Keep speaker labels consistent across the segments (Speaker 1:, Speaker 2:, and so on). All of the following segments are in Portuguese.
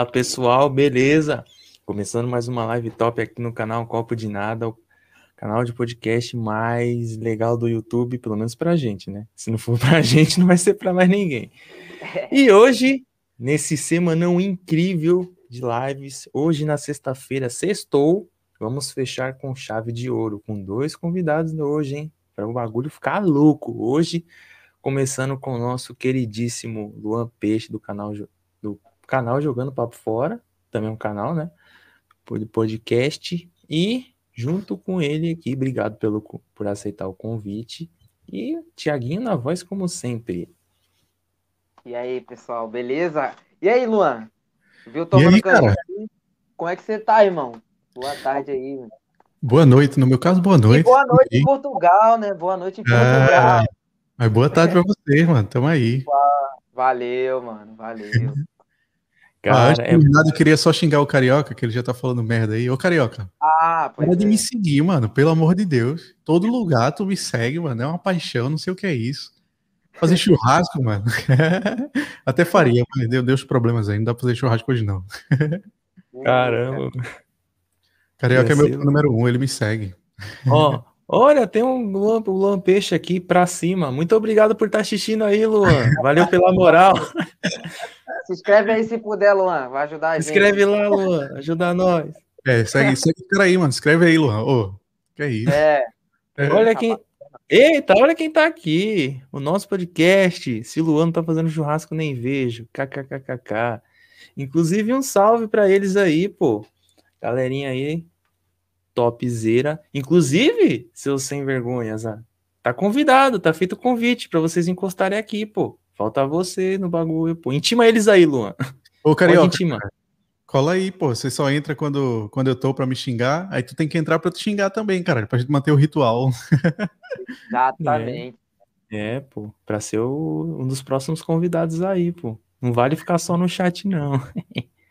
Speaker 1: Fala pessoal, beleza? Começando mais uma live top aqui no canal Copo de Nada, o canal de podcast mais legal do YouTube, pelo menos pra gente, né? Se não for pra gente, não vai ser pra mais ninguém. E hoje, nesse semanão incrível de lives, hoje na sexta-feira, sextou, vamos fechar com chave de ouro, com dois convidados hoje, hein? Para o bagulho ficar louco. Hoje, começando com o nosso queridíssimo Luan Peixe, do canal canal Jogando Papo Fora, também é um canal, né? Podcast. E junto com ele aqui, obrigado pelo, por aceitar o convite. E Tiaguinho na voz, como sempre.
Speaker 2: E aí, pessoal, beleza? E aí, Luan? Viu tomando aí, cara? Como é que você tá, irmão? Boa tarde aí. Mano.
Speaker 3: Boa noite, no meu caso, boa noite. E
Speaker 2: boa noite em Portugal, né? Boa noite em Portugal. Ah,
Speaker 3: mas boa tarde pra vocês, mano. Tamo aí.
Speaker 2: Valeu, mano. Valeu.
Speaker 3: Cara, ah, é... nada, queria só xingar o Carioca, que ele já tá falando merda aí. Ô, Carioca.
Speaker 2: Ah,
Speaker 3: pode é. me seguir, mano. Pelo amor de Deus. Todo lugar tu me segue, mano. É uma paixão, não sei o que é isso. Fazer churrasco, mano. Até faria, mas deu, deu os problemas aí. Não dá pra fazer churrasco hoje, não.
Speaker 1: Caramba.
Speaker 3: Carioca é meu número um, ele me segue.
Speaker 1: Ó, olha, tem um Luan, um Luan Peixe aqui pra cima. Muito obrigado por estar tá assistindo aí, Luan. Valeu pela moral.
Speaker 2: Se inscreve aí se puder, Luan. Vai ajudar a
Speaker 1: gente. Se inscreve lá, Luan. Ajuda nós.
Speaker 3: É, segue, segue o cara aí, mano. Escreve aí, Luan. Ô, que é isso?
Speaker 2: É.
Speaker 1: é. Olha quem. Eita, olha quem tá aqui. O nosso podcast. Se Luan não tá fazendo churrasco, nem vejo. KKKKK. Inclusive, um salve para eles aí, pô. Galerinha aí, topzera. Inclusive, seus sem vergonhas, ah, tá convidado, tá feito o convite para vocês encostarem aqui, pô. Falta você no bagulho, pô. Intima eles aí, Luan.
Speaker 3: Ô, Carioca. Cola aí, pô. Você só entra quando, quando eu tô pra me xingar. Aí tu tem que entrar pra te xingar também, cara. Pra gente manter o ritual.
Speaker 2: Exatamente.
Speaker 1: É, é pô. Pra ser o, um dos próximos convidados aí, pô. Não vale ficar só no chat, não.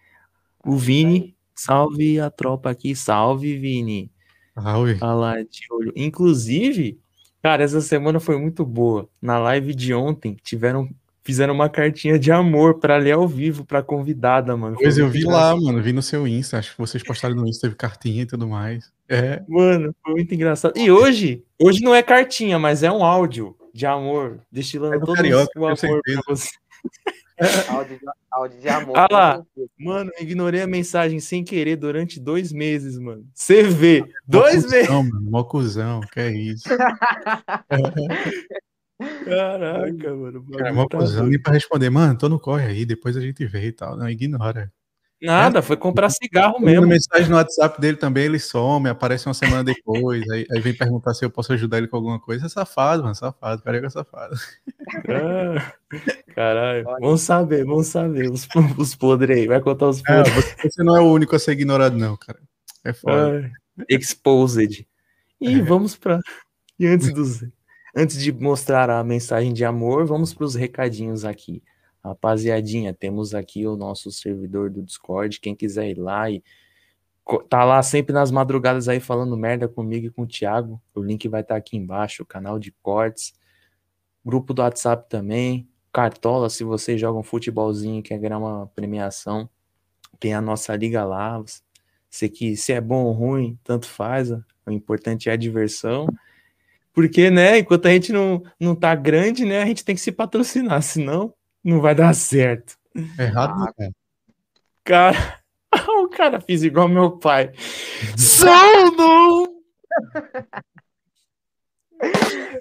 Speaker 1: o Vini, salve a tropa aqui. Salve, Vini.
Speaker 3: Salve.
Speaker 1: Olha lá, de olho. Inclusive, cara, essa semana foi muito boa. Na live de ontem, tiveram fizeram uma cartinha de amor para ler ao vivo para convidada, mano.
Speaker 3: Pois eu vi lá, mano, vi no seu Insta, acho que vocês postaram no Insta, teve cartinha e tudo mais. É.
Speaker 1: Mano, foi muito engraçado. E hoje, hoje não é cartinha, mas é um áudio de amor, destilando é todo
Speaker 3: carioca,
Speaker 1: o amor pra você.
Speaker 2: áudio, áudio de amor.
Speaker 1: Ah lá, mano, ignorei a mensagem sem querer durante dois meses, mano. Você vê, dois meses.
Speaker 3: Não, mano, mocuzão, que é isso.
Speaker 1: Caraca, mano.
Speaker 3: Cara, uma tá nem pra responder, mano, tô no corre aí, depois a gente vê e tal. Não, ignora.
Speaker 1: Nada, foi comprar cigarro mesmo.
Speaker 3: mensagem no WhatsApp dele também, ele some, aparece uma semana depois, aí, aí, vem perguntar se eu posso ajudar ele com alguma coisa. É safado, mano, safado, carioca é safado.
Speaker 1: Ah, caralho, vamos saber, vamos saber os, os podres aí, vai contar os podres.
Speaker 3: você, você, não é o único a ser ignorado, não, cara. É foda.
Speaker 1: Ah, exposed. E é. vamos pra. E antes dos. Antes de mostrar a mensagem de amor, vamos para os recadinhos aqui. Rapaziadinha, temos aqui o nosso servidor do Discord. Quem quiser ir lá e tá lá sempre nas madrugadas aí falando merda comigo e com o Thiago. O link vai estar tá aqui embaixo, o canal de cortes. Grupo do WhatsApp também. Cartola, se vocês jogam futebolzinho e quer ganhar uma premiação, tem a nossa liga lá. Se, que, se é bom ou ruim, tanto faz. O importante é a diversão. Porque, né, enquanto a gente não, não tá grande, né, a gente tem que se patrocinar, senão não vai dar certo.
Speaker 3: Errado, ah,
Speaker 1: né? Cara, o cara fez igual meu pai. Sono!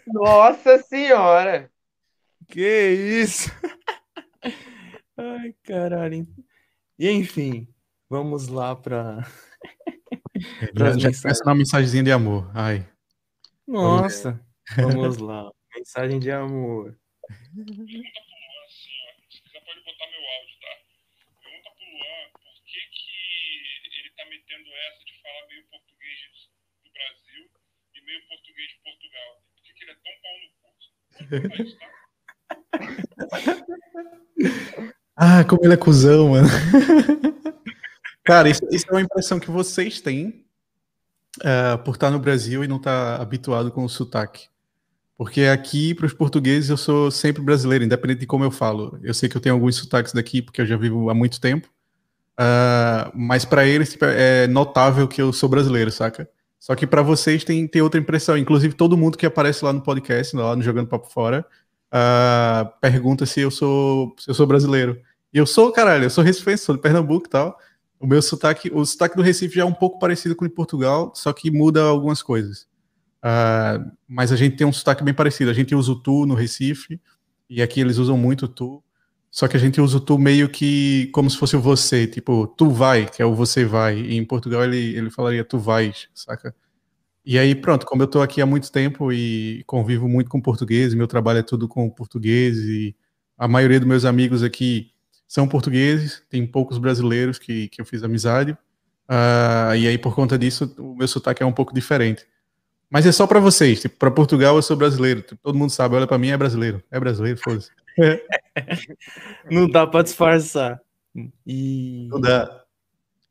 Speaker 2: Nossa senhora!
Speaker 1: Que isso? Ai, caralho. E enfim, vamos lá para.
Speaker 3: já, já começa uma mensagenzinha de amor. Ai.
Speaker 1: Nossa, vamos lá. Mensagem de amor. Pergunta pro Luan,
Speaker 4: você pode botar meu áudio, tá? Pergunta pro Luan por que, que ele tá metendo essa de falar meio português do Brasil e meio português de Portugal. Por que, que ele
Speaker 3: é tão pau no curso? ah, como ele é cuzão, mano. Cara, isso, isso é uma impressão que vocês têm uh, por estar no Brasil e não estar habituado com o sotaque. Porque aqui, para os portugueses, eu sou sempre brasileiro, independente de como eu falo. Eu sei que eu tenho alguns sotaques daqui, porque eu já vivo há muito tempo. Uh, mas para eles tipo, é notável que eu sou brasileiro, saca? Só que para vocês tem, tem outra impressão. Inclusive, todo mundo que aparece lá no podcast, lá no Jogando Papo Fora, uh, pergunta se eu sou se eu sou brasileiro. E eu sou, caralho, eu sou recifense, sou de Pernambuco e tal. O meu sotaque, o sotaque do Recife já é um pouco parecido com o de Portugal, só que muda algumas coisas. Uh, mas a gente tem um sotaque bem parecido. A gente usa o tu no Recife, e aqui eles usam muito tu. Só que a gente usa o tu meio que como se fosse o você, tipo, tu vai, que é o você vai. E em Portugal ele, ele falaria tu vais, saca? E aí, pronto, como eu tô aqui há muito tempo e convivo muito com português, meu trabalho é tudo com português, e a maioria dos meus amigos aqui são portugueses, tem poucos brasileiros que, que eu fiz amizade. Uh, e aí, por conta disso, o meu sotaque é um pouco diferente. Mas é só para vocês, tipo, para Portugal eu sou brasileiro. Tipo, todo mundo sabe, olha para mim é brasileiro. É brasileiro, foda-se.
Speaker 1: Não dá para disfarçar. E...
Speaker 3: Não dá.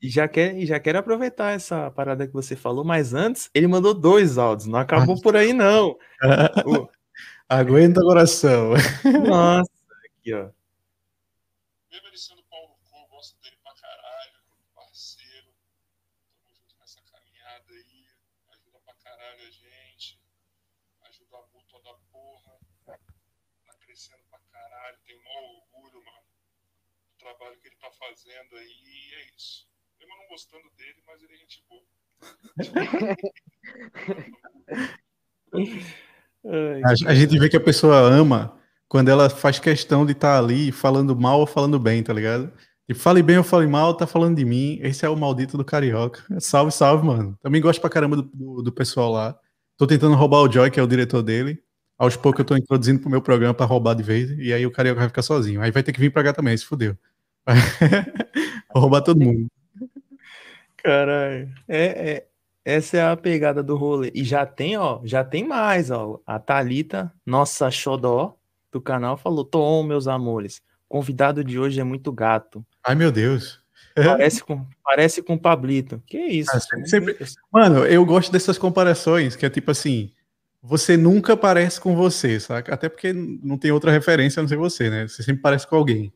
Speaker 1: E já, quer, já quero aproveitar essa parada que você falou, mas antes ele mandou dois áudios, não acabou por aí, não.
Speaker 3: Aguenta coração.
Speaker 1: Nossa, aqui, ó.
Speaker 4: trabalho que ele tá fazendo aí, e é isso. Mesmo não gostando dele, mas ele é gente
Speaker 3: boa. a, a gente vê que a pessoa ama quando ela faz questão de estar tá ali falando mal ou falando bem, tá ligado? E fale bem ou fale mal, tá falando de mim. Esse é o maldito do carioca. Salve, salve, mano. Também gosto pra caramba do, do, do pessoal lá. Tô tentando roubar o Joy, que é o diretor dele. Aos poucos eu tô introduzindo pro meu programa para roubar de vez. E aí o carioca vai ficar sozinho. Aí vai ter que vir pra cá também, se fudeu. Vou roubar todo mundo.
Speaker 1: Caralho. É, é, essa é a pegada do rolê. E já tem, ó, já tem mais, ó. A Talita, nossa xodó do canal, falou: Tom, meus amores, convidado de hoje é muito gato.
Speaker 3: Ai, meu Deus.
Speaker 1: Parece com, parece com o Pablito. Que isso? Ah,
Speaker 3: sempre, sempre... Mano, eu gosto dessas comparações, que é tipo assim, você nunca parece com você, saca? Até porque não tem outra referência a não ser você, né? Você sempre parece com alguém.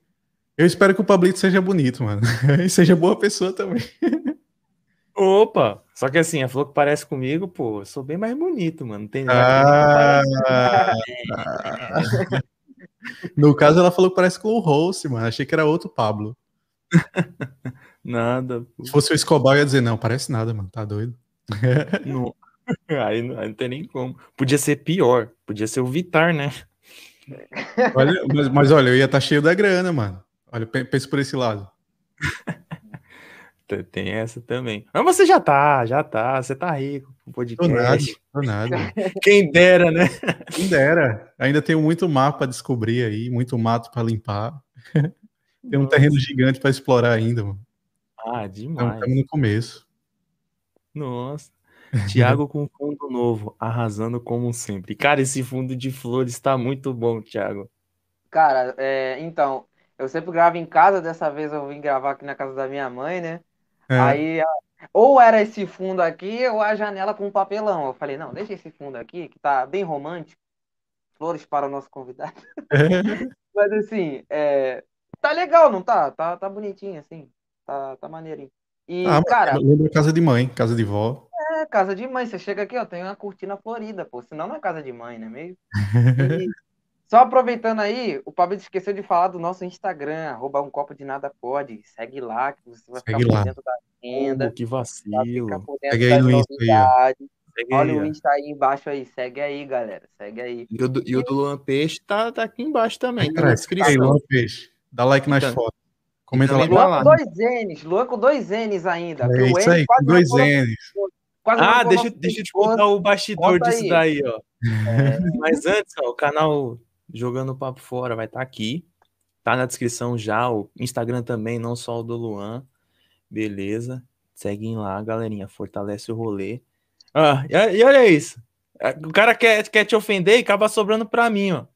Speaker 3: Eu espero que o Pablito seja bonito, mano. E seja boa pessoa também.
Speaker 1: Opa! Só que assim, ela falou que parece comigo, pô, eu sou bem mais bonito, mano. Não tem
Speaker 3: nada ah, No caso, ela falou que parece com o Rose, mano. Achei que era outro Pablo.
Speaker 1: nada.
Speaker 3: Pô. Se fosse o Escobar, eu ia dizer, não, parece nada, mano. Tá doido?
Speaker 1: Não. Aí, não, aí não tem nem como. Podia ser pior. Podia ser o Vitar, né?
Speaker 3: Olha, mas, mas, olha, eu ia estar tá cheio da grana, mano. Olha, pensa por esse lado.
Speaker 1: Tem essa também. Mas você já tá, já tá. Você tá rico com podcast.
Speaker 3: Tô nada, tô nada.
Speaker 1: Quem dera, né?
Speaker 3: Quem dera. Ainda tenho muito mapa para descobrir aí, muito mato para limpar. Tem um terreno gigante para explorar ainda, mano.
Speaker 1: Ah, demais.
Speaker 3: Estamos no começo.
Speaker 1: Nossa. Tiago com fundo novo, arrasando como sempre. Cara, esse fundo de flores está muito bom, Tiago.
Speaker 2: Cara, é, então, eu sempre gravo em casa, dessa vez eu vim gravar aqui na casa da minha mãe, né? É. Aí, ou era esse fundo aqui, ou a janela com papelão. Eu falei, não, deixa esse fundo aqui, que tá bem romântico. Flores para o nosso convidado. É. Mas assim, é... tá legal, não tá? Tá, tá bonitinho, assim. Tá, tá maneirinho. E, ah, cara.
Speaker 3: Lembra casa de mãe, casa de vó.
Speaker 2: É, casa de mãe. Você chega aqui, ó, tem uma cortina florida, pô. Senão não é casa de mãe, né? Meio. E, só aproveitando aí, o Pablo esqueceu de falar do nosso Instagram, arroba um copo de nada pode. Segue lá, que você vai
Speaker 3: Segue ficar
Speaker 2: por dentro da agenda.
Speaker 1: Oh, que vacilo.
Speaker 3: Segue aí no Insta aí.
Speaker 2: Olha o Insta aí embaixo aí. Segue aí, galera. Segue aí.
Speaker 1: E o do, e o do Luan Peixe tá, tá aqui embaixo também.
Speaker 3: Tá na descrição. Aí, Luan Peixe. Dá like nas então, fotos. Comenta lá.
Speaker 2: Luan com dois N's. Luan com dois N's ainda.
Speaker 3: É isso aí, com dois N's.
Speaker 1: ah, deixa, deixa eu te contar o bastidor disso aí. daí, ó. É. Mas antes, ó, o canal Jogando Papo Fora vai estar tá aqui. Tá na descrição já, o Instagram também, não só o do Luan. Beleza? Seguem lá, galerinha. Fortalece o rolê. Ah, e, olha isso. É, o cara quer, quer te ofender e acaba sobrando pra mim, ó.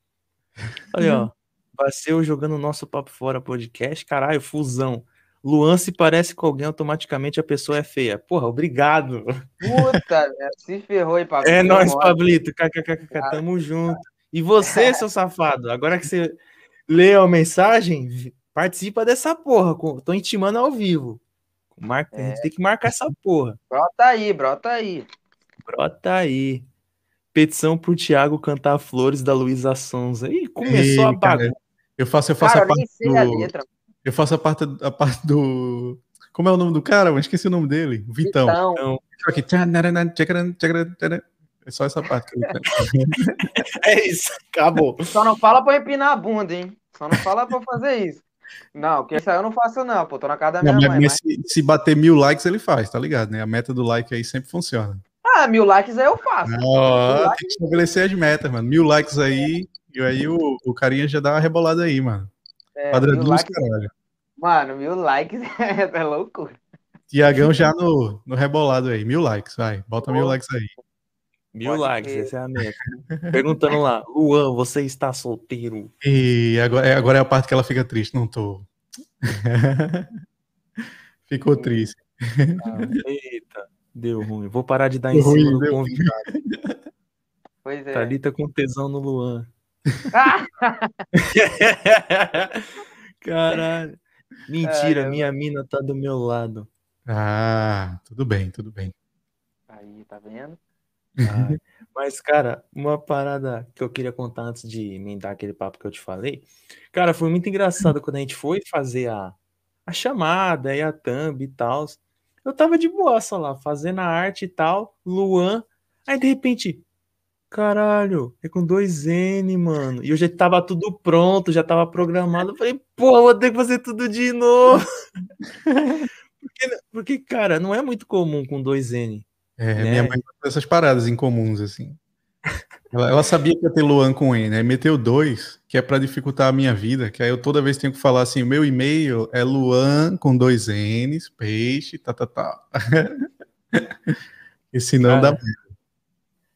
Speaker 1: Olha, ó. Vaceu jogando o nosso Papo Fora podcast. Caralho, fusão. Luan se parece com alguém, automaticamente a pessoa é feia. Porra, obrigado.
Speaker 2: Puta, se ferrou aí, Pablito.
Speaker 1: É nóis, Pablito. KKKK, tamo junto. E você, seu safado, agora que você leu a mensagem, participa dessa porra. Tô intimando ao vivo. Marca, é. A gente tem que marcar essa porra.
Speaker 2: Brota aí, brota aí.
Speaker 1: Brota aí. Petição pro Thiago cantar Flores da Luísa Sonza. Ih, começou Ei, a bagunça.
Speaker 3: Eu faço, eu faço cara, a parte do... A eu faço a parte, a parte do... Como é o nome do cara? Eu esqueci o nome dele. Vitão. Vitão. É só essa parte.
Speaker 1: é isso, acabou.
Speaker 2: Só não fala pra empinar a bunda, hein? Só não fala pra fazer isso. Não, que isso aí eu não faço, não, pô. Tô na casa da minha não, mãe. Mas...
Speaker 3: Se, se, bater mil likes, ele faz, tá ligado? Né? A meta do like aí sempre funciona.
Speaker 2: Ah, mil likes aí eu faço.
Speaker 3: Oh, tem likes... que estabelecer as metas, mano. Mil likes aí, e aí o, o carinha já dá uma rebolada aí, mano. É, Padrão dos likes... caralho.
Speaker 2: Mano, mil likes é loucura.
Speaker 3: Tiagão já no, no rebolado aí. Mil likes, vai. Bota mil likes aí.
Speaker 1: Mil Pode likes, ter. essa é a meta. Perguntando lá, Luan, você está solteiro?
Speaker 3: E agora, é, agora é a parte que ela fica triste, não tô. Ficou triste.
Speaker 1: Ah, eita, deu ruim. Vou parar de dar deu em cima ruim, do convidado.
Speaker 2: Pois é.
Speaker 1: Thalita com tesão no Luan. Caralho. Mentira, minha mina tá do meu lado.
Speaker 3: Ah, tudo bem, tudo bem.
Speaker 2: Aí, tá vendo?
Speaker 1: Ah, mas, cara, uma parada que eu queria contar antes de emendar aquele papo que eu te falei. Cara, foi muito engraçado quando a gente foi fazer a, a chamada e a thumb e tal. Eu tava de boaça lá, fazendo a arte e tal, Luan. Aí, de repente, caralho, é com dois N, mano. E eu já tava tudo pronto, já tava programado. Eu falei, pô, vou ter que fazer tudo de novo. porque, porque, cara, não é muito comum com dois N.
Speaker 3: É, né? minha mãe essas paradas incomuns, assim. Ela, ela, sabia que ia ter Luan com N, aí meteu dois, que é para dificultar a minha vida, que aí eu toda vez tenho que falar assim, o meu e-mail é Luan com dois N's, peixe, tá, tá, tá. e senão cara, dá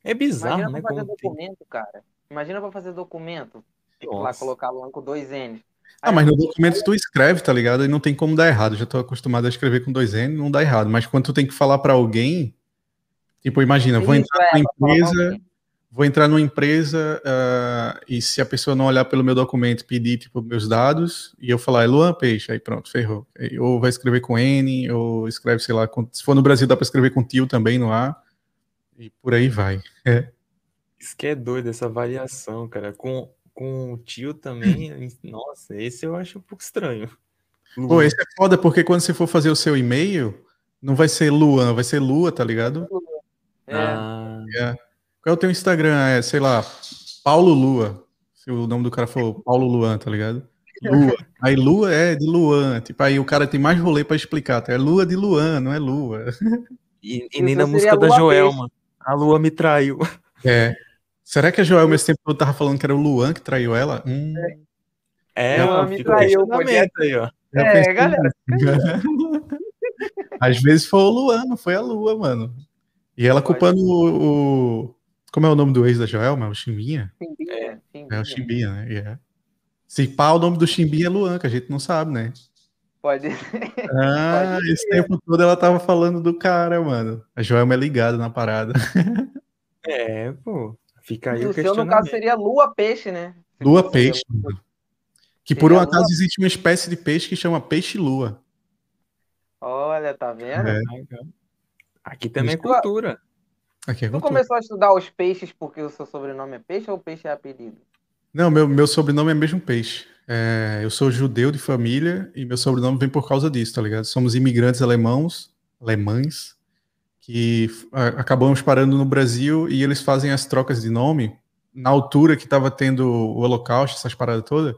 Speaker 1: É bizarro,
Speaker 2: Imagina
Speaker 1: né?
Speaker 2: Pra fazer documento, tem... cara. Imagina pra fazer documento. Tipo, lá colocar Luan com dois N's.
Speaker 3: Ah, mas no documento tu escreve, tá ligado? E não tem como dar errado. já tô acostumado a escrever com dois N, não dá errado. Mas quando tu tem que falar para alguém, Tipo, imagina, vou entrar é, numa empresa, vou entrar numa empresa uh, e se a pessoa não olhar pelo meu documento, pedir tipo meus dados e eu falar é Luan Peixe, aí pronto, ferrou. Ou vai escrever com N, ou escreve, sei lá, com, se for no Brasil dá para escrever com tio também no A e por aí vai. É.
Speaker 1: Isso que é doido essa variação, cara. Com com o tio também, nossa, esse eu acho um pouco estranho.
Speaker 3: Pô, esse é foda porque quando você for fazer o seu e-mail, não vai ser Luan, vai ser Lua, tá ligado?
Speaker 2: É. Ah.
Speaker 3: é. Qual é o teu Instagram? É, sei lá, Paulo Lua. Se o nome do cara for Paulo Luan, tá ligado? Lua. Aí Lua é de Luan. Tipo, aí o cara tem mais rolê pra explicar. Tá? É Lua de Luan, não é Lua.
Speaker 1: E, e nem na música da Joelma. A Lua me traiu.
Speaker 3: É. Será que a Joelma esse tempo todo tava falando que era o Luan que traiu ela? Hum.
Speaker 1: É, ela me traiu.
Speaker 2: Aí, ó. É, galera.
Speaker 3: Às vezes foi o Luan, não foi a Lua, mano. E ela culpando o, o, Como é o nome do ex da Joelma? O Chimbinha?
Speaker 2: Chimbinha. É,
Speaker 3: Chimbinha. é o Chimbinha, né? Yeah. Se pá, o nome do Chimbinha é Luan, que a gente não sabe, né?
Speaker 2: Pode
Speaker 3: Ah, Pode esse tempo todo ela tava falando do cara, mano. A Joelma é ligada na parada.
Speaker 1: É, pô. Fica aí
Speaker 2: o,
Speaker 1: o seu,
Speaker 2: no caso, seria lua peixe, né?
Speaker 3: Lua peixe. Que por um acaso lua... existe uma espécie de peixe que chama peixe-lua.
Speaker 2: Olha, tá vendo? É.
Speaker 1: Aqui também é cultura.
Speaker 3: Aqui é
Speaker 2: cultura. Tu começou a estudar os peixes porque o seu sobrenome é peixe ou peixe é apelido?
Speaker 3: Não, meu, meu sobrenome é mesmo peixe. É, eu sou judeu de família e meu sobrenome vem por causa disso, tá ligado? Somos imigrantes alemãos, alemães, que acabamos parando no Brasil e eles fazem as trocas de nome na altura que estava tendo o Holocausto, essas paradas todas.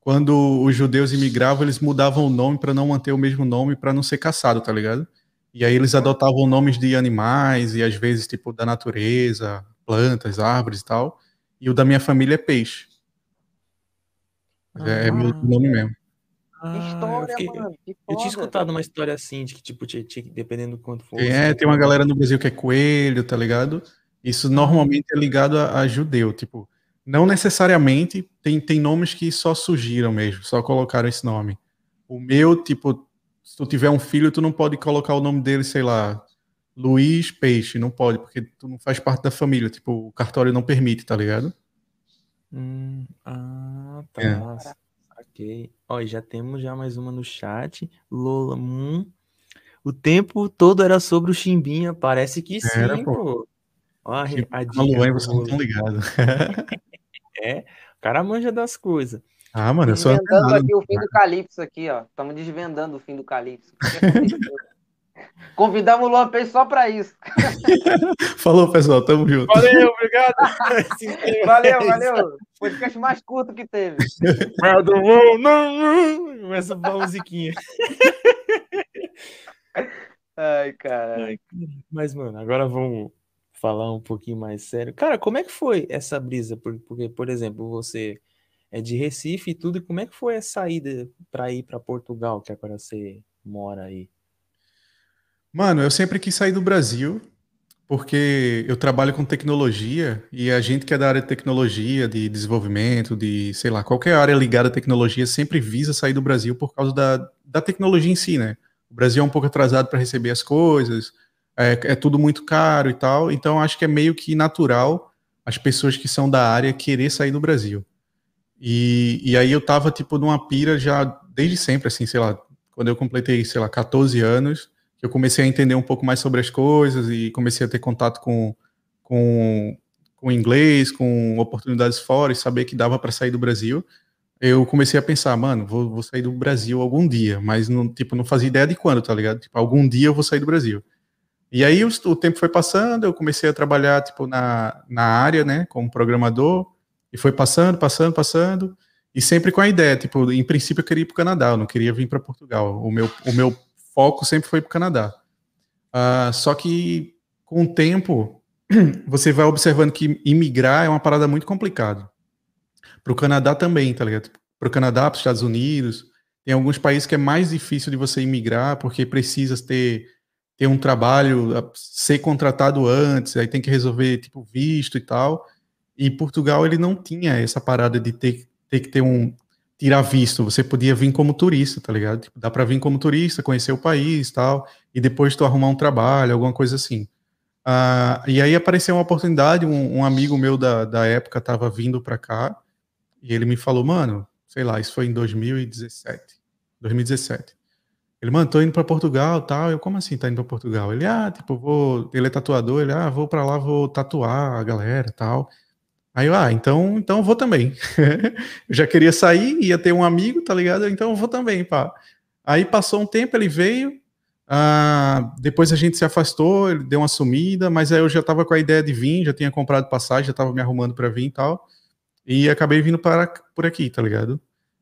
Speaker 3: Quando os judeus imigravam, eles mudavam o nome para não manter o mesmo nome, para não ser caçado, tá ligado? E aí eles adotavam nomes de animais e às vezes tipo da natureza, plantas, árvores e tal. E o da minha família é peixe. Ah, é, é meu ah. nome mesmo.
Speaker 2: Ah, história, eu, fiquei, mano,
Speaker 1: eu tinha escutado uma história assim, de que, tipo, tinha, tinha, dependendo do quanto fosse.
Speaker 3: É, tem uma galera no Brasil que é coelho, tá ligado? Isso normalmente é ligado a, a, judeu, tipo, não necessariamente, tem, tem nomes que só surgiram mesmo, só colocaram esse nome. O meu, tipo, se tu tiver um filho, tu não pode colocar o nome dele, sei lá, Luiz Peixe, não pode, porque tu não faz parte da família, tipo, o cartório não permite, tá ligado?
Speaker 1: Hum, ah, tá.
Speaker 3: É.
Speaker 1: Ok. Ó, já temos já mais uma no chat. Lola Moon. O tempo todo era sobre o Chimbinha. Parece que sim,
Speaker 3: Era, pô.
Speaker 1: pô. Ó, a, a
Speaker 3: A
Speaker 1: dica
Speaker 3: Luan,
Speaker 1: do
Speaker 3: vocês não estão ligados.
Speaker 1: É, o cara manja das coisas.
Speaker 3: Ah, mano, eu sou
Speaker 2: Desvendando
Speaker 3: antenado.
Speaker 2: aqui o fim do Calypso aqui, ó. Estamos desvendando o fim do Calypso. O? Convidamos o Luan Peixe só pra isso.
Speaker 3: Falou, pessoal, tamo junto.
Speaker 1: Valeu, obrigado.
Speaker 2: Valeu, valeu. Podcast mais curto que teve.
Speaker 1: Não não, não. Começa a musiquinha.
Speaker 2: Ai, cara.
Speaker 1: Mas, mano, agora vamos falar um pouquinho mais sério. Cara, como é que foi essa brisa? Por- Porque, por exemplo, você é de Recife e tudo, e como é que foi a saída para ir para Portugal, que agora você mora aí?
Speaker 3: Mano, eu sempre quis sair do Brasil, porque eu trabalho com tecnologia e a gente que é da área de tecnologia, de desenvolvimento, de, sei lá, qualquer área ligada à tecnologia sempre visa sair do Brasil por causa da, da tecnologia em si, né? O Brasil é um pouco atrasado para receber as coisas, é, é tudo muito caro e tal, então acho que é meio que natural as pessoas que são da área querer sair do Brasil. E, e aí eu tava, tipo, numa pira já desde sempre, assim, sei lá, quando eu completei, sei lá, 14 anos, eu comecei a entender um pouco mais sobre as coisas e comecei a ter contato com, com, com inglês, com oportunidades fora e saber que dava para sair do Brasil, eu comecei a pensar, mano, vou, vou sair do Brasil algum dia, mas não, tipo, não fazia ideia de quando, tá ligado? Tipo, algum dia eu vou sair do Brasil. E aí o, o tempo foi passando, eu comecei a trabalhar, tipo, na, na área, né, como programador, e foi passando, passando, passando, e sempre com a ideia, tipo, em princípio eu queria ir para o Canadá, eu não queria vir para Portugal. O meu, o meu foco sempre foi para o Canadá. Ah, só que com o tempo você vai observando que imigrar é uma parada muito complicada. Para o Canadá também, tá ligado? Para o Canadá, para os Estados Unidos, tem alguns países que é mais difícil de você imigrar porque precisa ter, ter um trabalho, ser contratado antes, aí tem que resolver tipo visto e tal. E Portugal ele não tinha essa parada de ter, ter que ter um tirar visto. Você podia vir como turista, tá ligado? Tipo, dá para vir como turista, conhecer o país, tal, e depois tu arrumar um trabalho, alguma coisa assim. Ah, e aí apareceu uma oportunidade, um, um amigo meu da, da época estava vindo para cá e ele me falou, mano, sei lá, isso foi em 2017, 2017. Ele, mano, tô indo para Portugal, tal. Eu, como assim tá indo para Portugal? Ele, ah, tipo, vou, ele é tatuador, ele, ah, vou para lá, vou tatuar a galera, tal. Aí eu, ah, então, então eu vou também. eu já queria sair, ia ter um amigo, tá ligado? Então eu vou também, pá. Aí passou um tempo, ele veio, ah, depois a gente se afastou, ele deu uma sumida, mas aí eu já tava com a ideia de vir, já tinha comprado passagem, já tava me arrumando para vir e tal, e acabei vindo para, por aqui, tá ligado?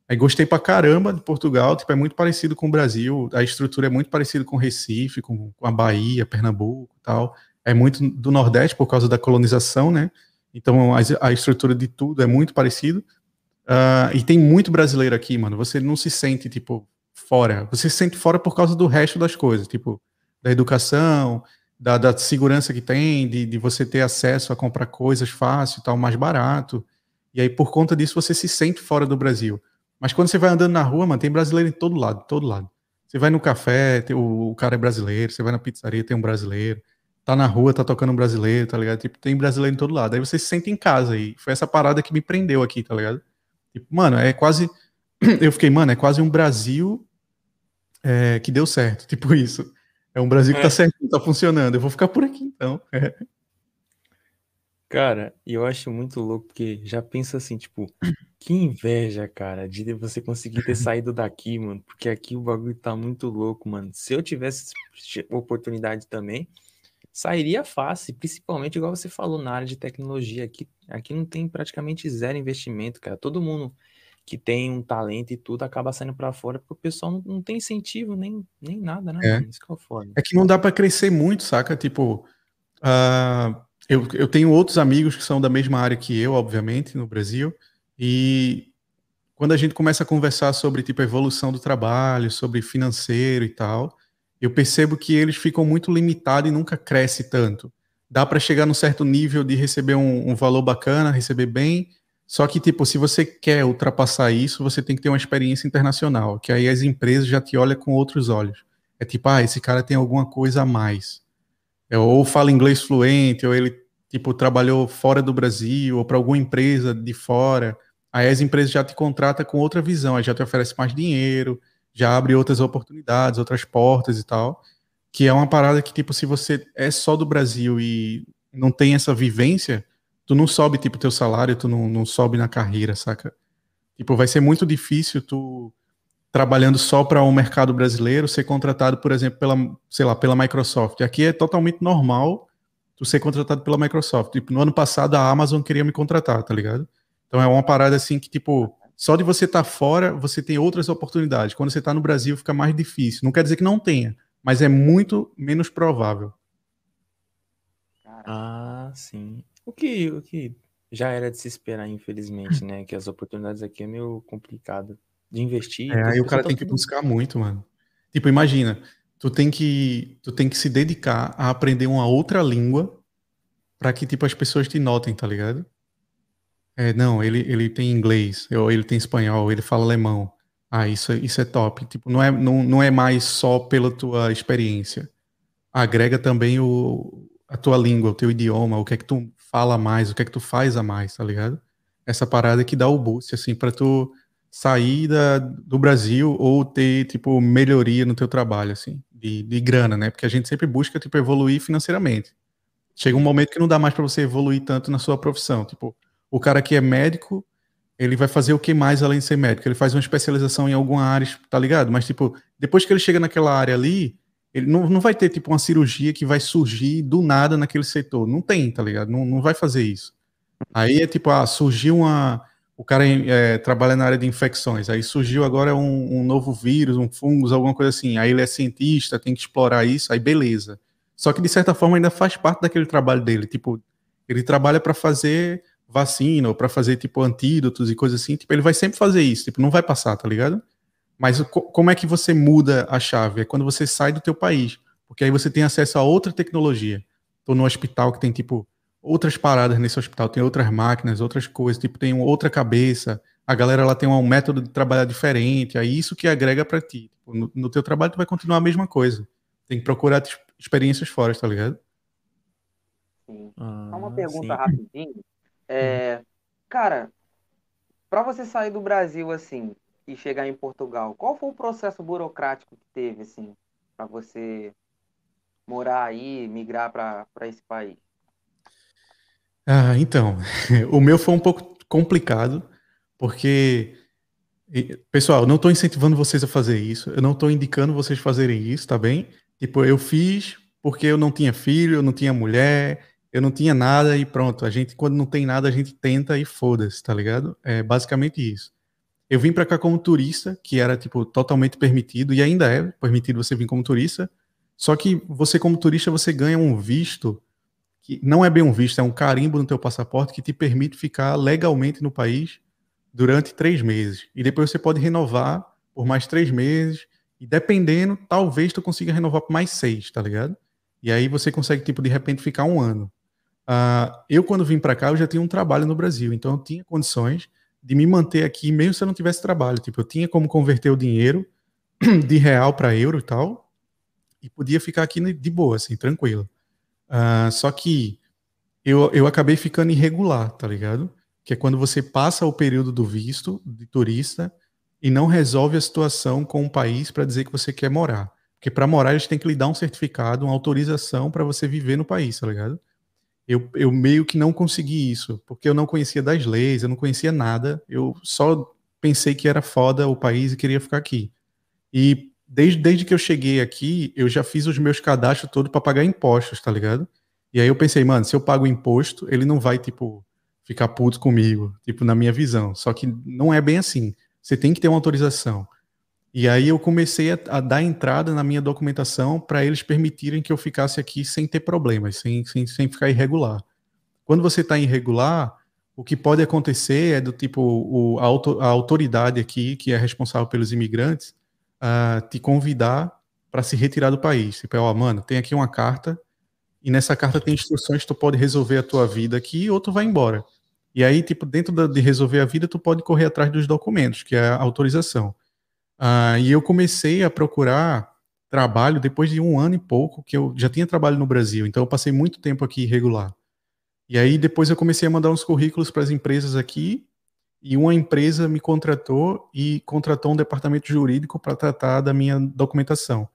Speaker 3: Aí gostei pra caramba de Portugal, tipo, é muito parecido com o Brasil, a estrutura é muito parecida com Recife, com, com a Bahia, Pernambuco e tal, é muito do Nordeste por causa da colonização, né? Então a, a estrutura de tudo é muito parecido. Ah, e tem muito brasileiro aqui, mano. Você não se sente, tipo, fora. Você se sente fora por causa do resto das coisas, tipo, da educação, da, da segurança que tem, de, de você ter acesso a comprar coisas fácil e tal, mais barato. E aí, por conta disso, você se sente fora do Brasil. Mas quando você vai andando na rua, mano, tem brasileiro em todo lado, todo lado. Você vai no café, tem, o, o cara é brasileiro, você vai na pizzaria, tem um brasileiro tá na rua, tá tocando um brasileiro, tá ligado? Tipo, tem brasileiro em todo lado. Aí você se sente em casa. E foi essa parada que me prendeu aqui, tá ligado? Tipo, mano, é quase. Eu fiquei, mano, é quase um Brasil é, que deu certo. Tipo isso. É um Brasil que
Speaker 1: É.
Speaker 3: tá certo, tá funcionando. Eu vou ficar por aqui, então. É.
Speaker 1: Cara, e eu acho muito louco, porque já pensa assim, tipo, que inveja, cara, de você conseguir ter saído daqui, mano, porque aqui o bagulho tá muito louco, mano. Se eu tivesse ch- oportunidade também, sairia fácil, principalmente igual você falou na área de tecnologia. Aqui, aqui não tem praticamente zero investimento, cara. Todo mundo que tem um talento e tudo acaba saindo pra fora, porque o pessoal não, não tem incentivo nem, nem nada, né,
Speaker 3: É.
Speaker 1: Isso que é o foda.
Speaker 3: É que não dá pra crescer muito, saca? Tipo, ah, eu, eu tenho outros amigos que são da mesma área que eu, obviamente, no Brasil, e quando a gente começa a conversar sobre tipo a evolução do trabalho, sobre financeiro e tal, eu percebo que eles ficam muito limitados e nunca cresce tanto. Dá para chegar num certo nível de receber um, um valor bacana, receber bem, Só que, tipo, se você quer ultrapassar isso, você tem que ter uma experiência internacional, que aí as empresas já te olham com outros olhos. É tipo, ah, esse cara tem alguma coisa a mais. É, ou fala inglês fluente, ou ele, tipo, trabalhou fora do Brasil, ou para alguma empresa de fora. Aí as empresas já te contratam com outra visão, aí já te oferece mais dinheiro, já abre outras oportunidades, outras portas e tal. Que é uma parada que, tipo, se você é só do Brasil e não tem essa vivência, tu não sobe, tipo, teu salário, tu não, não sobe na carreira, saca? Tipo, vai ser muito difícil tu, trabalhando só para um mercado brasileiro, ser contratado, por exemplo, pela, sei lá, pela Microsoft. Aqui é totalmente normal tu ser contratado pela Microsoft. Tipo, no ano passado a Amazon queria me contratar, tá ligado? Então é uma parada assim que, tipo, só de você estar tá fora, você tem outras oportunidades. Quando você está no Brasil, fica mais difícil. Não quer dizer que não tenha, mas é muito menos provável.
Speaker 1: Ah, sim. O que, o que já era de se esperar, infelizmente, né? Que as oportunidades aqui é meio complicado de investir.
Speaker 3: É, aí o cara tem que buscar muito, mano. Tipo, imagina, tu tem que tu tem que se dedicar a aprender uma outra língua para que tipo as pessoas te notem, tá ligado? É, não, ele, ele tem inglês, ou ele tem espanhol, ele fala alemão. Ah, isso, é, isso é top. Tipo, não é, não, não é mais só pela tua experiência. Agrega também o, a tua língua, o teu idioma, o que é que tu fala mais, o que é que tu faz a mais, tá ligado? Essa parada que dá o boost, assim, para tu sair da, do Brasil ou ter, tipo, melhoria no teu trabalho, assim, de, de grana, né? Porque a gente sempre busca, tipo, evoluir financeiramente. Chega um momento que não dá mais para você evoluir tanto na sua profissão. Tipo, o cara que é médico, ele vai fazer o que mais além de ser médico? Ele faz uma especialização em alguma área, tá ligado? Mas, tipo, depois que ele chega naquela área ali, ele não, não vai ter, tipo, uma cirurgia que vai surgir do nada naquele setor. Não tem, tá ligado? Não, não vai fazer isso. Aí é tipo, ah, surgiu uma. O cara é, trabalha na área de infecções, aí surgiu agora um, um, novo vírus, um fungo, alguma coisa assim. Aí ele é cientista, tem que explorar isso, aí beleza. Só que de certa forma ainda faz parte daquele trabalho dele. Tipo, ele trabalha para fazer vacina ou para fazer tipo antídotos e coisas assim. Tipo, ele vai sempre fazer isso. Tipo, não vai passar, tá ligado? Mas como é que você muda a chave? É quando você sai do teu país, porque aí você tem acesso a outra tecnologia. Estou no hospital que tem tipo outras paradas nesse hospital, tem outras máquinas, outras coisas, tipo tem outra cabeça. A galera lá tem um método de trabalhar diferente, é isso que agrega para ti. Tipo, no, no, teu trabalho tu vai continuar a mesma coisa. Tem que procurar experiências fora, tá ligado?
Speaker 2: Sim. Ah, Só uma pergunta sim. rapidinho. É, cara, para você sair do Brasil assim, e chegar em Portugal, qual foi o processo burocrático que teve, assim, para você morar aí, migrar para esse país?
Speaker 3: Ah, então, o meu foi um pouco complicado, porque, pessoal, eu não estou incentivando vocês a fazer isso, eu não estou indicando vocês fazerem isso, tá bem? Tipo, eu fiz porque eu não tinha filho, eu não tinha mulher, eu não tinha nada e pronto. A gente, quando não tem nada, a gente tenta e foda-se, tá ligado? É basicamente isso. Eu vim para cá como turista, que era tipo totalmente permitido e ainda é permitido você vir como turista. Só que você como turista você ganha um visto que não é bem um visto, é um carimbo no teu passaporte que te permite ficar legalmente no país durante três meses. E depois você pode renovar por mais três meses. E dependendo, talvez tu consiga renovar por mais seis, tá ligado? E aí você consegue, tipo, de repente ficar um ano. Uh, eu, quando vim para cá, eu já tinha um trabalho no Brasil, então eu tinha condições de me manter aqui, mesmo se eu não tivesse trabalho. Tipo, eu tinha como converter o dinheiro de real para euro e tal, e podia ficar aqui de boa, assim, tranquilo. Uh, só que eu, eu acabei ficando irregular, tá ligado? Que é quando você passa o período do visto de turista e não resolve a situação com o país para dizer que você quer morar. Porque para morar eles têm que lhe dar um certificado, uma autorização para você viver no país, tá ligado? Eu, eu meio que não consegui isso, porque eu não conhecia das leis, eu não conhecia nada, eu só pensei que era foda o país e queria ficar aqui. E desde, desde que eu cheguei aqui, eu já fiz os meus cadastros todos para pagar impostos, tá ligado? E aí eu pensei, mano, se eu pago imposto, ele não vai, tipo, ficar puto comigo, tipo, na minha visão. Só que não é bem assim. Você tem que ter uma autorização. E aí eu comecei a, a dar entrada na minha documentação para eles permitirem que eu ficasse aqui sem ter problemas, sem, sem, sem ficar irregular. Quando você está irregular, o que pode acontecer é do tipo o, a, auto, a autoridade aqui, que é responsável pelos imigrantes, uh, te convidar para se retirar do país. Tipo, ó, oh, mano, tem aqui uma carta e nessa carta tem instruções tu pode resolver a tua vida aqui ou tu vai embora. E aí, tipo, dentro da, de resolver a vida, tu pode correr atrás dos documentos, que é a autorização. Ah, e eu comecei a procurar trabalho depois de um ano e pouco, que eu já tinha trabalho no Brasil, então eu passei muito tempo aqui irregular. E aí depois eu comecei a mandar uns currículos para as empresas aqui, e uma empresa me contratou e contratou um departamento jurídico para tratar da minha documentação.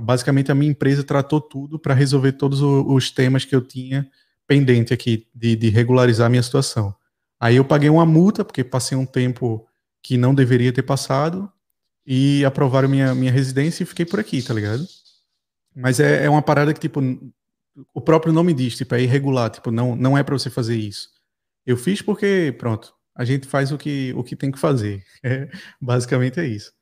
Speaker 3: Basicamente, a minha empresa tratou tudo para resolver todos os temas que eu tinha pendente aqui de, de regularizar a minha situação. Aí eu paguei uma multa, porque passei um tempo que não deveria ter passado, e aprovaram minha, minha residência e fiquei por aqui, tá ligado? Mas é, é uma parada que, tipo, o próprio nome diz, tipo, é irregular, tipo, não, não é para você fazer isso. Eu fiz porque, pronto, a gente faz o que, o que tem que fazer. É, basicamente é isso.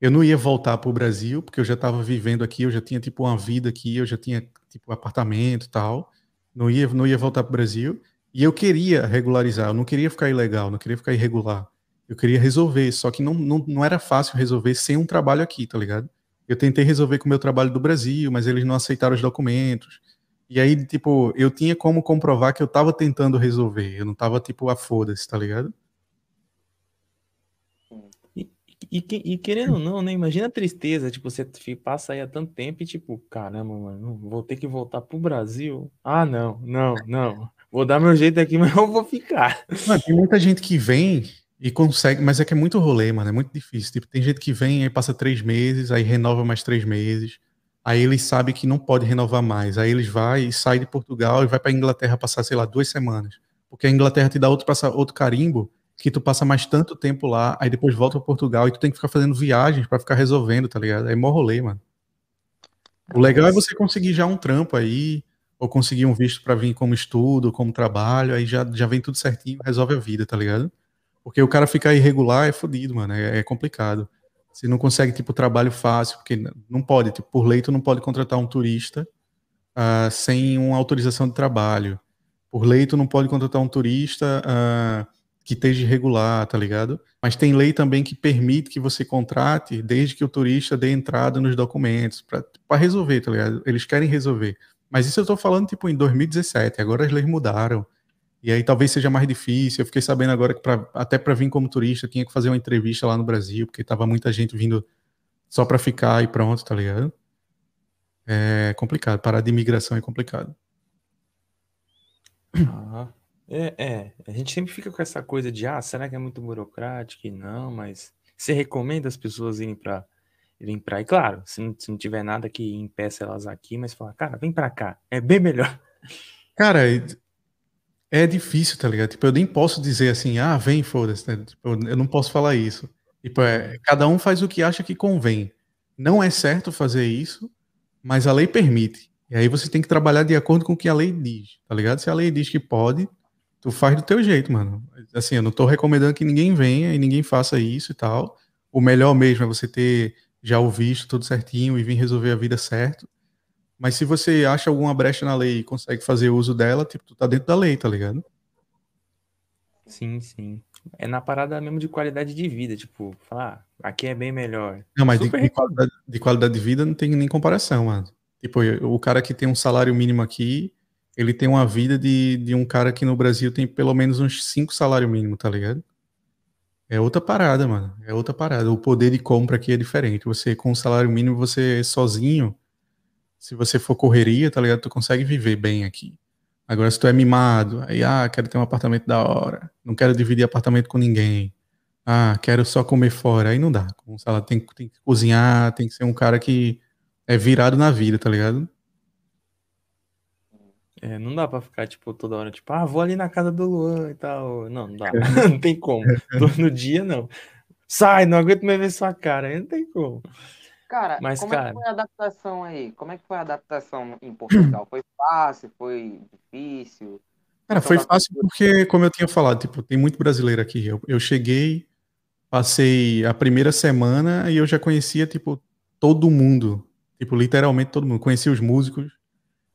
Speaker 3: Eu não ia voltar para o Brasil, porque eu já estava vivendo aqui, eu já tinha, tipo, uma vida aqui, eu já tinha, tipo, apartamento e tal. Não ia, não ia voltar para o Brasil. E eu queria regularizar, eu não queria ficar ilegal, não queria ficar irregular. Eu queria resolver, só que não, não, não era fácil resolver sem um trabalho aqui, tá ligado? Eu tentei resolver com o meu trabalho do Brasil, mas eles não aceitaram os documentos. E aí, tipo, eu tinha como comprovar que eu tava tentando resolver. Eu não tava, tipo, a foda-se, tá ligado?
Speaker 1: E, e, e, querendo ou não, né? Imagina a tristeza, tipo, você passa aí há tanto tempo e, tipo, caramba, mano, vou ter que voltar pro Brasil. Ah, não, não, não. Vou dar meu jeito aqui, mas eu vou ficar.
Speaker 3: Tem muita gente que vem e consegue, mas é que é muito rolê, mano, é muito difícil. Tipo, tem gente que vem, aí passa três meses, aí renova mais três meses, aí eles sabem que não pode renovar mais, aí eles vai e sai de Portugal e vai para Inglaterra passar, sei lá, duas semanas, porque a Inglaterra te dá outro, passa, outro carimbo que tu passa mais tanto tempo lá, aí depois volta para Portugal e tu tem que ficar fazendo viagens para ficar resolvendo, tá ligado? É mó rolê, mano. O legal é você conseguir já um trampo aí, ou conseguir um visto para vir como estudo, como trabalho, aí já, já vem tudo certinho, resolve a vida, tá ligado? Porque o cara ficar irregular é fodido, mano, é, é, complicado. Você não consegue, tipo, trabalho fácil, porque não pode, tipo, por lei tu não pode contratar um turista uh, sem uma autorização de trabalho. Por lei tu não pode contratar um turista uh, que esteja irregular, tá ligado? Mas tem lei também que permite que você contrate desde que o turista dê entrada nos documentos, para resolver, tá ligado? Eles querem resolver. Mas isso eu tô falando, tipo, em 2017, agora as leis mudaram. E aí talvez seja mais difícil. Eu fiquei sabendo agora que pra, até para vir como turista tinha que fazer uma entrevista lá no Brasil, porque tava muita gente vindo só para ficar e pronto, tá ligado? É complicado. Parar de imigração é complicado.
Speaker 1: Ah, é, é, a gente sempre fica com essa coisa de, ah, será que é muito burocrático? E não, mas você recomenda as pessoas irem para irem para aí? Claro, se não, se não tiver nada que impeça elas aqui, mas falar, cara, vem para cá, é bem melhor.
Speaker 3: Cara, é difícil, tá ligado? Tipo, eu nem posso dizer assim, ah, vem, foda-se, né? Tipo, eu não posso falar isso. Tipo, é, cada um faz o que acha que convém. Não é certo fazer isso, mas a lei permite. E aí você tem que trabalhar de acordo com o que a lei diz, tá ligado? Se a lei diz que pode, tu faz do teu jeito, mano. Assim, eu não tô recomendando que ninguém venha e ninguém faça isso e tal. O melhor mesmo é você ter já o visto tudo certinho e vir resolver a vida certo. Mas se você acha alguma brecha na lei e consegue fazer uso dela, tipo, tu tá dentro da lei, tá ligado?
Speaker 1: Sim, sim. É na parada mesmo de qualidade de vida, tipo, falar, ah, aqui é bem melhor.
Speaker 3: Não, mas de, de, qualidade, de, qualidade, de vida não tem nem comparação, mano. Tipo, o cara que tem um salário mínimo aqui, ele tem uma vida de, de um cara que no Brasil tem pelo menos uns cinco salários mínimos, tá ligado? É outra parada, mano. É outra parada. O poder de compra aqui é diferente. Você, com o salário mínimo, você sozinho, se você for correria, tá ligado? Tu consegue viver bem aqui. Agora, se tu é mimado, aí, ah, quero ter um apartamento da hora, não quero dividir apartamento com ninguém, ah, quero só comer fora, aí não dá. Com ela tem, tem que cozinhar, tem que ser um cara que é virado na vida, tá ligado?
Speaker 1: É, não dá pra ficar, tipo, toda hora, tipo, ah, vou ali na casa do Luan e tal. Não, não dá. não tem como. No dia, não. Sai, não aguento mais ver sua cara. Aí não tem como.
Speaker 2: Cara, Mas, como cara... é que foi a adaptação aí? Como é que foi a adaptação em Portugal? Foi fácil? Foi difícil?
Speaker 3: Cara, foi fácil porque, como eu tinha falado, tipo, tem muito brasileiro aqui. Eu, eu cheguei, passei a primeira semana e eu já conhecia, tipo, todo mundo. Tipo, literalmente todo mundo. Conhecia os músicos.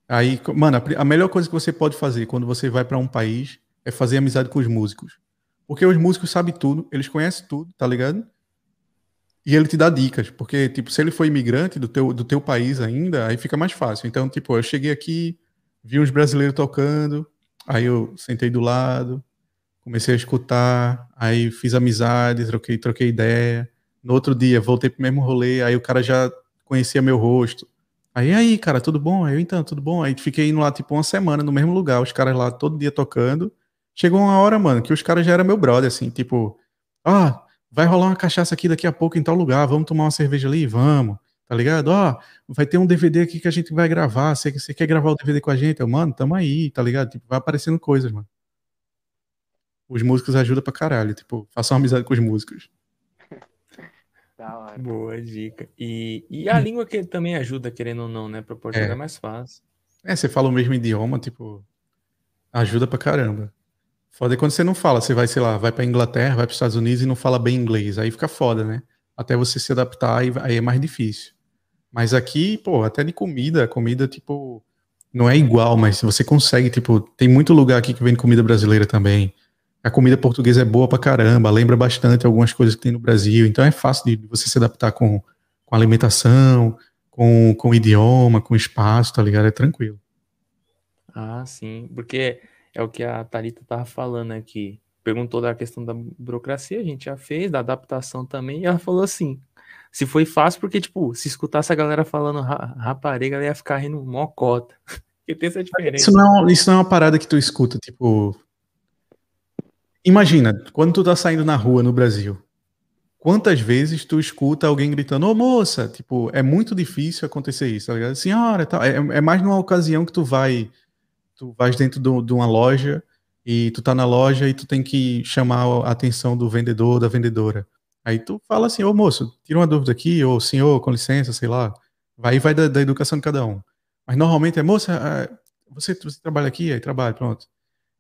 Speaker 3: Aí, mano, a, a melhor coisa que você pode fazer quando você vai para um país é fazer amizade com os músicos. Porque os músicos sabem tudo, eles conhecem tudo, tá ligado? E ele te dá dicas, porque, tipo, se ele for imigrante do teu, do teu país ainda, aí fica mais fácil. Então, tipo, eu cheguei aqui, vi uns brasileiros tocando, aí eu sentei do lado, comecei a escutar, aí fiz amizade, troquei, troquei ideia. No outro dia, voltei pro mesmo rolê, aí o cara já conhecia meu rosto. Aí, aí, cara, tudo bom? Aí então, tudo bom? Aí fiquei indo lá, tipo, uma semana no mesmo lugar, os caras lá todo dia tocando. Chegou uma hora, mano, que os caras já eram meu brother, assim, tipo, ah, vai rolar uma cachaça aqui daqui a pouco em tal lugar, vamos tomar uma cerveja ali? Vamos, tá ligado? Ó, vai ter um DVD aqui que a gente vai gravar, você, você quer gravar o DVD com a gente? Eu, mano, tamo aí, tá ligado? Tipo, vai aparecendo coisas, mano. Os músicos ajudam pra caralho, tipo, façam amizade com os músicos.
Speaker 2: Da hora.
Speaker 1: Boa dica. E, e a língua que também ajuda, querendo ou não, né? Pra Portugal
Speaker 3: É.
Speaker 1: é mais fácil.
Speaker 3: É, você fala o mesmo idioma, tipo, ajuda pra caramba. Foda é quando você não fala, você vai, sei lá, vai pra Inglaterra, vai pros Estados Unidos e não fala bem inglês, aí fica foda, né? Até você se adaptar, aí é mais difícil. Mas aqui, pô, até de comida, comida, tipo, não é igual, mas você consegue, tipo, tem muito lugar aqui que vende comida brasileira também. A comida portuguesa é boa pra caramba, lembra bastante algumas coisas que tem no Brasil, então é fácil de você se adaptar com, com alimentação, com, com idioma, com espaço, tá ligado? É tranquilo.
Speaker 1: Ah, sim. Porque é o que a Thalita tava falando aqui. Perguntou da questão da burocracia, a gente já fez, da adaptação também, e ela falou assim: se foi fácil, porque, tipo, se escutasse a galera falando ra- rapariga, ela ia ficar rindo mó cota. Porque tem essa diferença.
Speaker 3: Isso não, é- isso não é uma parada que tu escuta, tipo. Imagina, quando tu tá saindo na rua no Brasil, quantas vezes tu escuta alguém gritando, ô moça? Tipo, é muito difícil acontecer isso, tá ligado? Senhora, tá. É, é mais numa ocasião que tu vai. Tu vais dentro do- de uma loja e tu tá na loja e tu tem que chamar a atenção do vendedor da vendedora. Aí tu fala assim, ô moço, tira uma dúvida aqui, ou senhor, com licença, sei lá. Vai vai da, da educação de cada um. Mas normalmente é, moça, ah, você, você trabalha aqui? Aí trabalha, pronto.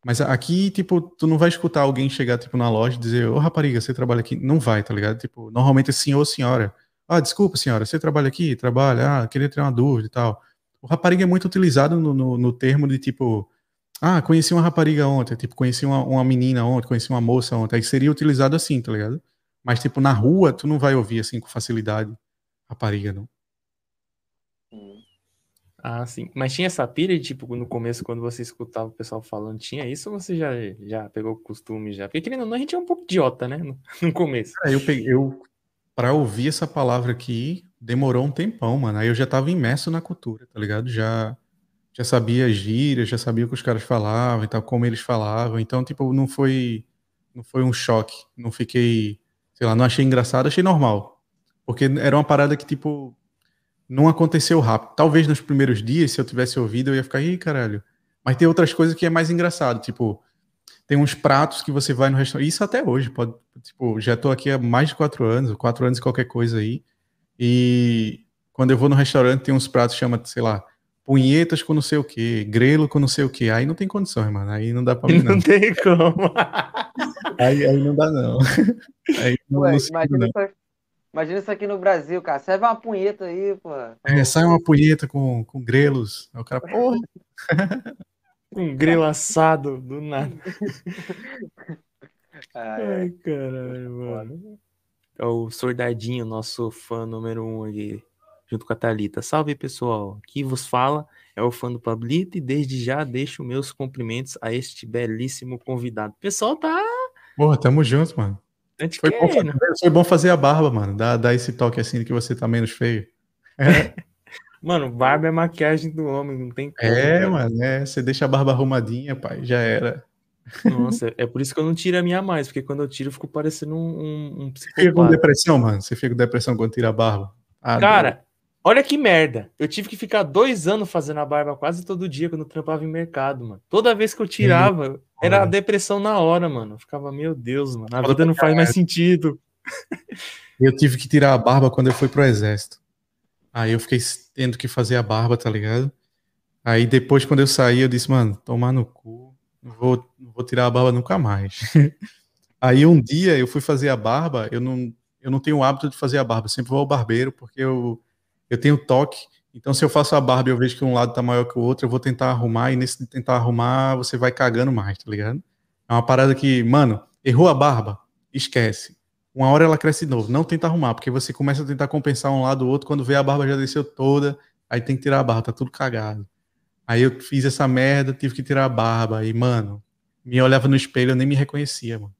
Speaker 3: Mas aqui, tipo, tu não vai escutar alguém chegar, tipo, na loja e dizer, ô rapariga, você trabalha aqui? Não vai, tá ligado? Tipo, normalmente é senhor ou senhora. Ah, desculpa, senhora, você trabalha aqui? Trabalha? Ah, queria tirar uma dúvida e tal. O rapariga é muito utilizado no, no, no termo de, tipo, ah, conheci uma rapariga ontem, tipo, conheci uma, uma menina ontem, conheci uma moça ontem. Aí seria utilizado assim, tá ligado? Mas, tipo, na rua, tu não vai ouvir, assim, com facilidade, rapariga, não.
Speaker 2: Sim.
Speaker 1: Ah, sim. Mas tinha essa pilha, de, tipo, no começo, quando você escutava o pessoal falando, tinha isso ou você já, já pegou o costume já? Porque querendo ou não, a gente é um pouco idiota, né? No, no começo.
Speaker 3: Cara, eu peguei, eu, pra ouvir essa palavra aqui, demorou um tempão, mano. Aí eu já tava imerso na cultura, tá ligado? Já, já sabia as gírias, já sabia o que os caras falavam e tal, como eles falavam. Então, tipo, não foi, não foi um choque. Não fiquei, sei lá, não achei engraçado, achei normal. Porque era uma parada que, tipo, não aconteceu rápido. Talvez nos primeiros dias, se eu tivesse ouvido, eu ia ficar, ih, caralho. Mas tem outras coisas que é mais engraçado, tipo, tem uns pratos que você vai no restaurante. Isso até hoje, pode, tipo, já tô aqui há mais de quatro anos, quatro anos e qualquer coisa aí. E quando eu vou no restaurante, tem uns pratos que chama, sei lá, punhetas com não sei o que, grelo com não sei o que. Aí não tem condições, mano. Aí não dá pra mim, não.
Speaker 1: Não tem como.
Speaker 3: Aí, aí não dá, não. Aí não,
Speaker 2: Ué,
Speaker 3: não
Speaker 2: imagina,
Speaker 3: não.
Speaker 2: isso, imagina isso aqui no Brasil, cara. Serve uma punheta aí, pô.
Speaker 3: É, sai uma punheta com, com grelos. Aí o cara, porra,
Speaker 1: Um grelo assado do nada.
Speaker 2: É.
Speaker 1: Ai, caralho, mano. É o Sordadinho, nosso fã número um aqui, junto com a Thalita. Salve, pessoal. Aqui vos fala é o fã do Pablito e desde já deixo meus cumprimentos a este belíssimo convidado. Pessoal tá
Speaker 3: porra, tamo junto, mano. Foi bom,
Speaker 1: querendo.
Speaker 3: fazer, foi bom fazer a barba, mano. Dá, dá esse toque assim de que você tá menos feio.
Speaker 1: Mano, barba é maquiagem do homem, não tem como.
Speaker 3: É,
Speaker 1: cara.
Speaker 3: mano, é. Você deixa a barba arrumadinha, pai, já era.
Speaker 1: Nossa, é por isso que eu não tiro a minha mais, porque quando eu tiro eu fico parecendo um, um, um
Speaker 3: Você fica com
Speaker 1: psicopata.
Speaker 3: depressão, mano? Você fica com depressão quando tira a barba? Ah,
Speaker 1: Cara, olha que merda. Eu tive que ficar dois anos fazendo a barba quase todo dia quando eu trampava em mercado, mano. Toda vez que eu tirava, era a
Speaker 3: Olha.
Speaker 1: depressão na hora, mano. Eu ficava, meu Deus, mano, a vida não faz mais sentido.
Speaker 3: Eu tive que tirar a barba quando eu fui pro exército. Aí eu fiquei tendo que fazer a barba, tá ligado? Aí depois, quando eu saí, eu disse, mano, tomar no cu, vou, vou tirar a barba nunca mais. Aí um dia eu fui fazer a barba, eu não, eu não tenho o hábito de fazer a barba, sempre vou ao barbeiro, porque eu, eu tenho toque. Então, se eu faço a barba e eu vejo que um lado tá maior que o outro, eu vou tentar arrumar, e nesse tentar arrumar, você vai cagando mais, tá ligado? É uma parada que, mano, errou a barba, esquece. Uma hora ela cresce de novo. Não tenta arrumar, porque você começa a tentar compensar um lado ou outro, quando vê a barba já desceu toda, aí tem que tirar a barba, tá tudo cagado. Aí eu fiz essa merda, tive que tirar a barba, e, mano, me olhava no espelho, eu nem me reconhecia, mano.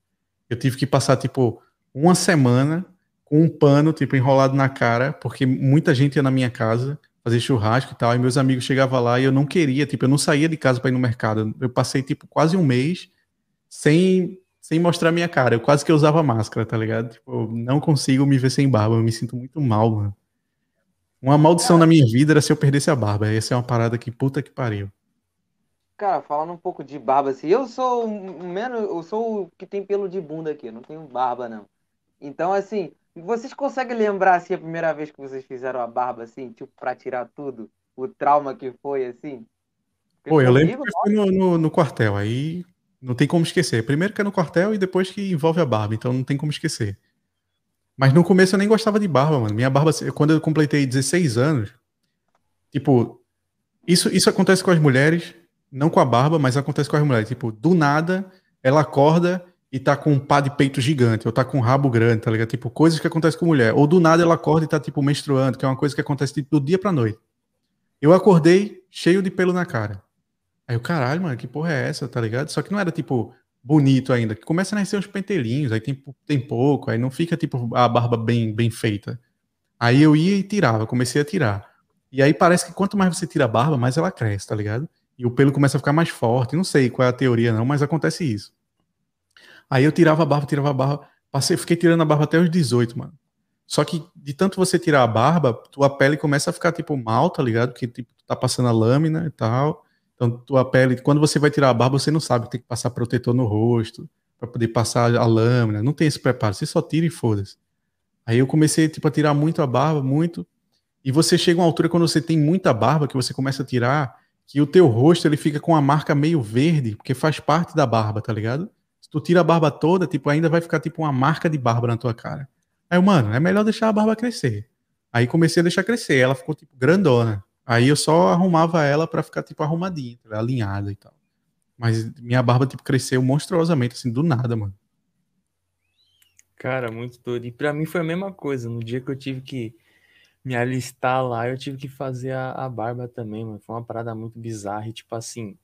Speaker 3: Eu tive que passar, tipo, uma semana com um pano, tipo, enrolado na cara, porque muita gente ia na minha casa fazer churrasco e tal, e meus amigos chegavam lá e eu não queria, tipo, eu não saía de casa para ir no mercado. Eu passei, tipo, quase um mês sem, sem mostrar minha cara. Eu quase que usava máscara, tá ligado? Tipo, eu não consigo me ver sem barba, eu me sinto muito mal, mano. Uma maldição na minha vida era se eu perdesse a barba. Essa é uma parada que puta que pariu.
Speaker 2: Cara, falando um pouco de barba, assim, eu sou menos, eu sou o que tem pelo de bunda aqui, eu não tenho barba, não. Então, assim, vocês conseguem lembrar, assim, a primeira vez que vocês fizeram a barba, assim, tipo, pra tirar tudo? O trauma que foi, assim?
Speaker 3: Porque Pô, eu lembro que foi no, no, no, quartel, aí não tem como esquecer. Primeiro que é no quartel e depois que envolve a barba, então não tem como esquecer. Mas no começo eu nem gostava de barba, mano. Minha barba, quando eu completei 16 anos, tipo, isso, isso acontece com as mulheres, não com a barba, mas acontece com as mulheres. Tipo, do nada, ela acorda e tá com um pá de peito gigante, ou tá com um rabo grande, tá ligado? Tipo, coisas que acontecem com mulher. Ou do nada ela acorda e tá, tipo, menstruando, que é uma coisa que acontece tipo, do dia pra noite. Eu acordei cheio de pelo na cara. Aí o caralho, mano, que porra é essa, tá ligado? Só que não era, tipo, bonito ainda, que começa a nascer uns pentelinhos, aí tem, tem pouco, aí não fica tipo a barba bem, bem feita. Aí eu ia e tirava, comecei a tirar. E aí parece que quanto mais você tira a barba, mais ela cresce, tá ligado? E o pelo começa a ficar mais forte. Não sei qual é a teoria, não, mas acontece isso. Aí eu tirava a barba, tirava a barba. Passei, fiquei tirando a barba até os 18, mano. Só que de tanto você tirar a barba, tua pele começa a ficar tipo mal, tá ligado? Porque tipo, tá passando a lâmina e tal. Então, tua pele, quando você vai tirar a barba, você não sabe tem que passar protetor no rosto, para poder passar a lâmina. Não tem esse preparo, você só tira e foda-se. Aí eu comecei tipo, a tirar muito a barba, muito. E você chega a uma altura quando você tem muita barba, que você começa a tirar, que o teu rosto ele fica com a marca meio verde, porque faz parte da barba, tá ligado? Se tu tira a barba toda, tipo, ainda vai ficar tipo uma marca de barba na tua cara. Aí, mano, é melhor deixar a barba crescer. Aí comecei a deixar crescer, ela ficou tipo grandona. Aí eu só arrumava ela para ficar, tipo, arrumadinha, tá alinhada e tal. Mas minha barba, tipo, cresceu monstruosamente, assim, do nada, mano.
Speaker 1: Cara, muito doido. E pra mim foi a mesma coisa. No dia que eu tive que me alistar lá, eu tive que fazer a, a barba também, mano. Foi uma parada muito bizarra. E, tipo assim,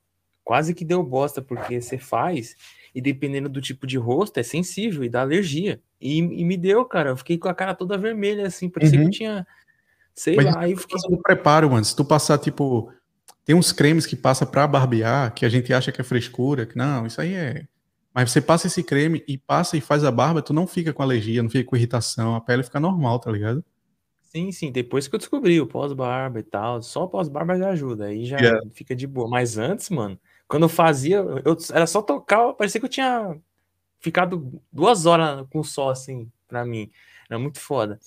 Speaker 1: quase que deu bosta, porque você faz, e dependendo do tipo de rosto, é sensível e dá alergia. E, e me deu, cara. Eu fiquei com a cara toda vermelha, assim, parecia uhum. que eu tinha Sei Mas lá, aí fiquei...
Speaker 3: do preparo, mano. Se tu passar, tipo. Tem uns cremes que passa pra barbear, que a gente acha que é frescura, que não, isso aí é. Mas você passa esse creme e passa e faz a barba, tu não fica com alergia, não fica com irritação, a pele fica normal, tá ligado?
Speaker 1: Sim, sim, depois que eu descobri o pós-barba e tal, só pós-barba já ajuda, aí já yeah. fica de boa. Mas antes, mano, quando eu fazia, eu, era só tocar, parecia que eu tinha ficado duas horas com o sol, assim, pra mim. Era muito foda.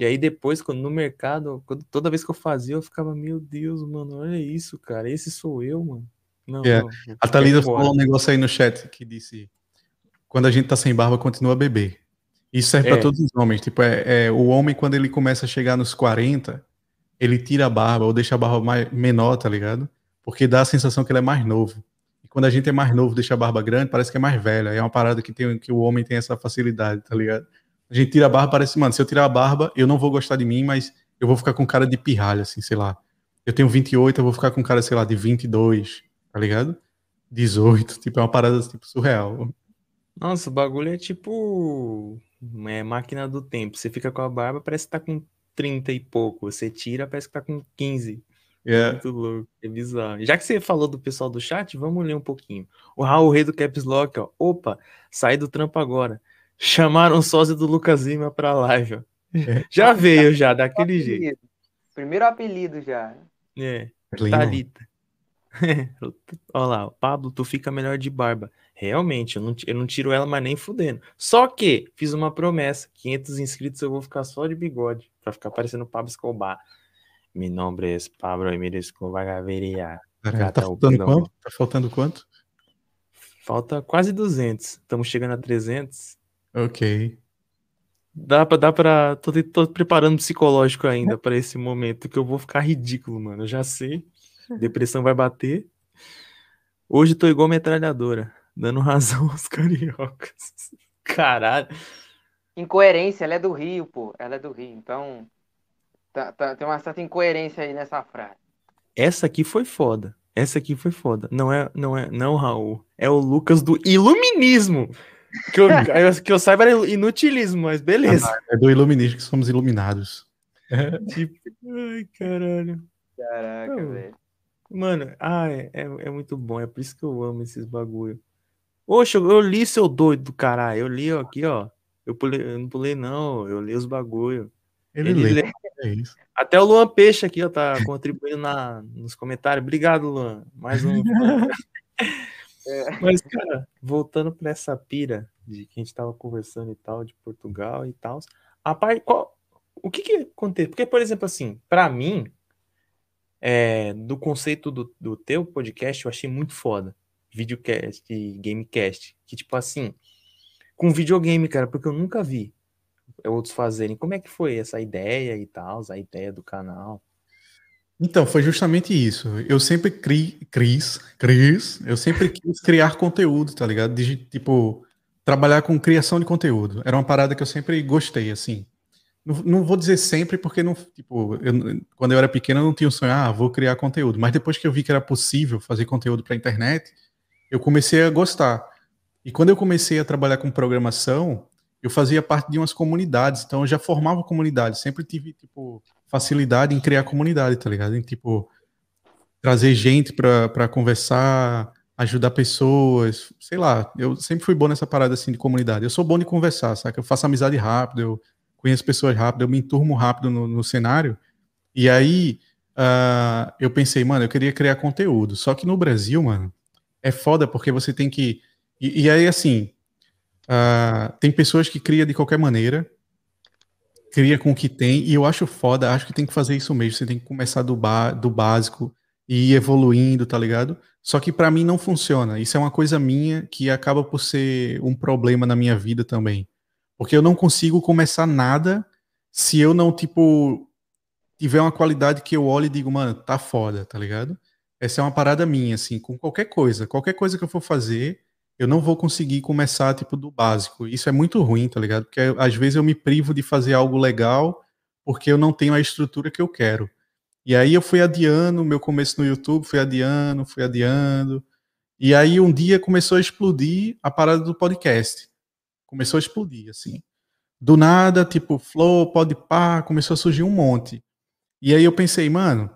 Speaker 1: E aí depois, quando no mercado, quando, toda vez que eu fazia, eu ficava, meu Deus, mano, olha isso, cara, esse sou eu, mano.
Speaker 3: Não, yeah. não, a Thalita falou um negócio aí no chat que disse: quando a gente tá sem barba, continua a beber. Isso serve é. para todos os homens. Tipo, é, é, o homem, quando ele começa a chegar nos 40, ele tira a barba ou deixa a barba mais, menor, tá ligado? Porque dá a sensação que ele é mais novo. E quando a gente é mais novo, deixa a barba grande, parece que é mais velha. É uma parada que, tem, que o homem tem essa facilidade, tá ligado? A gente tira a barba, parece, mano, se eu tirar a barba, eu não vou gostar de mim, mas eu vou ficar com cara de pirralha, assim, sei lá. Eu tenho 28, eu vou ficar com cara, sei lá, de 22, tá ligado? 18, tipo, é uma parada, tipo, surreal.
Speaker 1: Nossa, o bagulho é tipo é máquina do tempo. Você fica com a barba, parece que tá com 30 e pouco. Você tira, parece que tá com 15. É. Muito louco, é bizarro. Já que você falou do pessoal do chat, vamos ler um pouquinho. O Raul Rei do Caps Lock, ó. Opa, sai do trampo agora. Chamaram o sósia do Lucas Lima pra live, ó. É. Já veio, já, daquele
Speaker 2: Primeiro
Speaker 1: jeito.
Speaker 2: Primeiro apelido já.
Speaker 1: É, Thalita. Olha lá, Pablo, tu fica melhor de barba. Realmente, eu não, eu não tiro ela, mas nem fudendo. Só que fiz uma promessa: 500 inscritos eu vou ficar só de bigode, pra ficar parecendo Pablo Escobar. Mi nombre es Pablo Emílio Escobar Gaviria.
Speaker 3: Tá faltando quanto? Tá faltando quanto?
Speaker 1: Falta quase 200. Estamos chegando a 300.
Speaker 3: Ok.
Speaker 1: Dá pra, dá pra. Tô, tô preparando psicológico ainda para esse momento que eu vou ficar ridículo, mano. Eu já sei. Depressão vai bater. Hoje tô igual metralhadora, dando razão aos cariocas. Caralho.
Speaker 2: Incoerência, ela é do Rio, pô. Ela é do Rio. Então, tá, tá, tem uma certa incoerência aí nessa frase.
Speaker 1: Essa aqui foi foda. Essa aqui foi foda. Não é, não é, não, Raul. É o Lucas do Iluminismo. Que eu, que eu saiba era inutilismo, mas beleza. Ah,
Speaker 3: é do iluminismo que somos iluminados.
Speaker 1: tipo, ai, caralho.
Speaker 2: Caraca, velho.
Speaker 1: Mano, ah, é, é, é, muito bom. É por isso que eu amo esses bagulho. Oxe, eu, li seu doido do caralho. Eu li aqui, ó. Eu, pulei, eu não pulei, não. Eu li os bagulho.
Speaker 3: Ele, Ele lê. lê. É
Speaker 1: Até o Luan Peixe aqui, ó, tá contribuindo na, nos comentários. Obrigado, Luan. Mais um. é. Mas, cara, voltando pra essa pira de que a gente tava conversando e tal, de Portugal e tal. A parte. Qual, o que que acontece? Porque, por exemplo, assim, para mim, é, do conceito do, do teu podcast, eu achei muito foda. Videocast, gamecast. Que, tipo assim, com videogame, cara, porque eu nunca vi outros fazerem. Como é que foi essa ideia e tal, a ideia do canal?
Speaker 3: Então, foi justamente isso. Eu sempre cri, Cris, Cris, eu sempre quis criar conteúdo, tá ligado? De, tipo, trabalhar com criação de conteúdo. Era uma parada que eu sempre gostei, assim. Não, não vou dizer sempre, porque não, tipo, eu, quando eu era pequeno eu não tinha o sonho, ah, vou criar conteúdo. Mas depois que eu vi que era possível fazer conteúdo para internet, eu comecei a gostar. E quando eu comecei a trabalhar com programação, eu fazia parte de umas comunidades, então eu já formava comunidade, sempre tive, tipo, facilidade em criar comunidade, tá ligado? Em, tipo, trazer gente para conversar, ajudar pessoas, sei lá, eu sempre fui bom nessa parada, assim, de comunidade. Eu sou bom de conversar, sabe? Eu faço amizade rápido, eu conheço pessoas rápido, eu me enturmo rápido no, no cenário. E aí uh, eu pensei, mano, eu queria criar conteúdo. Só que no Brasil, mano, é foda porque você tem que. E, e aí, assim, uh, tem pessoas que criam de qualquer maneira, cria com o que tem, e eu acho foda, acho que tem que fazer isso mesmo. Você tem que começar do, ba do básico e ir evoluindo, tá ligado? Só que para mim não funciona. Isso é uma coisa minha que acaba por ser um problema na minha vida também. Porque eu não consigo começar nada se eu não, tipo, tiver uma qualidade que eu olho e digo, mano, tá foda, tá ligado? Essa é uma parada minha, assim, com qualquer coisa. Qualquer coisa que eu for fazer, eu não vou conseguir começar, tipo, do básico. Isso é muito ruim, tá ligado? Porque às vezes eu me privo de fazer algo legal porque eu não tenho a estrutura que eu quero. E aí eu fui adiando meu começo no YouTube, fui adiando, fui adiando. E aí um dia começou a explodir a parada do podcast começou a explodir, assim. Do nada, tipo, Flow, pá, começou a surgir um monte. E aí eu pensei, mano,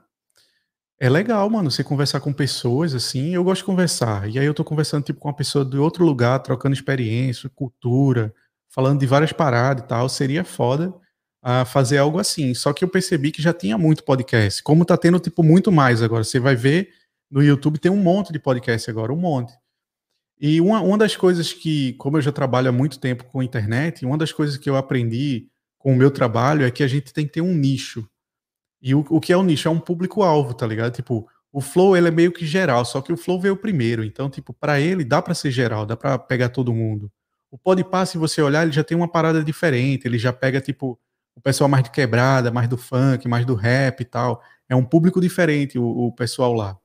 Speaker 3: é legal, mano, você conversar com pessoas, assim, eu gosto de conversar. E aí eu tô conversando, tipo, com uma pessoa de outro lugar, trocando experiência, cultura, falando de várias paradas e tal, seria foda uh, fazer algo assim. Só que eu percebi que já tinha muito podcast. Como tá tendo, tipo, muito mais agora. Você vai ver no YouTube, tem um monte de podcast agora, um monte. E uma, uma das coisas que, como eu já trabalho há muito tempo com internet, uma das coisas que eu aprendi com o meu trabalho é que a gente tem que ter um nicho. E o, o que é um nicho? É um público-alvo, tá ligado? Tipo, o Flow ele é meio que geral, só que o Flow veio primeiro. Então, tipo, para ele dá para ser geral, dá para pegar todo mundo. O Podpah, se você olhar, ele já tem uma parada diferente, ele já pega, tipo, o pessoal mais de quebrada, mais do funk, mais do rap e tal. É um público diferente o, o pessoal lá.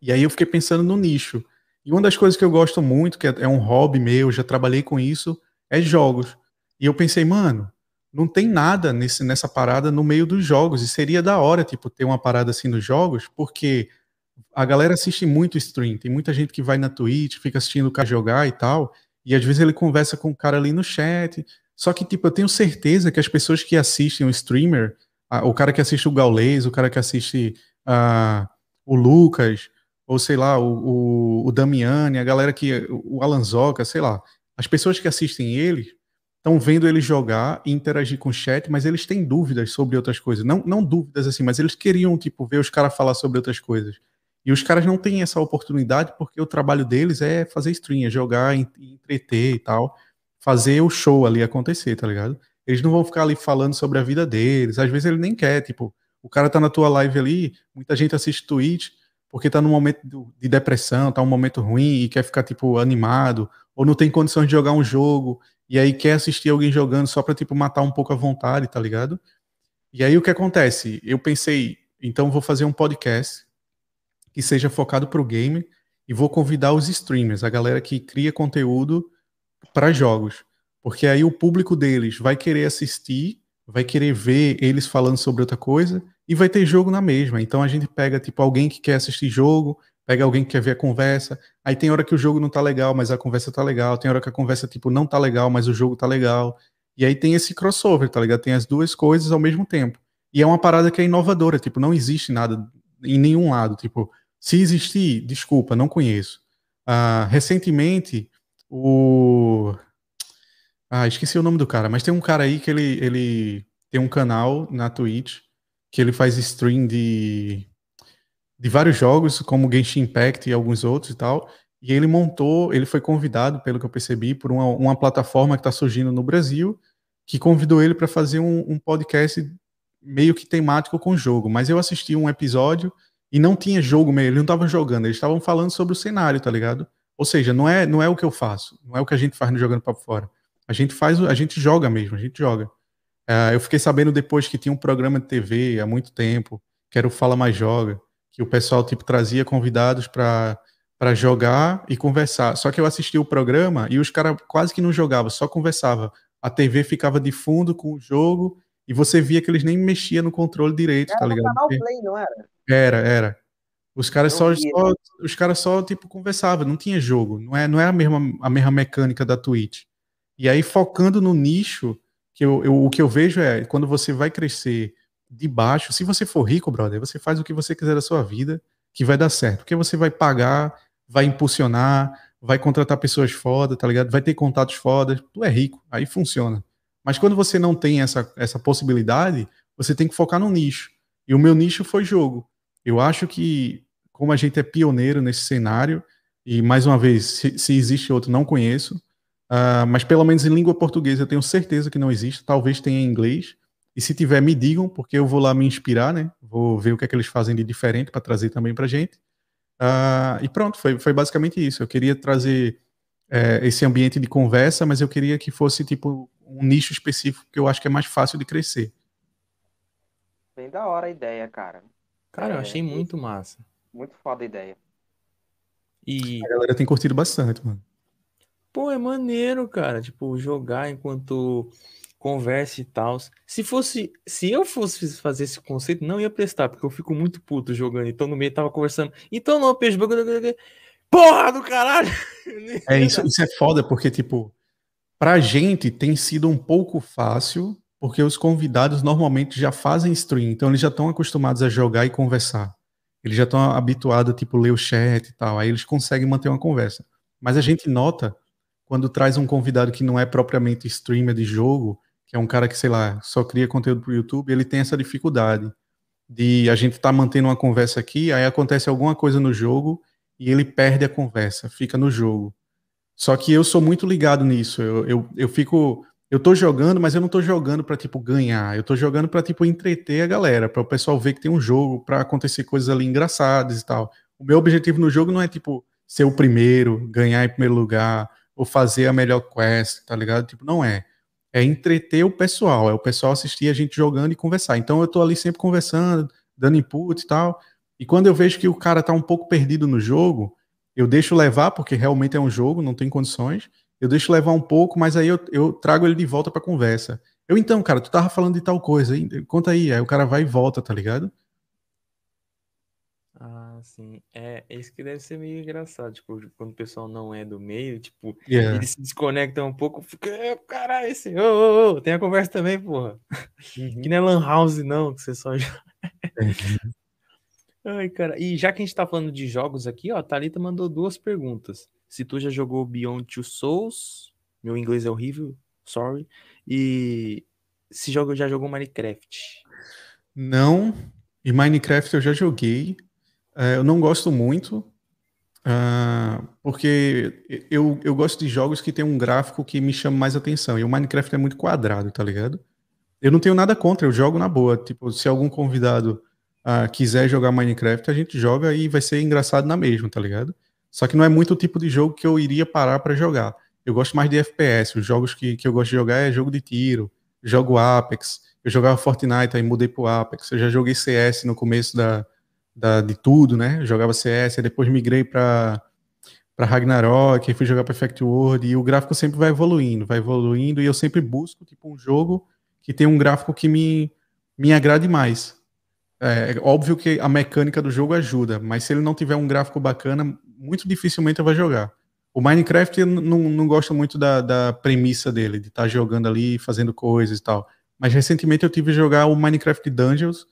Speaker 3: E aí eu fiquei pensando no nicho. E uma das coisas que eu gosto muito, que é, é um hobby meu, já trabalhei com isso, é jogos. E eu pensei, mano, não tem nada nesse, nessa parada no meio dos jogos. E seria da hora, tipo, ter uma parada assim nos jogos, porque a galera assiste muito stream. Tem muita gente que vai na Twitch, fica assistindo o cara jogar e tal. E às vezes ele conversa com o cara ali no chat. Só que, tipo, eu tenho certeza que as pessoas que assistem o streamer, o cara que assiste o Gaules, o cara que assiste uh, o Lucas, ou sei lá, o, o, o Damiani, a galera que. O Alanzoca, sei lá. As pessoas que assistem ele estão vendo ele jogar e interagir com o chat, mas eles têm dúvidas sobre outras coisas. Não, não dúvidas assim, mas eles queriam, tipo, ver os caras falar sobre outras coisas. E os caras não têm essa oportunidade porque o trabalho deles é fazer stream, é jogar, entreter e tal. Fazer o show ali acontecer, tá ligado? Eles não vão ficar ali falando sobre a vida deles. Às vezes ele nem quer, tipo, o cara tá na tua live ali, muita gente assiste Twitch, porque tá num momento de depressão, tá um momento ruim e quer ficar, tipo, animado, ou não tem condições de jogar um jogo, e aí quer assistir alguém jogando só pra, tipo, matar um pouco a vontade, tá ligado? E aí o que acontece? Eu pensei, então vou fazer um podcast que seja focado pro game e vou convidar os streamers, a galera que cria conteúdo para jogos. Porque aí o público deles vai querer assistir, vai querer ver eles falando sobre outra coisa, e vai ter jogo na mesma. Então a gente pega tipo alguém que quer assistir jogo, Pega alguém que quer ver a conversa. Aí tem hora que o jogo não tá legal, mas a conversa tá legal. Tem hora que a conversa, tipo, não tá legal, mas o jogo tá legal. E aí tem esse crossover, tá ligado? Tem as duas coisas ao mesmo tempo. E é uma parada que é inovadora, tipo, não existe nada em nenhum lado. Tipo, se existir, desculpa, não conheço. Uh, recentemente, o. Ah, esqueci o nome do cara, mas tem um cara aí que ele, ele tem um canal na Twitch que ele faz stream de, de vários jogos, como Genshin Impact e alguns outros e tal. E ele montou, ele foi convidado, pelo que eu percebi, por uma, uma plataforma que está surgindo no Brasil, que convidou ele para fazer um, um, podcast meio que temático com o jogo. Mas eu assisti um episódio e não tinha jogo meio, eles não estavam jogando, eles estavam falando sobre o cenário, tá ligado? Ou seja, não é, não é o que eu faço, não é o que a gente faz no Jogando Papo Fora. A gente faz, a gente joga mesmo, a gente joga. Uh, eu fiquei sabendo depois que tinha um programa de TV há muito tempo, que era o Fala Mais Joga, que o pessoal tipo trazia convidados para para jogar e conversar. Só que eu assisti o programa e os caras quase que não jogavam, só conversava. A TV ficava de fundo com o jogo e você via que eles nem mexiam no controle direito,
Speaker 2: era
Speaker 3: tá ligado?
Speaker 2: Canal Play, não era?
Speaker 3: Era, era. Os caras só, só, os caras só tipo conversavam, não tinha jogo, não é, não é a mesma a mesma mecânica da Twitch. E aí focando no nicho, que eu, eu, o que eu vejo é quando você vai crescer de baixo, se você for rico, brother, você faz o que você quiser da sua vida, que vai dar certo, porque você vai pagar, vai impulsionar, vai contratar pessoas foda, tá ligado? Vai ter contatos fodas, tu é rico, aí funciona. Mas quando você não tem essa, essa possibilidade, você tem que focar no nicho. E o meu nicho foi jogo. Eu acho que, como a gente é pioneiro nesse cenário, e mais uma vez, se, se existe outro, não conheço, Uh, mas pelo menos em língua portuguesa eu tenho certeza que não existe. Talvez tenha em inglês. E se tiver, me digam, porque eu vou lá me inspirar, né? Vou ver o que é que eles fazem de diferente para trazer também para gente. Uh, e pronto, foi, foi basicamente isso. Eu queria trazer é, esse ambiente de conversa, mas eu queria que fosse tipo um nicho específico que eu acho que é mais fácil de crescer.
Speaker 2: Bem da hora a ideia, cara.
Speaker 1: Cara, é, eu achei muito massa.
Speaker 2: Muito foda a ideia.
Speaker 1: E
Speaker 3: a galera tem curtido bastante, mano.
Speaker 1: Pô, é maneiro, cara. Tipo, jogar enquanto conversa e tal. Se fosse, se eu fosse fazer esse conceito, não ia prestar, porque eu fico muito puto jogando. Então no meio tava conversando. Então não, peixe, porra do caralho.
Speaker 3: É isso, isso é foda porque tipo, pra gente tem sido um pouco fácil, porque os convidados normalmente já fazem stream, então eles já estão acostumados a jogar e conversar. Eles já estão habituados a tipo ler o chat e tal, aí eles conseguem manter uma conversa. Mas a gente nota quando traz um convidado que não é propriamente streamer de jogo, que é um cara que, sei lá, só cria conteúdo pro YouTube, ele tem essa dificuldade de a gente tá mantendo uma conversa aqui, aí acontece alguma coisa no jogo e ele perde a conversa, fica no jogo. Só que eu sou muito ligado nisso. Eu, eu, eu fico. Eu tô jogando, mas eu não tô jogando para tipo ganhar. Eu tô jogando para tipo entreter a galera, para o pessoal ver que tem um jogo, para acontecer coisas ali engraçadas e tal. O meu objetivo no jogo não é tipo ser o primeiro, ganhar em primeiro lugar, ou fazer a melhor quest, tá ligado? Tipo, não é. É entreter o pessoal, é o pessoal assistir a gente jogando e conversar. Então eu tô ali sempre conversando, dando input e tal. E quando eu vejo que o cara tá um pouco perdido no jogo, eu deixo levar, porque realmente é um jogo, não tem condições. Eu deixo levar um pouco, mas aí eu, eu trago ele de volta pra conversa. Eu, então, cara, tu tava falando de tal coisa, hein? conta aí. Aí o cara vai e volta, tá ligado?
Speaker 1: Assim. É, é isso que deve ser meio engraçado, tipo, quando o pessoal não é do meio, tipo,
Speaker 3: Yeah.
Speaker 1: eles se desconectam um pouco, fica, "É, caralho, esse, ô, ô, ô", tem a conversa também, porra.
Speaker 3: Uhum.
Speaker 1: Que não é lan house, não, que você só.
Speaker 3: Uhum.
Speaker 1: Ai, cara, e já que a gente tá falando de jogos aqui, ó, a Thalita mandou duas perguntas. Se tu já jogou Beyond Two Souls, meu inglês é horrível, sorry, e se joga, já jogou Minecraft.
Speaker 3: Não. E Minecraft eu já joguei. É, eu não gosto muito, uh, porque eu, eu gosto de jogos que tem um gráfico que me chama mais atenção. E o Minecraft é muito quadrado, tá ligado? Eu não tenho nada contra, eu jogo na boa. Tipo, se algum convidado uh, quiser jogar Minecraft, a gente joga e vai ser engraçado na mesma, tá ligado? Só que não é muito o tipo de jogo que eu iria parar para jogar. Eu gosto mais de FPS. Os jogos que, que eu gosto de jogar é jogo de tiro, jogo Apex. Eu jogava Fortnite, aí mudei pro Apex. Eu já joguei CS no começo da, da, de tudo, né? Eu jogava CS, depois migrei para para Ragnarok, fui jogar Perfect World e o gráfico sempre vai evoluindo, vai evoluindo e eu sempre busco tipo um jogo que tem um gráfico que me me agrade mais. É, é óbvio que a mecânica do jogo ajuda, mas se ele não tiver um gráfico bacana, muito dificilmente vai jogar. O Minecraft não, não gosto muito da, da premissa dele, de estar tá jogando ali, fazendo coisas e tal. Mas recentemente eu tive que jogar o Minecraft Dungeons,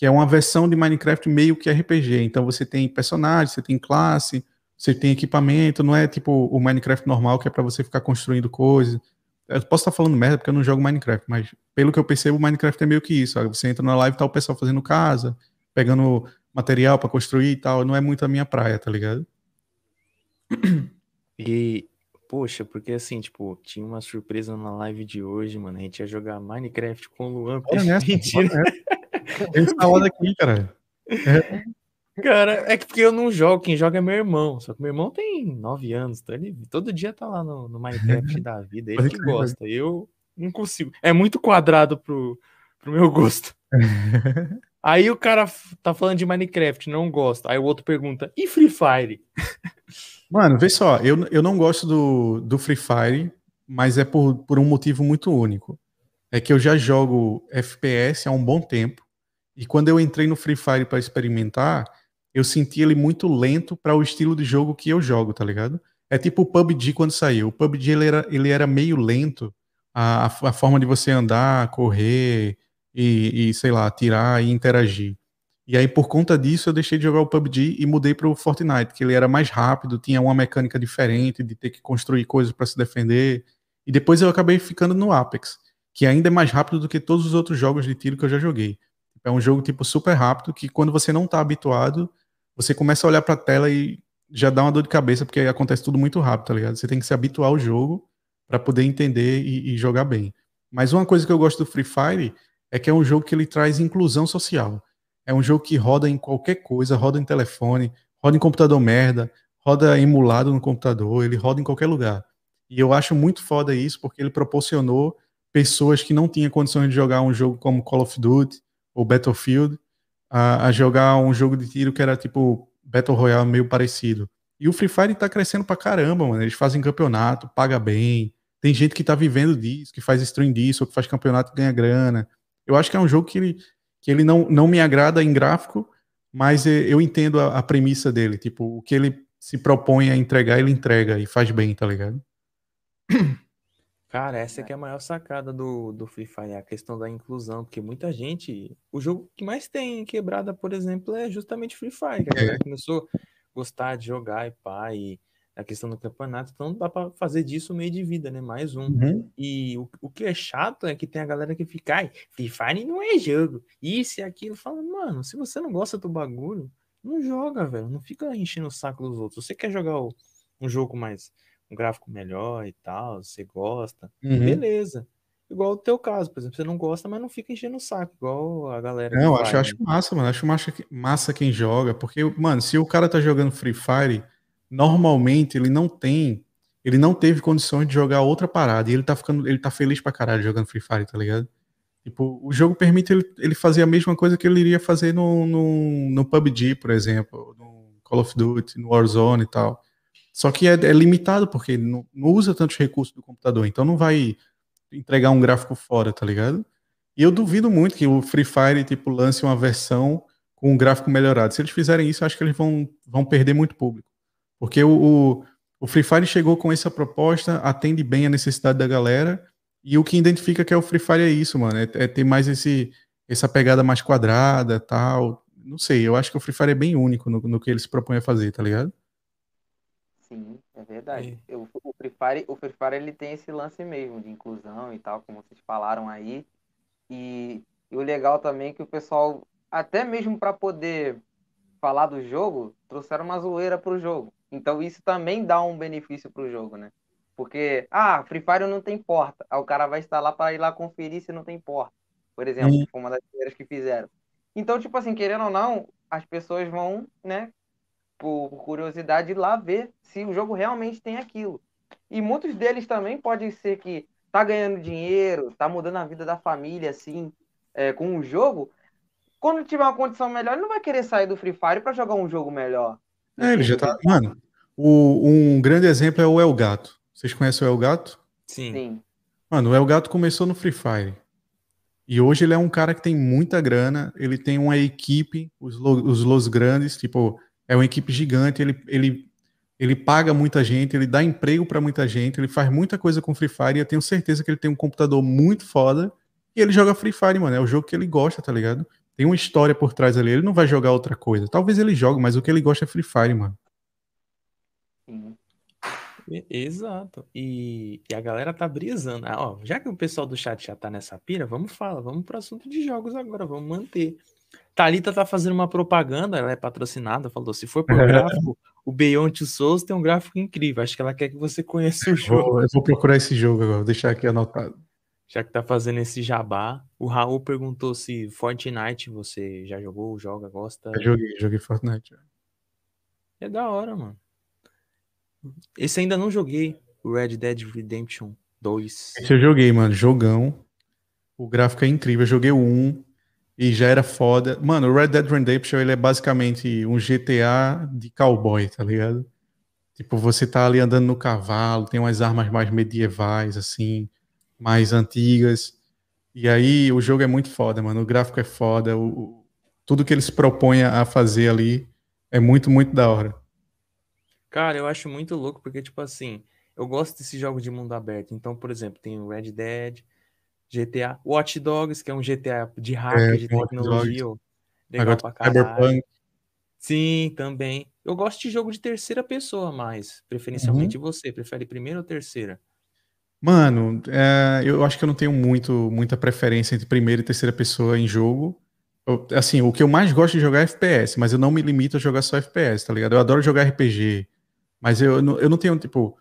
Speaker 3: que é uma versão de Minecraft meio que RPG. Então você tem personagem, você tem classe, você tem equipamento, não é tipo o Minecraft normal que é para você ficar construindo coisas. Eu posso estar falando merda porque eu não jogo Minecraft, mas pelo que eu percebo, o Minecraft é meio que isso. Você entra na live e tá o pessoal fazendo casa, pegando material para construir e tal. Não é muito a minha praia, tá ligado?
Speaker 1: E, poxa, porque assim, tipo, tinha uma surpresa na live de hoje, mano. A gente ia jogar Minecraft com o Luan.
Speaker 3: Olha nessa, Mentira. Ele tá lá daqui, cara. É.
Speaker 1: Cara, é que porque eu não jogo, quem joga é meu irmão. Só que meu irmão tem nove anos, então ele todo dia tá lá no, no Minecraft da vida. Ele que gosta. Eu não consigo. É muito quadrado pro, pro meu gosto. Aí o cara tá falando de Minecraft, não gosta. Aí o outro pergunta, e Free Fire?
Speaker 3: Mano, vê só, eu, eu não gosto do, do Free Fire, mas é por, por um motivo muito único. É que eu já jogo FPS há um bom tempo. E quando eu entrei no Free Fire para experimentar, eu senti ele muito lento para o estilo de jogo que eu jogo, tá ligado? É tipo o PUBG quando saiu. O PUBG ele era, ele era meio lento, a, a forma de você andar, correr e, e, sei lá, atirar e interagir. E aí, por conta disso, eu deixei de jogar o PUBG e mudei para o Fortnite, que ele era mais rápido, tinha uma mecânica diferente de ter que construir coisas para se defender. E depois eu acabei ficando no Apex, que ainda é mais rápido do que todos os outros jogos de tiro que eu já joguei. É um jogo tipo super rápido que quando você não está habituado, você começa a olhar para a tela e já dá uma dor de cabeça, porque acontece tudo muito rápido, tá ligado? Você tem que se habituar ao jogo para poder entender e, e, jogar bem. Mas uma coisa que eu gosto do Free Fire é que é um jogo que ele traz inclusão social. É um jogo que roda em qualquer coisa, roda em telefone, roda em computador merda, roda emulado no computador, ele roda em qualquer lugar. E eu acho muito foda isso, porque ele proporcionou pessoas que não tinham condições de jogar um jogo como Call of Duty ou Battlefield a, a, jogar um jogo de tiro que era tipo Battle Royale meio parecido. E o Free Fire tá crescendo pra caramba, mano. Eles fazem campeonato, paga bem. Tem gente que tá vivendo disso, que faz stream disso, ou que faz campeonato e ganha grana. Eu acho que é um jogo que ele, que ele não, não me agrada em gráfico, mas eu entendo a, a premissa dele. Tipo, o que ele se propõe a entregar, ele entrega e faz bem, tá ligado?
Speaker 1: Cara, essa é que é a maior sacada do, do Free Fire, a questão da inclusão, porque muita gente. O jogo que mais tem quebrada, por exemplo, é justamente Free Fire, que a galera é. começou a gostar de jogar e pá, e a questão do campeonato, então dá pra fazer disso meio de vida, né? Mais um. Uhum. E o, o que é chato é que tem a galera que fica, ai, Free Fire não é jogo. Isso e aquilo. Fala, mano, se você não gosta do bagulho, não joga, velho. Não fica enchendo o saco dos outros. Você quer jogar o, um jogo mais um gráfico melhor e tal, você gosta, uhum. beleza. Igual o teu caso, por exemplo, você não gosta, mas não fica enchendo o saco, igual a galera.
Speaker 3: Não, acho, acho massa, mano. Acho massa, massa quem joga, porque, mano, se o cara tá jogando Free Fire, normalmente ele não tem, ele não teve condições de jogar outra parada, e ele tá ficando, ele tá feliz pra caralho jogando Free Fire, tá ligado? Tipo, o jogo permite ele, ele fazer a mesma coisa que ele iria fazer no, no, no PUBG, por exemplo, no Call of Duty, no Warzone e tal. Só que é, é limitado, porque não, não, usa tantos recursos do computador, então não vai entregar um gráfico fora, tá ligado? E eu duvido muito que o Free Fire, tipo, lance uma versão com um gráfico melhorado. Se eles fizerem isso, acho que eles vão, vão perder muito público. Porque o, o, o Free Fire chegou com essa proposta, atende bem a necessidade da galera, e o que identifica que é o Free Fire é isso, mano. É, é, ter mais esse, essa pegada mais quadrada tal. Não sei, eu acho que o Free Fire é bem único no, no que ele se propõe a fazer, tá ligado?
Speaker 2: Sim, é verdade. Eu, o, Free Fire, o Free Fire ele tem esse lance mesmo de inclusão e tal, como vocês falaram aí. E, e o legal também é que o pessoal, até mesmo para poder falar do jogo, trouxeram uma zoeira pro jogo. Então isso também dá um benefício pro jogo, né? Porque, ah, Free Fire não tem porta. Aí o cara vai instalar para ir lá conferir se não tem porta. Por exemplo, que foi uma das primeiras que fizeram. Então, tipo assim, querendo ou não, as pessoas vão, né, por curiosidade, ir lá ver se o jogo realmente tem aquilo. E muitos deles também pode ser que tá ganhando dinheiro, tá mudando a vida da família, assim, é, com o jogo. Quando tiver uma condição melhor, ele não vai querer sair do Free Fire para jogar um jogo melhor.
Speaker 3: É, ele já tá. Mano, o, um grande exemplo é o El Gato. Vocês conhecem o El Gato?
Speaker 1: Sim. Sim.
Speaker 3: Mano, o El Gato começou no Free Fire. E hoje ele é um cara que tem muita grana, ele tem uma equipe, os, os Los Grandes, tipo, é uma equipe gigante, ele, ele, ele paga muita gente, ele dá emprego para muita gente, ele faz muita coisa com Free Fire, e eu tenho certeza que ele tem um computador muito foda, e ele joga Free Fire, mano, é o jogo que ele gosta, tá ligado? Tem uma história por trás ali, ele não vai jogar outra coisa. Talvez ele jogue, mas o que ele gosta é Free Fire, mano.
Speaker 1: Exato. E, e, a galera tá brisando. Ah, ó, já que o pessoal do chat já tá nessa pira, vamos falar, vamos pro assunto de jogos agora, vamos manter. Thalita tá fazendo uma propaganda, ela é patrocinada, falou: se for por gráfico, o Beyond Souls tem um gráfico incrível. Acho que ela quer que você conheça o jogo.
Speaker 3: Eu vou procurar esse jogo agora, vou deixar aqui anotado.
Speaker 1: Já que tá fazendo esse jabá, o Raul perguntou se Fortnite você já jogou, joga, gosta.
Speaker 3: Eu joguei, joguei Fortnite.
Speaker 1: É da hora, mano. Esse ainda não joguei, o Red Dead Redemption 2.
Speaker 3: Esse eu joguei, mano, jogão. O gráfico é incrível, eu joguei o 1 e já era foda. Mano, o Red Dead Redemption, ele é basicamente um GTA de cowboy, tá ligado? Tipo, você tá ali andando no cavalo, tem umas armas mais medievais, assim, mais antigas. E aí o jogo é muito foda, mano. O gráfico é foda. O, tudo que eles propõem a fazer ali é muito, muito da hora.
Speaker 1: Cara, eu acho muito louco, porque, tipo assim, eu gosto desse jogo de mundo aberto. Então, por exemplo, tem o Red Dead, GTA, Watch Dogs, que é um GTA de hacker, é, de tecnologia. Legal Agora, pra caralho. Sim, também. Eu gosto de jogo de terceira pessoa mais, preferencialmente uhum. você. Prefere primeira ou terceira?
Speaker 3: Mano, é, eu acho que eu não tenho muito, muita preferência entre primeira e terceira pessoa em jogo. Eu, assim, o que eu mais gosto de jogar é FPS, mas eu não me limito a jogar só FPS, tá ligado? Eu adoro jogar RPG, mas eu, eu não tenho, tipo,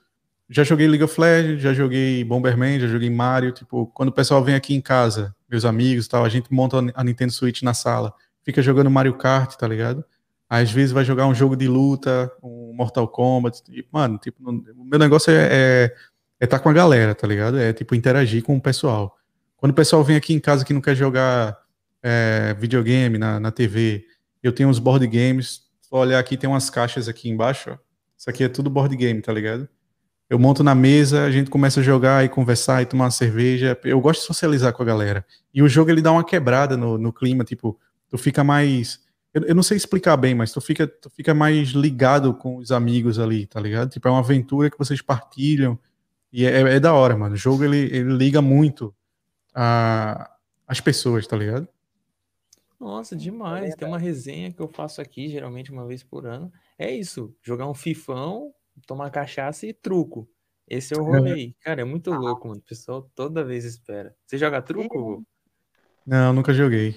Speaker 3: já joguei League of Legends, já joguei Bomberman, já joguei Mario, tipo, quando o pessoal vem aqui em casa, meus amigos tal, a gente monta a Nintendo Switch na sala, fica jogando Mario Kart, tá ligado? Às vezes vai jogar um jogo de luta, um Mortal Kombat, e, mano, tipo, o meu negócio é, é, é estar tá com a galera, tá ligado? É, tipo, interagir com o pessoal. Quando o pessoal vem aqui em casa que não quer jogar é, videogame na, na TV, eu tenho uns board games, olha aqui tem umas caixas aqui embaixo, ó isso aqui é tudo board game, tá ligado? Eu monto na mesa, a gente começa a jogar e conversar e tomar uma cerveja. Eu gosto de socializar com a galera. E o jogo ele dá uma quebrada no, no clima, tipo, tu fica mais. Eu, eu, não sei explicar bem, mas tu fica, tu fica mais ligado com os amigos ali, tá ligado? Tipo, é uma aventura que vocês partilham. E é, é da hora, mano. O jogo ele, ele liga muito a, as pessoas, tá ligado?
Speaker 1: Nossa, demais. Tem uma resenha que eu faço aqui, geralmente uma vez por ano é isso, jogar um fifão, tomar cachaça e truco. Esse é o rolê. Cara, é muito louco, mano. O pessoal toda vez espera. Você joga truco?
Speaker 3: Não, nunca joguei.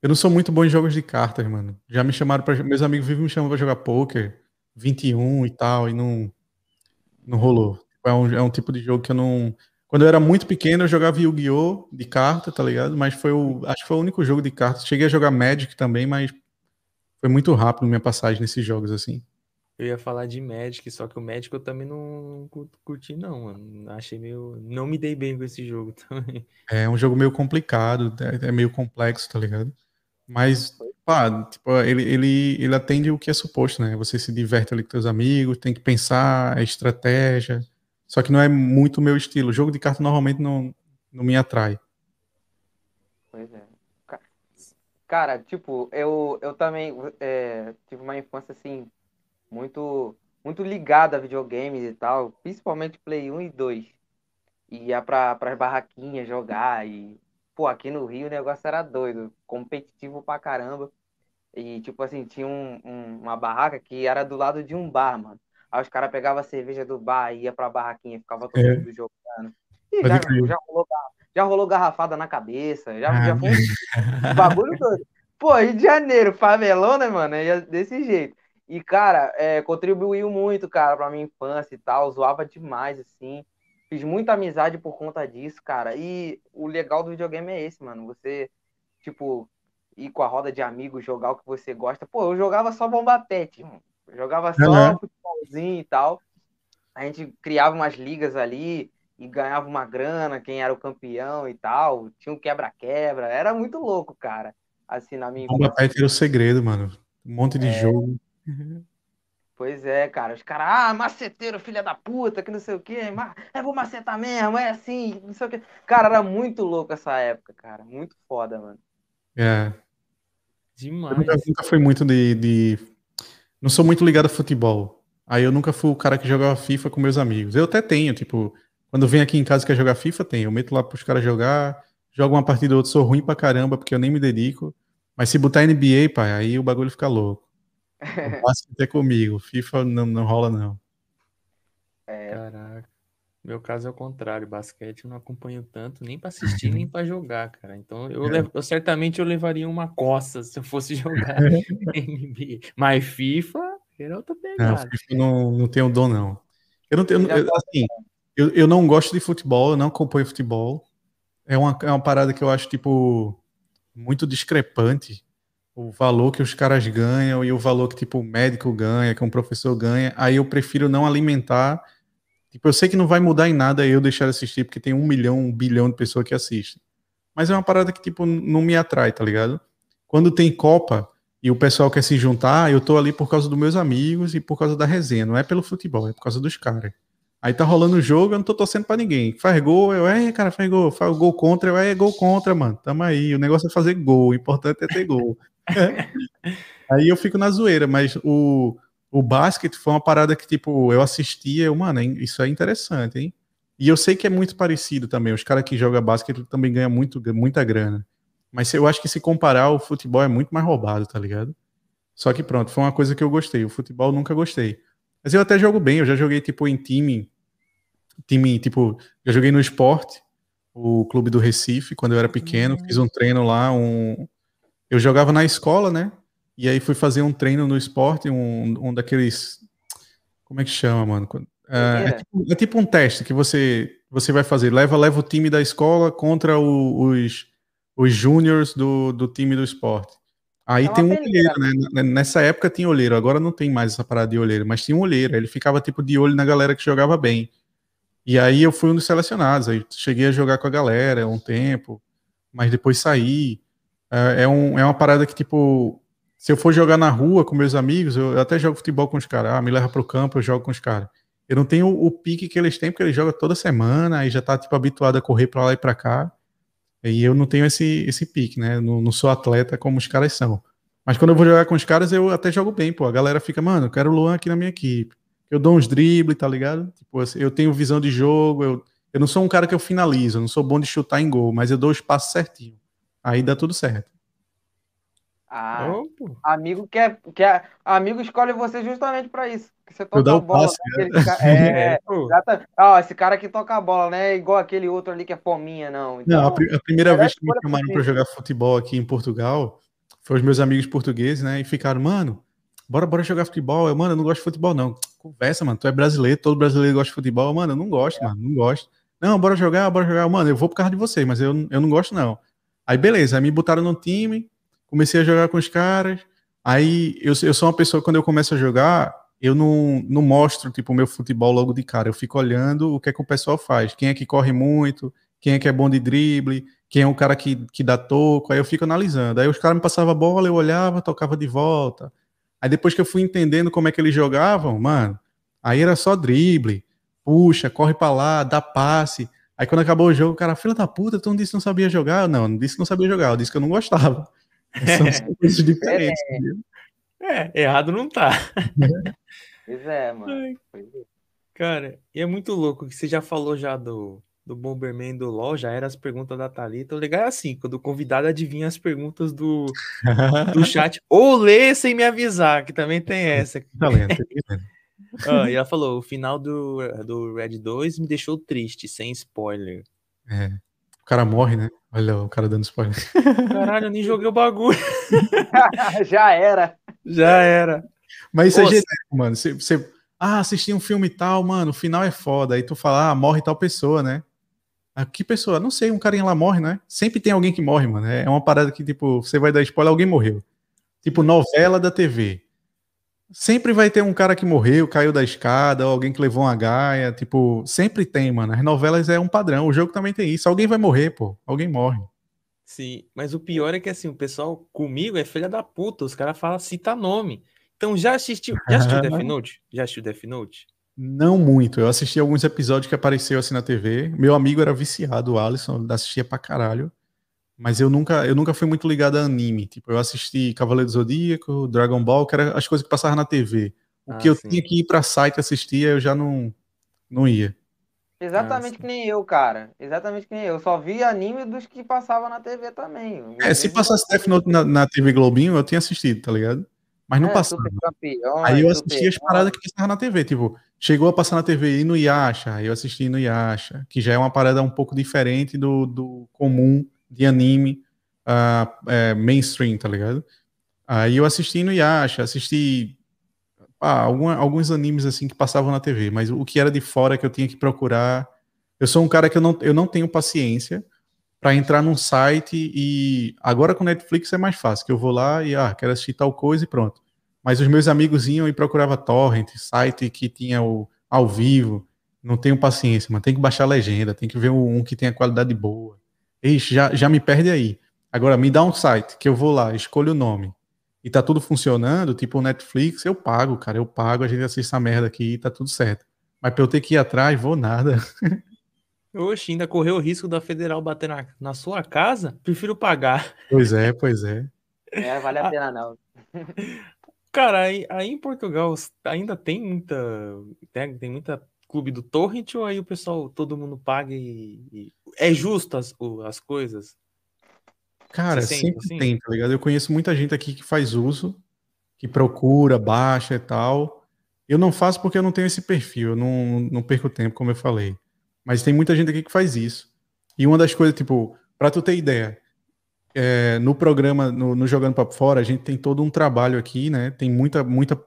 Speaker 3: Eu não sou muito bom em jogos de cartas, mano. Já me chamaram para meus amigos vivem me chamando para jogar poker, 21 e tal, e não não rolou. É um, é um tipo de jogo que eu não quando eu era muito pequeno, eu jogava Yu-Gi-Oh! de carta, tá ligado? Mas foi o. Acho que foi o único jogo de cartas. Cheguei a jogar Magic também, mas foi muito rápido minha passagem nesses jogos, assim.
Speaker 1: Eu ia falar de Magic, só que o Magic eu também não curti, não, mano. Achei meio. Não me dei bem com esse jogo também.
Speaker 3: É um jogo meio complicado, é, é meio complexo, tá ligado? Mas, pá, tipo, ele, ele, ele atende o que é suposto, né? Você se diverte ali com seus amigos, tem que pensar, é estratégia. Só que não é muito o meu estilo. O jogo de carta normalmente não, não me atrai.
Speaker 2: Pois é. Cara, tipo, eu, eu também é, tive uma infância, assim, muito, muito ligada a videogames e tal, principalmente Play 1 e 2. Ia pra, pras barraquinhas jogar e, pô, aqui no Rio o negócio era doido, competitivo pra caramba. E, tipo assim, tinha um, um, uma barraca que era do lado de um bar, mano. Aí os caras pegavam a cerveja do bar, ia pra barraquinha, ficava todo é. mundo jogando. E já, já, rolou, já rolou garrafada na cabeça, já, ah, já foi um bagulho todo. Pô, Rio de Janeiro, favelão, né, mano? É desse jeito. E, cara, é, contribuiu muito, cara, pra minha infância e tal. Zoava demais, assim. Fiz muita amizade por conta disso, cara. E o legal do videogame é esse, mano. Você, tipo, ir com a roda de amigos, jogar o que você gosta. Pô, eu jogava só bomba pet, mano. Eu jogava só uhum. futebolzinho e tal. A gente criava umas ligas ali e ganhava uma grana, quem era o campeão e tal. Tinha um quebra-quebra. Era muito louco, cara. Assim, na minha
Speaker 3: Bomba Pet era o segredo, mano. Um monte de é... jogo.
Speaker 2: Pois é, cara. Os caras, ah, maceteiro, filha da puta, que não sei o quê. Mas, é, vou macetar mesmo, é assim, não sei o quê. Cara, era muito louco essa época, cara. Muito foda, mano.
Speaker 3: É.
Speaker 1: Demais.
Speaker 3: Eu nunca, nunca fui muito de, de. Não sou muito ligado a futebol. Aí eu nunca fui o cara que jogava FIFA com meus amigos. Eu até tenho, tipo, quando vem aqui em casa e quer jogar FIFA, tem. Eu meto lá pros caras jogar, jogo uma partida ou outra, sou ruim pra caramba, porque eu nem me dedico. Mas se botar NBA, pai, aí o bagulho fica louco. O basquete é comigo, FIFA não, não rola, não.
Speaker 2: É,
Speaker 1: Caraca. Meu caso é o contrário, basquete eu não acompanho tanto, nem pra assistir, nem pra jogar, cara. Então eu,
Speaker 3: É.
Speaker 1: levo- eu certamente eu levaria uma coça se eu fosse jogar NBA. Mas FIFA era outra
Speaker 3: Não. FIFA não, não tenho dom, não. Eu não tenho. Eu- assim, eu, eu não gosto de futebol, eu não acompanho futebol. É uma, é uma parada que eu acho, tipo, muito discrepante. O valor que os caras ganham e o valor que, tipo, o médico ganha, que um professor ganha. Aí eu prefiro não alimentar. Tipo, eu sei que não vai mudar em nada eu deixar de assistir, porque tem um milhão, um bilhão de pessoas que assistem. Mas é uma parada que, tipo, não me atrai, tá ligado? Quando tem Copa e o pessoal quer se juntar, eu tô ali por causa dos meus amigos e por causa da resenha. Não é pelo futebol, é por causa dos caras. Aí tá rolando o jogo, eu não tô torcendo pra ninguém. Faz gol, eu, é, cara, faz gol. Faz gol contra, eu, é, gol contra, mano. Tamo aí. O negócio é fazer gol. O importante é ter gol. Aí eu fico na zoeira, mas o, o basquete foi uma parada que, tipo, eu assistia, eu, mano, hein, isso é interessante, hein? E eu sei que é muito parecido também. Os caras que jogam basquete também ganham muito, muita grana. Mas eu acho que se comparar, o futebol é muito mais roubado, tá ligado? Só que pronto, foi uma coisa que eu gostei. O futebol nunca gostei. Mas eu até jogo bem, eu já joguei tipo em time, time, tipo, já joguei no esporte, o clube do Recife, quando eu era pequeno, fiz um treino lá, um eu jogava na escola, né? E aí fui fazer um treino no esporte, um, um daqueles como é que chama, mano? É, é,
Speaker 2: Primeira.
Speaker 3: tipo, é tipo um teste que você você vai fazer, leva leva o time da escola contra o- os os júniors do, do time do esporte. Aí
Speaker 2: É
Speaker 3: tem um olheiro, né? Nessa época tinha olheiro, agora não tem mais essa parada de olheiro, mas tinha um olheiro. Ele ficava tipo de olho na galera que jogava bem. E aí eu fui um dos selecionados. Aí cheguei a jogar com a galera um tempo, mas depois saí. É, é, um, é uma parada que, tipo, se eu for jogar na rua com meus amigos, eu, eu até jogo futebol com os caras. Ah, me leva pro campo, eu jogo com os caras. Eu não tenho o, o pique que eles têm, porque eles jogam toda semana, aí já tá, tipo, habituado a correr pra lá e pra cá. E eu não tenho esse, esse pique, né? Não, não sou atleta como os caras são. Mas quando eu vou jogar com os caras, eu até jogo bem, pô. A galera fica, mano, eu quero o Luan aqui na minha equipe. Eu dou uns dribles, tá ligado? Tipo, assim, eu tenho visão de jogo, eu, eu não sou um cara que eu finalizo, eu não sou bom de chutar em gol, mas eu dou os passos certinho. Aí dá tudo certo.
Speaker 2: Ah,
Speaker 1: pô.
Speaker 2: amigo quer, quer, amigo escolhe você justamente pra isso. Que você toca a bola.
Speaker 3: passe,
Speaker 2: né? Aquele ca- É, exatamente. Ó, esse cara que toca a bola, né? Igual aquele outro ali que é fominha, não. Então,
Speaker 3: Não, a, pri- a primeira vez que me chamaram para jogar futebol aqui em Portugal, foi os meus amigos portugueses, né? E ficaram, mano, bora, bora jogar futebol. Eu, mano, eu não gosto de futebol, não. Conversa, mano. Tu é brasileiro, todo brasileiro gosta de futebol. Mano, eu não gosto, mano, não gosto. Não, bora jogar, bora jogar. Mano, eu vou por causa de vocês, mas eu, eu não gosto, não. Aí, beleza, aí me botaram no time, comecei a jogar com os caras. Aí, eu, eu sou uma pessoa, quando eu começo a jogar, eu não, não mostro, tipo, o meu futebol logo de cara. Eu fico olhando o que é que o pessoal faz. Quem é que corre muito, quem é que é bom de drible, quem é o cara que, que dá toco, aí eu fico analisando. Aí os caras me passavam a bola, eu olhava, tocava de volta. Aí depois que eu fui entendendo como é que eles jogavam, mano, aí era só drible, puxa, corre pra lá, dá passe. Aí quando acabou o jogo, o cara, filha da puta, tu não disse que não sabia jogar? Eu, Não, não disse que não sabia jogar, eu disse que eu não gostava. São são coisas diferentes. entendeu?
Speaker 1: É, errado não tá.
Speaker 2: Pois é, mano.
Speaker 1: Ai,
Speaker 2: é.
Speaker 1: Cara, e é muito louco que você já falou já do, do Bomberman do LoL, já era as perguntas da Thalita. O legal é assim, quando o convidado adivinha as perguntas do, do chat, ou lê sem me avisar, que também tem essa.
Speaker 3: Talento, talento.
Speaker 1: Ah, e ela falou, o final do, do Red 2 me deixou triste, sem spoiler.
Speaker 3: É. O cara morre, né? Olha o cara dando spoiler.
Speaker 1: Caralho, eu nem joguei o bagulho.
Speaker 2: Já era.
Speaker 1: Já era.
Speaker 3: Mas isso é
Speaker 1: Pô,
Speaker 3: genérico, mano. Você, você- ah, assisti um filme e tal, mano, o final é foda. Aí tu fala, ah, morre tal pessoa, né? Ah, que pessoa? Não sei, um carinha lá morre, né? Sempre tem alguém que morre, mano. É uma parada que, tipo, você vai dar spoiler, alguém morreu. Tipo, novela da TV. Sempre vai ter um cara que morreu, caiu da escada, ou alguém que levou uma gaia. Tipo, sempre tem, mano. As novelas é um padrão. O jogo também tem isso. Alguém vai morrer, pô. Alguém morre.
Speaker 1: Sim, mas o pior é que assim, o pessoal comigo é filha da puta, os caras falam cita nome. Então já assistiu, já assistiu Death Note? Já assistiu Death Note?
Speaker 3: Não muito. Eu assisti alguns episódios que apareceu assim na TV. Meu amigo era viciado, o Alisson, assistia pra caralho. Mas eu nunca, eu nunca fui muito ligado a anime. Tipo, eu assisti Cavaleiro do Zodíaco, Dragon Ball, que eram as coisas que passavam na TV. O ah, que eu sim. tinha que ir pra site assistir, eu já não, não ia.
Speaker 2: Exatamente ah, que nem eu, cara. Exatamente que nem eu. Só vi anime dos que passavam na TV também.
Speaker 3: É, se passasse Death Note na, na, TV Globinho, eu tinha assistido, tá ligado? Mas não é, passava. Aí eu assisti as paradas que passavam na TV. Tipo, chegou a passar na TV e no Yasha, aí eu assisti no Yasha, que já é uma parada um pouco diferente do, do comum de anime uh, é, mainstream, tá ligado? Aí eu assisti no Yasha, assisti ah, alguma, alguns animes assim que passavam na TV, mas o que era de fora que eu tinha que procurar. Eu sou um cara que eu não, eu não tenho paciência para entrar num site e agora com Netflix é mais fácil, que eu vou lá e ah, quero assistir tal coisa e pronto. Mas os meus amigos iam e procurava torrent, site que tinha o ao vivo. Não tenho paciência, mas tem que baixar a legenda, tem que ver um que tenha qualidade boa. Ixi, já, já me perde aí. Agora, me dá um site que eu vou lá, escolho o nome e tá tudo funcionando, tipo o Netflix, eu pago, cara, eu pago, a gente assiste essa merda aqui e tá tudo certo. Mas pra eu ter que ir atrás, vou nada.
Speaker 1: Oxe, ainda correu o risco da federal bater na, na sua casa? Prefiro pagar.
Speaker 3: Pois é, pois é.
Speaker 2: É, vale a pena não.
Speaker 1: Cara, aí, aí em Portugal ainda tem muita. Tem, tem muita clube do torrent ou aí o pessoal, todo mundo paga e. e é justo as, as coisas?
Speaker 3: Cara, sempre assim? tem, tá ligado? Eu conheço muita gente aqui que faz uso, que procura, baixa e tal. Eu não faço porque eu não tenho esse perfil, eu não, não perco tempo, como eu falei. Mas tem muita gente aqui que faz isso. E uma das coisas, tipo, pra tu ter ideia, é, no programa, no, no Jogando Papo Fora, a gente tem todo um trabalho aqui, né? Tem muita, muita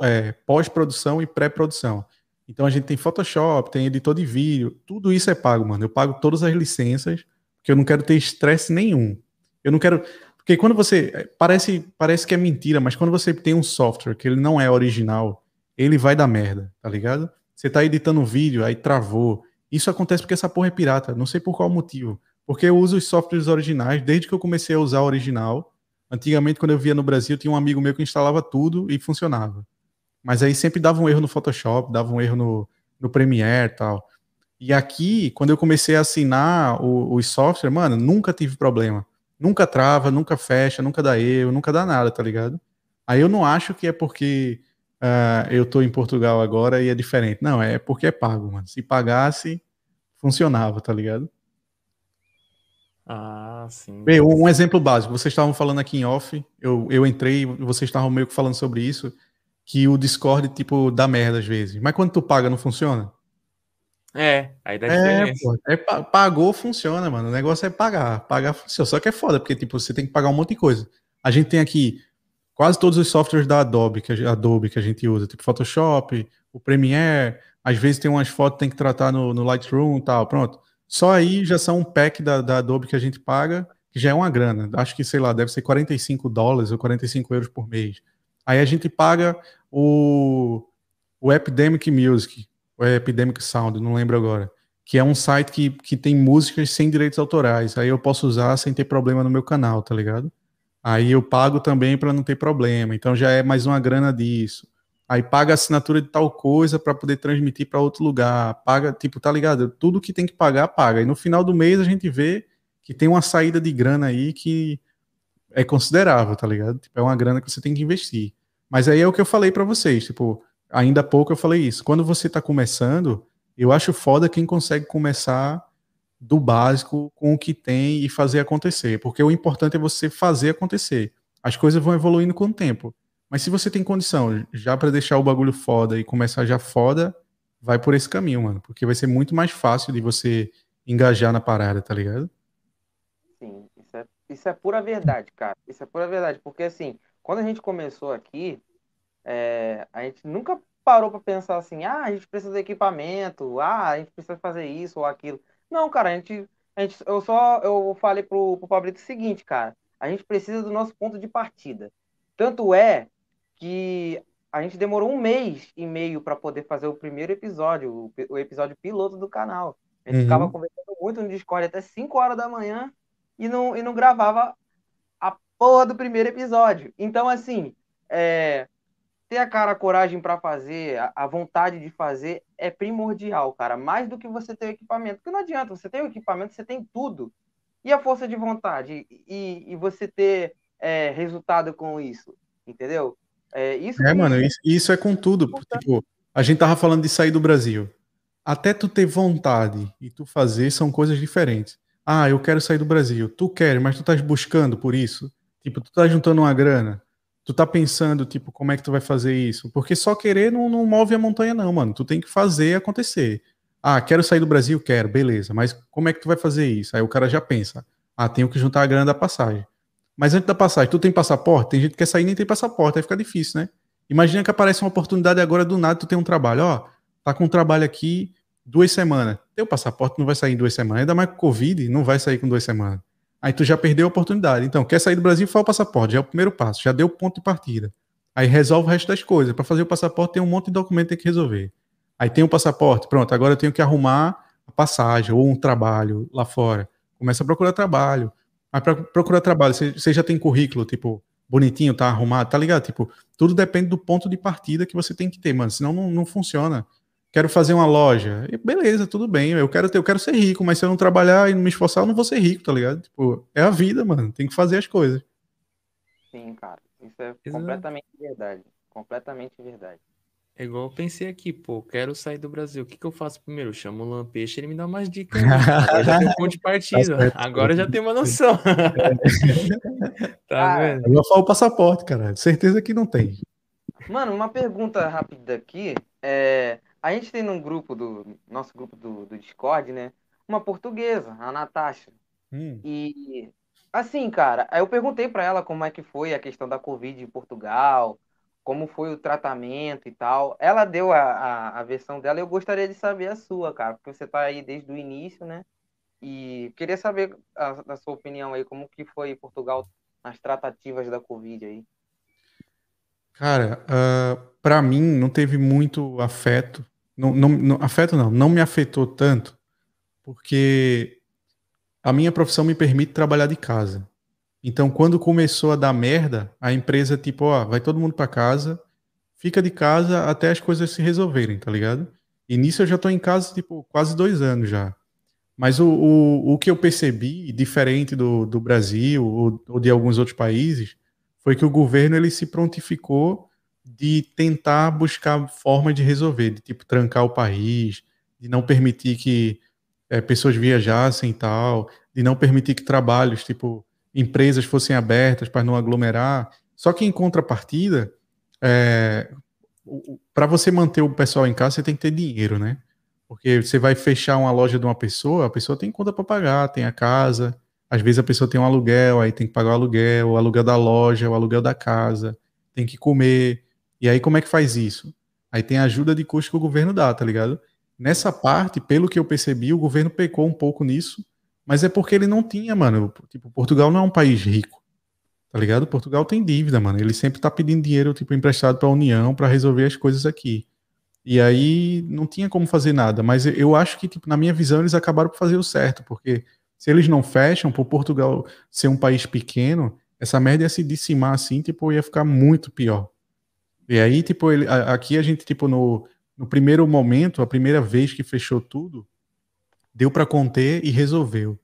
Speaker 3: é, pós-produção e pré-produção. Então a gente tem Photoshop, tem editor de vídeo, tudo isso é pago, mano. Eu pago todas as licenças, porque eu não quero ter estresse nenhum. Eu não quero. Porque quando você. Parece, parece que é mentira, mas quando você tem um software que ele não é original, ele vai dar merda, tá ligado? Você tá editando um vídeo, aí travou. Isso acontece porque essa porra é pirata. Não sei por qual motivo. Porque eu uso os softwares originais desde que eu comecei a usar o original. Antigamente, quando eu via no Brasil, tinha um amigo meu que instalava tudo e funcionava. Mas aí sempre dava um erro no Photoshop, dava um erro no, no Premiere e tal. E aqui, quando eu comecei a assinar o, os softwares, mano, nunca tive problema. Nunca trava, nunca fecha, nunca dá erro, nunca dá nada, tá ligado? Aí eu não acho que é porque uh, eu tô em Portugal agora e é diferente. Não, é porque é pago, mano. Se pagasse, funcionava, tá ligado?
Speaker 1: Ah, sim.
Speaker 3: Bem, um exemplo básico. Vocês estavam falando aqui em off, eu, eu entrei vocês estavam meio que falando sobre isso, que o Discord, tipo, dá merda às vezes. Mas quando tu paga, não funciona?
Speaker 1: É, aí dá é. Pô,
Speaker 3: é, pagou, funciona, mano. O negócio é pagar. Pagar funciona. Só que é foda, porque tipo, você tem que pagar um monte de coisa. A gente tem aqui quase todos os softwares da Adobe que a, Adobe que a gente usa, tipo Photoshop, o Premiere, às vezes tem umas fotos que tem que tratar no, no Lightroom e tal, pronto. Só aí já são um pack da, da Adobe que a gente paga, que já é uma grana. Acho que, sei lá, deve ser 45 dólares ou 45 euros por mês. Aí a gente paga o, o Epidemic Music, ou é Epidemic Sound, não lembro agora, que é um site que, que tem músicas sem direitos autorais. Aí eu posso usar sem ter problema no meu canal, tá ligado? Aí eu pago também para não ter problema. Então já é mais uma grana disso. Aí paga a assinatura de tal coisa para poder transmitir para outro lugar. Paga, tipo, tá ligado? Tudo que tem que pagar, paga. E no final do mês a gente vê que tem uma saída de grana aí que é considerável, tá ligado? Tipo, é uma grana que você tem que investir. Mas aí é o que eu falei para vocês, tipo, ainda há pouco eu falei isso. Quando você está começando, eu acho foda quem consegue começar do básico com o que tem e fazer acontecer. Porque o importante é você fazer acontecer. As coisas vão evoluindo com o tempo. Mas se você tem condição já para deixar o bagulho foda e começar já foda, vai por esse caminho, mano. Porque vai ser muito mais fácil de você engajar na parada, tá ligado?
Speaker 2: É, isso é pura verdade, cara. Isso é pura verdade. Porque assim, quando a gente começou aqui, é, a gente nunca parou para pensar assim, ah, a gente precisa de equipamento, ah, a gente precisa fazer isso ou aquilo. Não, cara, a gente, a gente eu só eu falei pro, pro Pablito o seguinte, cara, a gente precisa do nosso ponto de partida. Tanto é que a gente demorou um mês e meio para poder fazer o primeiro episódio, o, o, episódio piloto do canal. A gente uhum. ficava conversando muito no Discord até 5 horas da manhã e não, e não gravava a porra do primeiro episódio. Então, assim, é, ter a cara, a coragem para fazer, a, a, vontade de fazer é primordial, cara. Mais do que você ter o equipamento. Porque não adianta, você tem o equipamento, você tem tudo. E a força de vontade? E, e você ter é, resultado com isso, entendeu?
Speaker 3: É, isso é mano, isso, isso, é com tudo. Tipo, a gente tava falando de sair do Brasil. Até tu ter vontade e tu fazer são coisas diferentes. Ah, eu quero sair do Brasil. Tu quer, mas tu estás buscando por isso. Tipo, tu tá juntando uma grana tu tá pensando, tipo, como é que tu vai fazer isso? Porque só querer não, não move a montanha, não, mano. Tu tem que fazer acontecer. Ah, quero sair do Brasil? Quero, beleza. Mas como é que tu vai fazer isso? Aí o cara já pensa, ah, tenho que juntar a grana da passagem. Mas antes da passagem, tu tem passaporte? Tem gente que quer sair e nem tem passaporte, aí fica difícil, né? Imagina que aparece uma oportunidade agora do nada, tu tem um trabalho, ó, tá com um trabalho aqui duas semanas. Teu passaporte não vai sair em duas semanas, ainda mais com Covid, não vai sair com duas semanas. Aí tu já perdeu a oportunidade. Então, quer sair do Brasil, faz o passaporte. Já é o primeiro passo, já deu o ponto de partida. Aí resolve o resto das coisas. Para fazer o passaporte, tem um monte de documento que tem que resolver. Aí tem o passaporte, pronto, agora eu tenho que arrumar a passagem ou um trabalho lá fora. Começa a procurar trabalho. Aí para procurar trabalho, você já tem currículo, tipo, bonitinho, tá arrumado, tá ligado? Tipo, tudo depende do ponto de partida que você tem que ter, mano. Senão não, não funciona quero fazer uma loja. E beleza, tudo bem. Eu quero ter, eu quero ser rico, mas se eu não trabalhar e não me esforçar, eu não vou ser rico, tá ligado? Tipo, é a vida, mano. Tem que fazer as coisas.
Speaker 2: Sim, cara. Isso é Exato. completamente verdade. Completamente verdade.
Speaker 1: É igual eu pensei aqui, pô, quero sair do Brasil. O que, que eu faço primeiro? Eu chamo o Lampeixe, ele me dá umas dicas. Agora já tem um ponto de partida. Tá Agora já tem uma noção.
Speaker 3: tá vendo? Eu vou falar o passaporte, cara. Certeza que não tem.
Speaker 2: Mano, uma pergunta rápida aqui. É a gente tem num grupo do nosso grupo do, do Discord, né? Uma portuguesa, a Natasha. Hum. E assim, cara, eu perguntei para ela como é que foi a questão da Covid em Portugal, como foi o tratamento e tal. Ela deu a, a, a versão dela e eu gostaria de saber a sua, cara, porque você tá aí desde o início, né? E queria saber a, a sua opinião aí, como que foi Portugal nas tratativas da Covid aí.
Speaker 3: Cara, uh, ah, para mim não teve muito afeto não, não, não, afeto não, não me afetou tanto, porque a minha profissão me permite trabalhar de casa. Então, quando começou a dar merda, a empresa, tipo, ó, vai todo mundo para casa, fica de casa até as coisas se resolverem, tá ligado? E nisso eu já tô em casa, tipo, quase dois anos já. Mas o, o, o que eu percebi, diferente do, do Brasil ou, ou de alguns outros países, foi que o governo ele se prontificou de tentar buscar forma de resolver, de tipo trancar o país, de não permitir que é, pessoas viajassem e tal, de não permitir que trabalhos, tipo empresas fossem abertas para não aglomerar. Só que em contrapartida, é, para você manter o pessoal em casa, você tem que ter dinheiro, né? Porque você vai fechar uma loja de uma pessoa, a pessoa tem conta para pagar, tem a casa, às vezes a pessoa tem um aluguel, aí tem que pagar o aluguel, o aluguel da loja, o aluguel da casa, tem que comer. E aí, como é que faz isso? Aí tem a ajuda de custo que o governo dá, tá ligado? Nessa parte, pelo que eu percebi, o governo pecou um pouco nisso, mas é porque ele não tinha, mano. Tipo, Portugal não é um país rico, tá ligado? Portugal tem dívida, mano. Ele sempre tá pedindo dinheiro, tipo, emprestado pra União para resolver as coisas aqui. E aí não tinha como fazer nada, mas eu acho que, tipo, na minha visão, eles acabaram por fazer o certo, porque se eles não fecham, por Portugal ser um país pequeno, essa merda ia se dissimar assim, tipo, ia ficar muito pior. E aí, tipo, ele, aqui a gente, tipo, no, no primeiro momento, a primeira vez que fechou tudo, deu para conter e resolveu.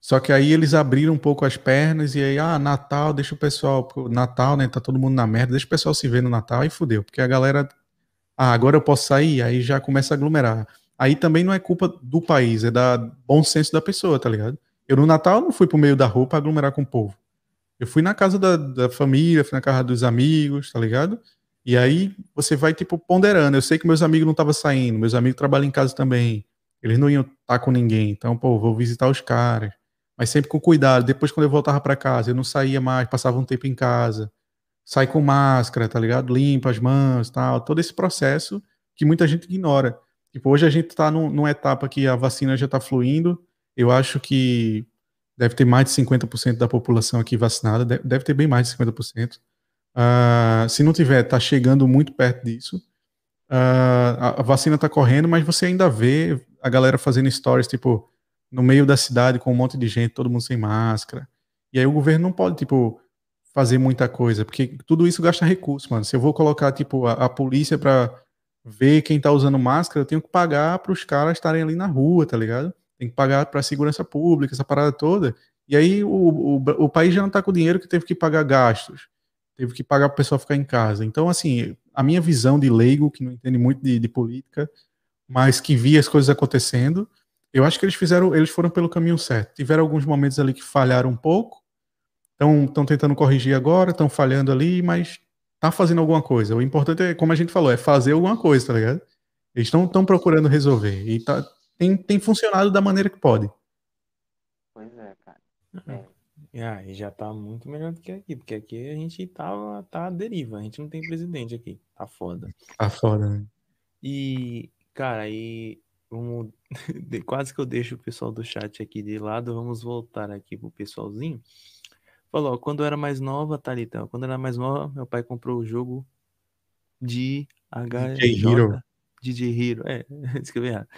Speaker 3: Só que aí eles abriram um pouco as pernas e aí, ah, Natal, deixa o pessoal, Natal, né, tá todo mundo na merda, deixa o pessoal se ver no Natal e fudeu, porque a galera, ah, agora eu posso sair, aí já começa a aglomerar. Aí também não é culpa do país, é da bom senso da pessoa, tá ligado? Eu no Natal não fui pro meio da rua pra aglomerar com o povo. Eu fui na casa da, da família, fui na casa dos amigos, tá ligado? E aí você vai, tipo, ponderando. Eu sei que meus amigos não estavam saindo, meus amigos trabalham em casa também. Eles não iam estar tá com ninguém. Então, pô, vou visitar os caras. Mas sempre com cuidado. Depois, quando eu voltava para casa, eu não saía mais, passava um tempo em casa. Sai com máscara, tá ligado? Limpa as mãos, tal. Todo esse processo que muita gente ignora. Tipo, hoje a gente está num, numa etapa que a vacina já está fluindo. Eu acho que deve ter mais de 50% da população aqui vacinada. Deve ter bem mais de 50%. Uh, se não tiver, está chegando muito perto disso. Uh, a, vacina está correndo, mas você ainda vê a galera fazendo stories, tipo, no meio da cidade com um monte de gente, todo mundo sem máscara. E aí o governo não pode, tipo, fazer muita coisa, porque tudo isso gasta recurso, mano. Se eu vou colocar, tipo, a, a polícia pra ver quem tá usando máscara, eu tenho que pagar para os caras estarem ali na rua, tá ligado? Tem que pagar para segurança pública, essa parada toda. E aí o, o, o país já não tá com dinheiro que teve que pagar gastos, teve que pagar para o pessoal ficar em casa. Então, assim, a minha visão de leigo, que não entende muito de, de política, mas que via as coisas acontecendo, eu acho que eles fizeram, eles foram pelo caminho certo. Tiveram alguns momentos ali que falharam um pouco, estão tentando corrigir agora, estão falhando ali, mas tá fazendo alguma coisa. O importante é, como a gente falou, é fazer alguma coisa, tá ligado? Eles estão procurando resolver. E tá, tem, tem funcionado da maneira que pode.
Speaker 2: Pois é, cara.
Speaker 1: É. Ah, e já tá muito melhor do que aqui, porque aqui a gente tava, tá à deriva, a gente não tem presidente aqui, tá foda.
Speaker 3: Tá foda, né?
Speaker 1: E, cara, aí vamos, quase que eu deixo o pessoal do chat aqui de lado, vamos voltar aqui pro pessoalzinho. Falou, quando eu era mais nova, Thalita, quando eu era mais nova, meu pai comprou o jogo de
Speaker 3: DJ Hero.
Speaker 1: DJ Hero, é, escrevi errado.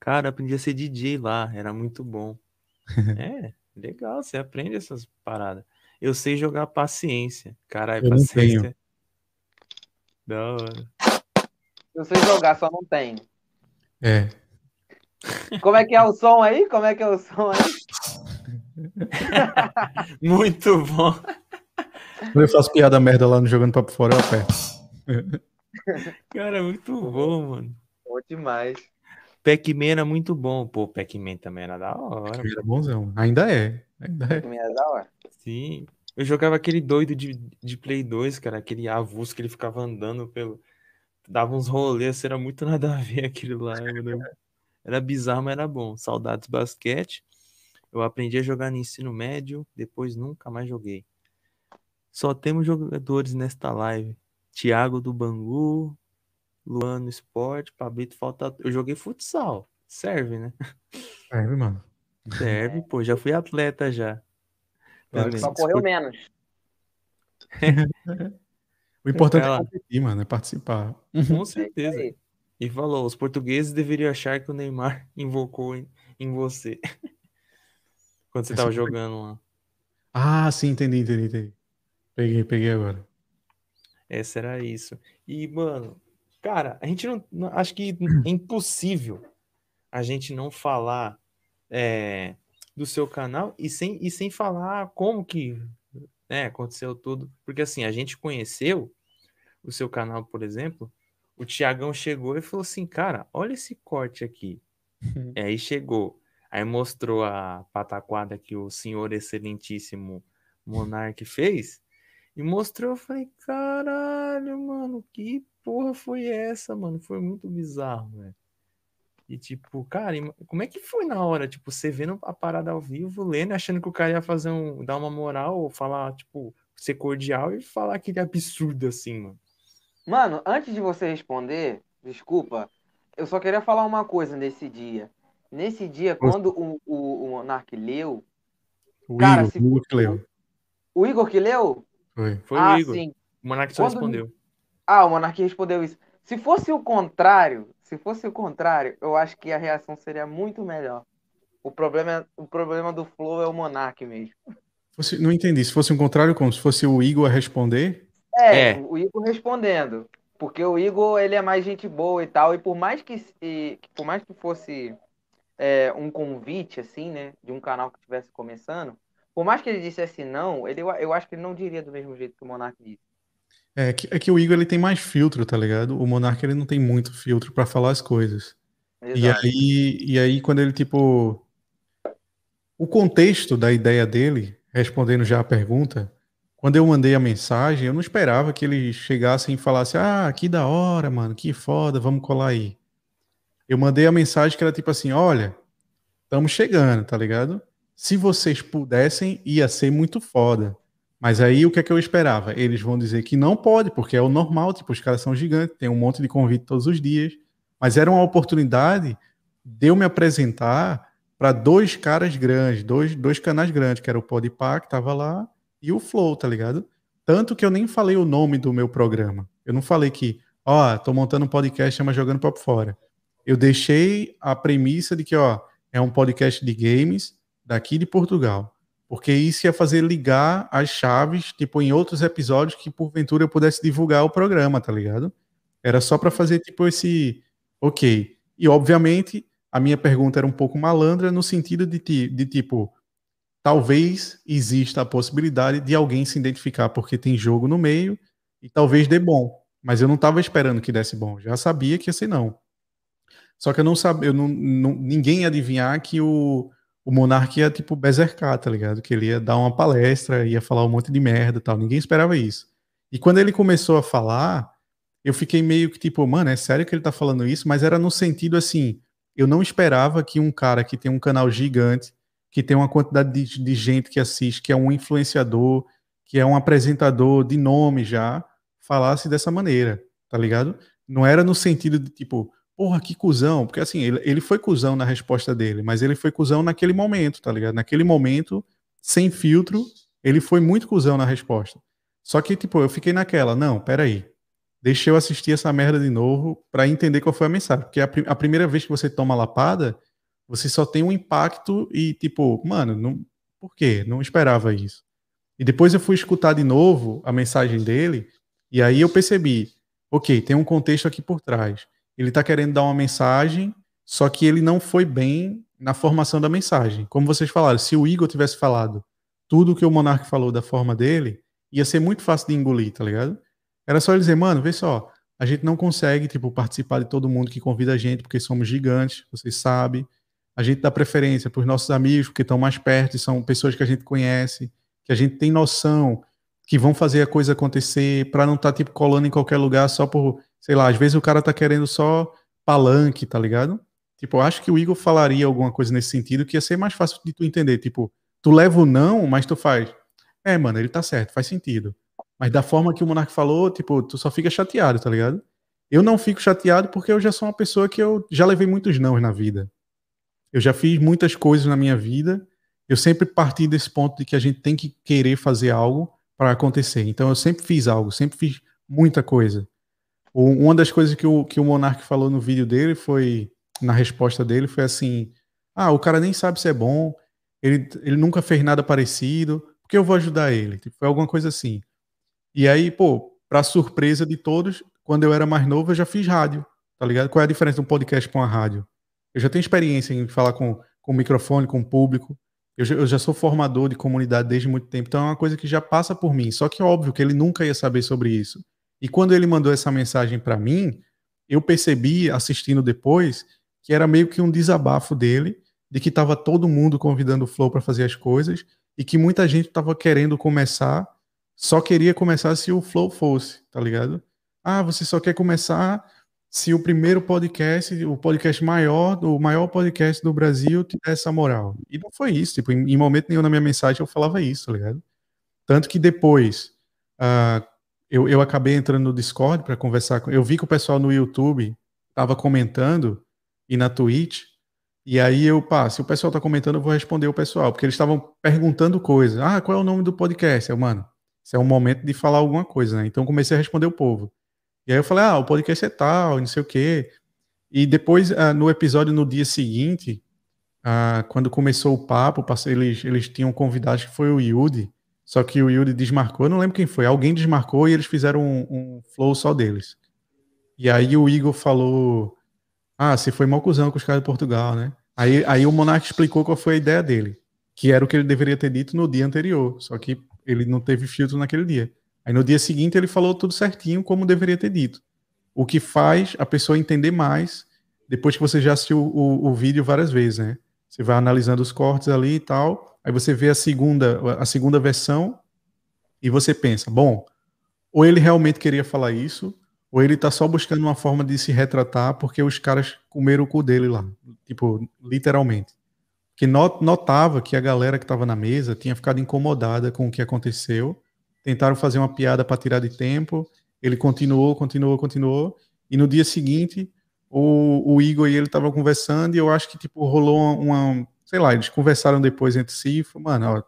Speaker 1: Cara, aprendi a ser DJ lá, era muito bom. é, legal, você aprende essas paradas. Eu sei jogar paciência. Caralho,
Speaker 3: Eu não
Speaker 1: paciência.
Speaker 3: tenho.
Speaker 1: Da hora.
Speaker 2: Eu sei jogar, só não tenho.
Speaker 3: É.
Speaker 2: Como é que é o som aí? Como é que é o som aí?
Speaker 1: Muito bom.
Speaker 3: Quando eu faço piada merda lá no Jogando Papo Fora, eu aperto.
Speaker 1: Cara, muito bom, mano.
Speaker 2: Bom demais.
Speaker 1: Pac-Man era muito bom. Pô, Pac-Man também era da hora.
Speaker 3: Era bonzão. Ainda é. Ainda é.
Speaker 2: Que é da hora.
Speaker 1: Sim. Eu jogava aquele doido de, de Play 2, cara, aquele avulso que ele ficava andando pelo. Dava uns rolês, era muito nada a ver aquilo lá. mano. Era bizarro, mas era bom. Saudades basquete. Eu aprendi a jogar no ensino médio, depois nunca mais joguei. Só temos jogadores nesta live. Thiago do Bangu, Luano Esporte, Pablito falta. Eu joguei futsal. Serve, né?
Speaker 3: É, mano.
Speaker 1: Serve, pô, já fui atleta já.
Speaker 3: Claro.
Speaker 2: Só correu menos.
Speaker 3: O importante é competir, mano, é participar.
Speaker 1: Com certeza. E falou: os portugueses deveriam achar que o Neymar invocou em, em você. Quando você
Speaker 3: Essa
Speaker 1: tava
Speaker 3: foi-
Speaker 1: jogando lá.
Speaker 3: Ah, sim, entendi, entendi, entendi. Peguei, peguei agora.
Speaker 1: Essa era isso. E, mano, cara, a gente não. Acho que é impossível a gente não falar é, do seu canal e sem, e sem falar como que né, aconteceu tudo. Porque assim, a gente conheceu o seu canal, por exemplo. O Tiagão chegou e falou assim: Cara, olha esse corte aqui. E aí chegou. Aí mostrou a pataquada que o senhor excelentíssimo Monark fez. E mostrou, eu falei, caralho, mano, que porra foi essa, mano? Foi muito bizarro, velho. E tipo, cara, como é que foi na hora? Tipo, você vendo a parada ao vivo, lendo, achando que o cara ia fazer um, dar uma moral, ou falar, tipo, ser cordial e falar aquele absurdo assim, mano.
Speaker 2: Mano, antes de você responder, desculpa, eu só queria falar uma coisa nesse dia. Nesse dia, quando o, o, o Monark leu,
Speaker 3: O
Speaker 2: Cara,
Speaker 3: Igor,
Speaker 2: se-
Speaker 3: o Igor que leu.
Speaker 2: o Igor que leu?
Speaker 3: Foi.
Speaker 1: Foi
Speaker 2: ah,
Speaker 1: o Igor.
Speaker 2: sim.
Speaker 1: O Monark só
Speaker 2: Quando-
Speaker 1: respondeu.
Speaker 2: Ah, o Monark respondeu isso. Se fosse o contrário, se fosse o contrário, eu acho que a reação seria muito melhor. O problema, é- o problema do Flow é o Monark mesmo.
Speaker 3: Fosse- não entendi. Se fosse o contrário, como se fosse o Igor a responder.
Speaker 2: É,
Speaker 1: É.
Speaker 2: o Igor respondendo. Porque o Igor, ele é mais gente boa e tal. E por mais que, e, por mais que fosse é, um convite, assim, né? De um canal que estivesse começando. Por mais que ele dissesse não, ele, eu acho que ele não diria do mesmo jeito que o Monark disse.
Speaker 3: É que, é que o Igor ele tem mais filtro, tá ligado? O Monark ele não tem muito filtro pra falar as coisas. E
Speaker 2: Exato.
Speaker 3: aí, e aí, quando ele, tipo. O contexto da ideia dele, respondendo já a pergunta, quando eu mandei a mensagem, eu não esperava que ele chegasse e falasse: Ah, que da hora, mano, que foda, vamos colar aí. Eu mandei a mensagem que era tipo assim: Olha, estamos chegando, tá ligado? Se vocês pudessem, ia ser muito foda. Mas aí o que é que eu esperava? Eles vão dizer que não pode, porque é o normal, tipo, os caras são gigantes, tem um monte de convite todos os dias. Mas era uma oportunidade de eu me apresentar para dois caras grandes, dois, dois canais grandes, que era o Podpah, que tava lá, e o Flow, tá ligado? Tanto que eu nem falei o nome do meu programa. Eu não falei que, ó, tô montando um podcast, chama Jogando Papo Fora. Eu deixei a premissa de que, ó, é um podcast de games daqui de Portugal. Porque isso ia fazer ligar as chaves, tipo, em outros episódios que porventura eu pudesse divulgar o programa, tá ligado? Era só para fazer, tipo, esse. Ok. E, obviamente, a minha pergunta era um pouco malandra no sentido de, de tipo, talvez exista a possibilidade de alguém se identificar porque tem jogo no meio e talvez dê bom. Mas eu não estava esperando que desse bom. Já sabia que ia ser não. Só que eu não sabia, eu não, não, ninguém ia adivinhar que o, o Monark ia, tipo, bersercar, tá ligado? Que ele ia dar uma palestra, ia falar um monte de merda tal. Ninguém esperava isso. E quando ele começou a falar, eu fiquei meio que tipo, mano, é sério que ele tá falando isso? Mas era no sentido assim, eu não esperava que um cara que tem um canal gigante, que tem uma quantidade de, de gente que assiste, que é um influenciador, que é um apresentador de nome já, falasse dessa maneira, tá ligado? Não era no sentido de tipo, porra, que cuzão, porque assim, ele, ele foi cuzão na resposta dele, mas ele foi cuzão naquele momento, tá ligado? Naquele momento, sem filtro, ele foi muito cuzão na resposta. Só que, tipo, eu fiquei naquela, não, peraí, deixa eu assistir essa merda de novo para entender qual foi a mensagem. Porque a, a, primeira vez que você toma lapada, você só tem um impacto e, tipo, mano, não, por quê? Não esperava isso. E depois eu fui escutar de novo a mensagem dele, e aí eu percebi, ok, tem um contexto aqui por trás ele está querendo dar uma mensagem, só que ele não foi bem na formação da mensagem. Como vocês falaram, se o Igor tivesse falado tudo que o Monark falou da forma dele, ia ser muito fácil de engolir, tá ligado? Era só ele dizer, mano, vê só, a gente não consegue, tipo, participar de todo mundo que convida a gente, porque somos gigantes, vocês sabem. A gente dá preferência para os nossos amigos, porque estão mais perto e são pessoas que a gente conhece, que a gente tem noção que vão fazer a coisa acontecer, para não estar, tá, tipo, colando em qualquer lugar só por sei lá, às vezes o cara tá querendo só palanque, tá ligado? Tipo, eu acho que o Igor falaria alguma coisa nesse sentido que ia ser mais fácil de tu entender. Tipo, tu leva o não, mas tu faz. É, mano, ele tá certo, faz sentido. Mas da forma que o Monark falou, tipo, tu só fica chateado, tá ligado? Eu não fico chateado porque eu já sou uma pessoa que eu já levei muitos não na vida. Eu já fiz muitas coisas na minha vida. Eu sempre parti desse ponto de que a gente tem que querer fazer algo para acontecer. Então eu sempre fiz algo, sempre fiz muita coisa. Uma das coisas que o, que o Monark falou no vídeo dele foi, na resposta dele, foi assim: ah, o cara nem sabe se é bom, ele, ele nunca fez nada parecido, por que eu vou ajudar ele? Tipo, foi alguma coisa assim. E aí, pô, pra surpresa de todos, quando eu era mais novo, eu já fiz rádio, tá ligado? Qual é a diferença de um podcast com uma rádio? Eu já tenho experiência em falar com, com microfone, com público. Eu já, eu já sou formador de comunidade desde muito tempo, então é uma coisa que já passa por mim. Só que é óbvio que ele nunca ia saber sobre isso. E quando ele mandou essa mensagem para mim, eu percebi, assistindo depois, que era meio que um desabafo dele, de que estava todo mundo convidando o Flow para fazer as coisas e que muita gente estava querendo começar, só queria começar se o Flow fosse, tá ligado? Ah, você só quer começar se o primeiro podcast, o podcast maior, o maior podcast do Brasil, te der essa moral. E não foi isso, tipo, em, momento nenhum na minha mensagem eu falava isso, tá ligado? Tanto que depois, uh, eu, eu acabei entrando no Discord para conversar com. Eu vi que o pessoal no YouTube estava comentando e na Twitch. E aí eu, pá, se o pessoal tá comentando, eu vou responder o pessoal, porque eles estavam perguntando coisas. Ah, qual é o nome do podcast? Eu, mano, isso é um momento de falar alguma coisa, né? Então comecei a responder o povo. E aí eu falei, ah, o podcast é tal, não sei o quê. E depois, ah, no episódio no dia seguinte, ah, quando começou o papo, eles, eles tinham convidado, que foi o Yudi, só que o Yuri desmarcou, eu não lembro quem foi. Alguém desmarcou e eles fizeram um, um flow só deles. E aí o Igor falou: Ah, você foi mal cuzão com os caras de Portugal, né? Aí, aí o Monark explicou qual foi a ideia dele, que era o que ele deveria ter dito no dia anterior, só que ele não teve filtro naquele dia. Aí no dia seguinte ele falou tudo certinho como deveria ter dito. O que faz a pessoa entender mais depois que você já assistiu o, o, o vídeo várias vezes, né? Você vai analisando os cortes ali e tal, Aí você vê a segunda, a segunda versão e você pensa, bom, ou ele realmente queria falar isso, ou ele tá só buscando uma forma de se retratar porque os caras comeram o cu dele lá, tipo, literalmente. Que notava que a galera que estava na mesa tinha ficado incomodada com o que aconteceu, tentaram fazer uma piada para tirar de tempo, ele continuou, continuou, continuou, e no dia seguinte o, o Igor e ele estavam conversando e eu acho que tipo rolou uma, uma sei lá, eles conversaram depois entre si e falaram, mano, ó,